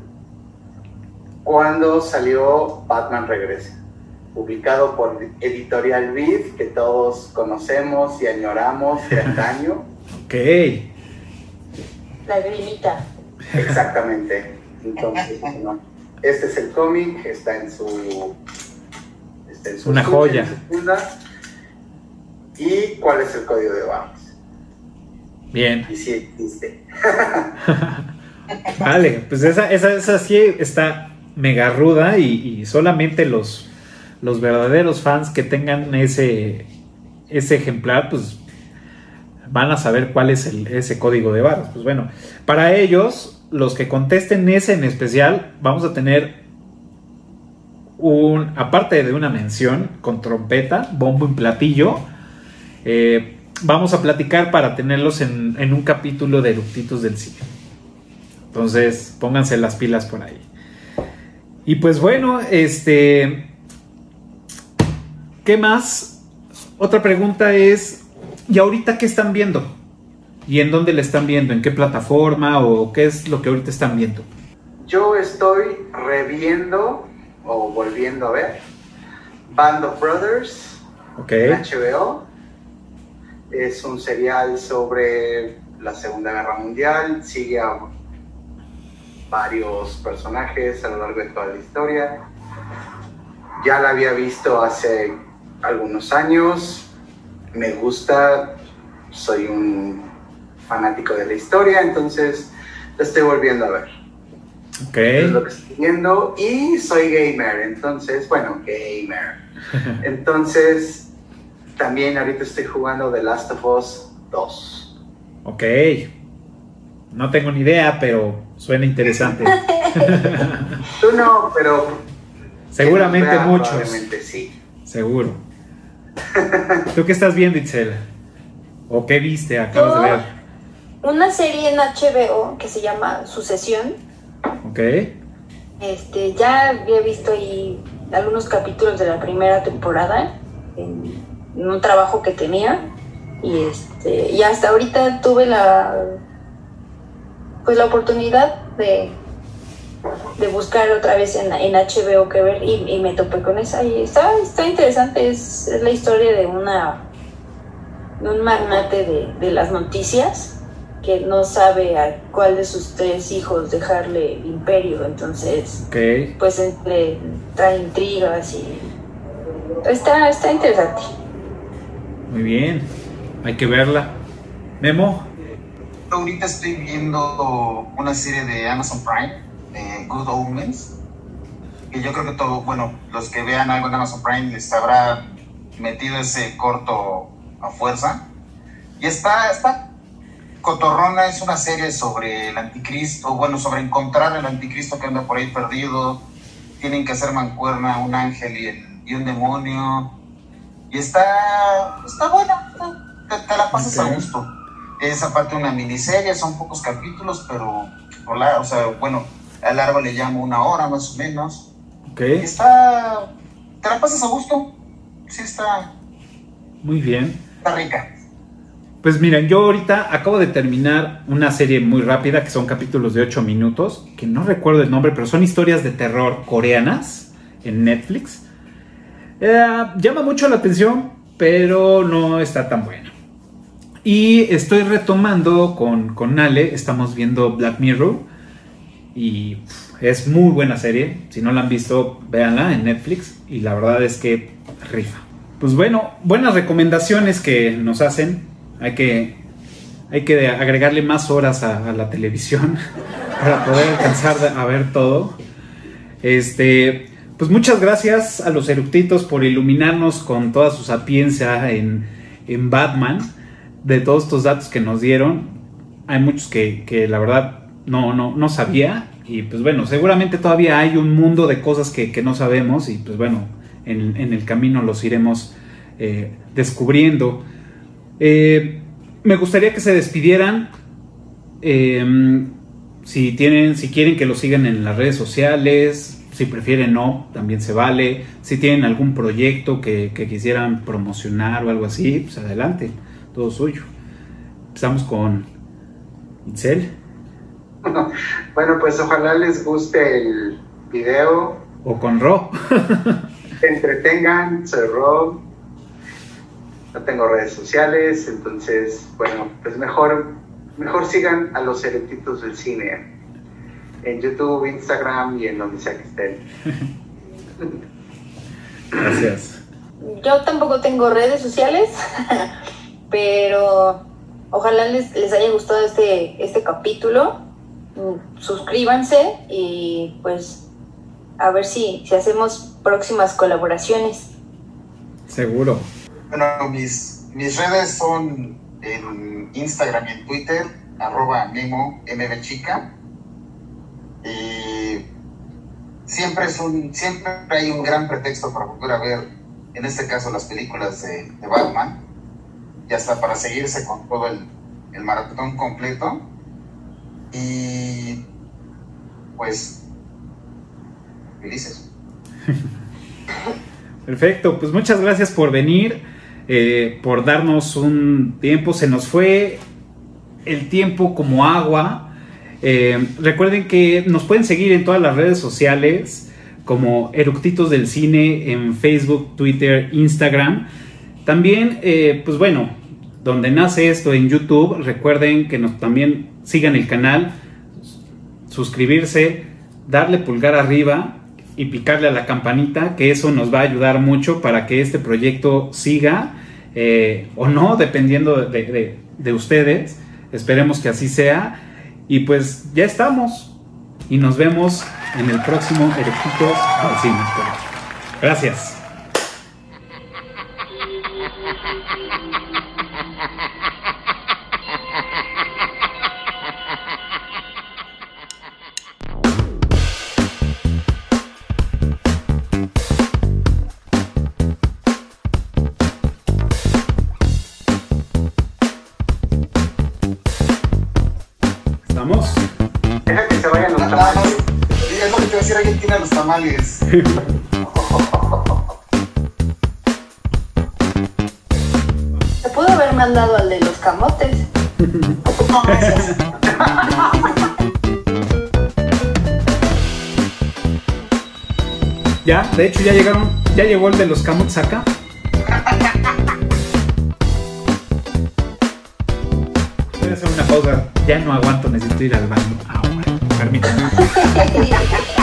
cuando salió Batman Regresa, publicado por Editorial Vid, que todos conocemos y añoramos de antaño. Ok. Lagrimita. Exactamente. Entonces, bueno, este es el cómic, está en su. Está en su Una joya. funda. ¿Y cuál es el código de barras? Bien. Y si existe. Vale, pues esa, esa, esa sí está mega ruda y, y solamente los, los verdaderos fans que tengan ese, ese ejemplar, pues van a saber cuál es el- ese código de barras. Pues bueno, para ellos, los que contesten ese en especial, vamos a tener un, aparte de una mención con trompeta, bombo y platillo, eh, vamos a platicar para tenerlos en, en un capítulo de Eructitos del Cine. Entonces, pónganse las pilas por ahí. Y pues bueno, este. ¿Qué más? Otra pregunta es: ¿y ahorita qué están viendo? ¿Y en dónde le están viendo? ¿En qué plataforma? ¿O qué es lo que ahorita están viendo? Yo estoy reviendo o volviendo a ver Band of Brothers Ok. en HBO. Es un serial sobre la Segunda Guerra Mundial. Sigue a varios personajes a lo largo de toda la historia. Ya la había visto hace algunos años. Me gusta. Soy un fanático de la historia, entonces la estoy volviendo a ver. Ok. Es lo que estoy viendo. Y soy gamer, entonces, bueno, gamer. Entonces, también ahorita estoy jugando The Last of Us 2. Ok. No tengo ni idea, pero suena interesante. Tú no, pero... Seguramente muchos. Probablemente sí. Seguro. ¿Tú qué estás viendo, Itzel? ¿O qué viste? Acabas de ver. Una serie en HBO que se llama Sucesión. Ok. Este, ya había visto ahí algunos capítulos de la primera temporada en un trabajo que tenía y este y hasta ahorita tuve la pues la oportunidad de, de buscar otra vez en, en HBO que ver y, y me topé con esa y está, está interesante. Es, es la historia de una de un magnate de, de las noticias que no sabe a cuál de sus tres hijos dejarle el imperio. Entonces pues entre trae intrigas y está, está interesante. Muy bien. Hay que verla. Memo. Ahorita estoy viendo una serie de Amazon Prime, de Good Omens, que yo creo que todo, bueno, los que vean algo en Amazon Prime les habrá metido ese corto a fuerza. Y está, está cotorrona, es una serie sobre el anticristo, bueno, sobre encontrar el anticristo que anda por ahí perdido. Tienen que hacer mancuerna un ángel y, el- y un demonio. Y está, está buena, te, te la pasas a gusto. Es aparte una miniserie, son pocos capítulos, pero, hola, o sea, bueno, a largo le llamo una hora más o menos. Ok. Y está, te la pasas a gusto. Sí, está, Muy bien. está rica. Pues miren, yo ahorita acabo de terminar una serie muy rápida que son capítulos de 8 minutos, que no recuerdo el nombre, pero son historias de terror coreanas en Netflix. Eh, llama mucho la atención, pero no está tan buena. Y estoy retomando con, con Ale, estamos viendo Black Mirror y es muy buena serie. Si no la han visto, véanla en Netflix y la verdad es que rifa. Pues bueno, buenas recomendaciones que nos hacen. Hay que, hay que agregarle más horas a la televisión para poder alcanzar a ver todo. Este, pues muchas gracias a los eructitos por iluminarnos con toda su sapiencia en, en Batman, de todos estos datos que nos dieron. Hay muchos que, que la verdad no, no, no sabía. Y pues bueno, seguramente todavía hay un mundo de cosas que, que no sabemos y pues bueno, en, en el camino los iremos eh, descubriendo. Eh, me gustaría que se despidieran. eh, si tienen, si quieren que lo sigan en las redes sociales, si prefieren no, también se vale. Si tienen algún proyecto que, que quisieran promocionar o algo así, pues adelante, todo suyo. Empezamos con Itzel Bueno, pues ojalá les guste el video, o con Ro. se entretengan, soy Rob, no tengo redes sociales, entonces, bueno, pues mejor, mejor sigan a los erectitos del cine en YouTube, Instagram y en donde sea que estén. Gracias. Yo tampoco tengo redes sociales, pero ojalá les, les haya gustado este, este capítulo. Suscríbanse y pues a ver si, si hacemos próximas colaboraciones. Seguro. Bueno, mis, mis redes son en Instagram y en Twitter, arroba memo mbchica. Y siempre, es un, siempre hay un gran pretexto para volver a ver, en este caso, las películas de, Batman, y hasta para seguirse con todo el, el maratón completo. Y pues, felices. Perfecto, pues muchas gracias por venir, eh, por darnos un tiempo. Se nos fue el tiempo como agua. Eh, recuerden que nos pueden seguir en todas las redes sociales como Eructitos del Cine en Facebook, Twitter, Instagram. También, eh, pues bueno, donde nace esto en YouTube, recuerden que nos también sigan el canal, suscribirse, darle pulgar arriba y picarle a la campanita, que eso nos va a ayudar mucho para que este proyecto siga eh, o no, dependiendo de, de- de ustedes. Esperemos que así sea. Y pues ya estamos. Y nos vemos en el próximo Erectitos al Cine. Gracias. Se pudo haber mandado al de los camotes. No, gracias. Ya, de hecho ya llegaron, ya llegó el de los camotes acá. Voy a hacer una pausa. Ya no aguanto, necesito ir al baño ahora. Permítanme.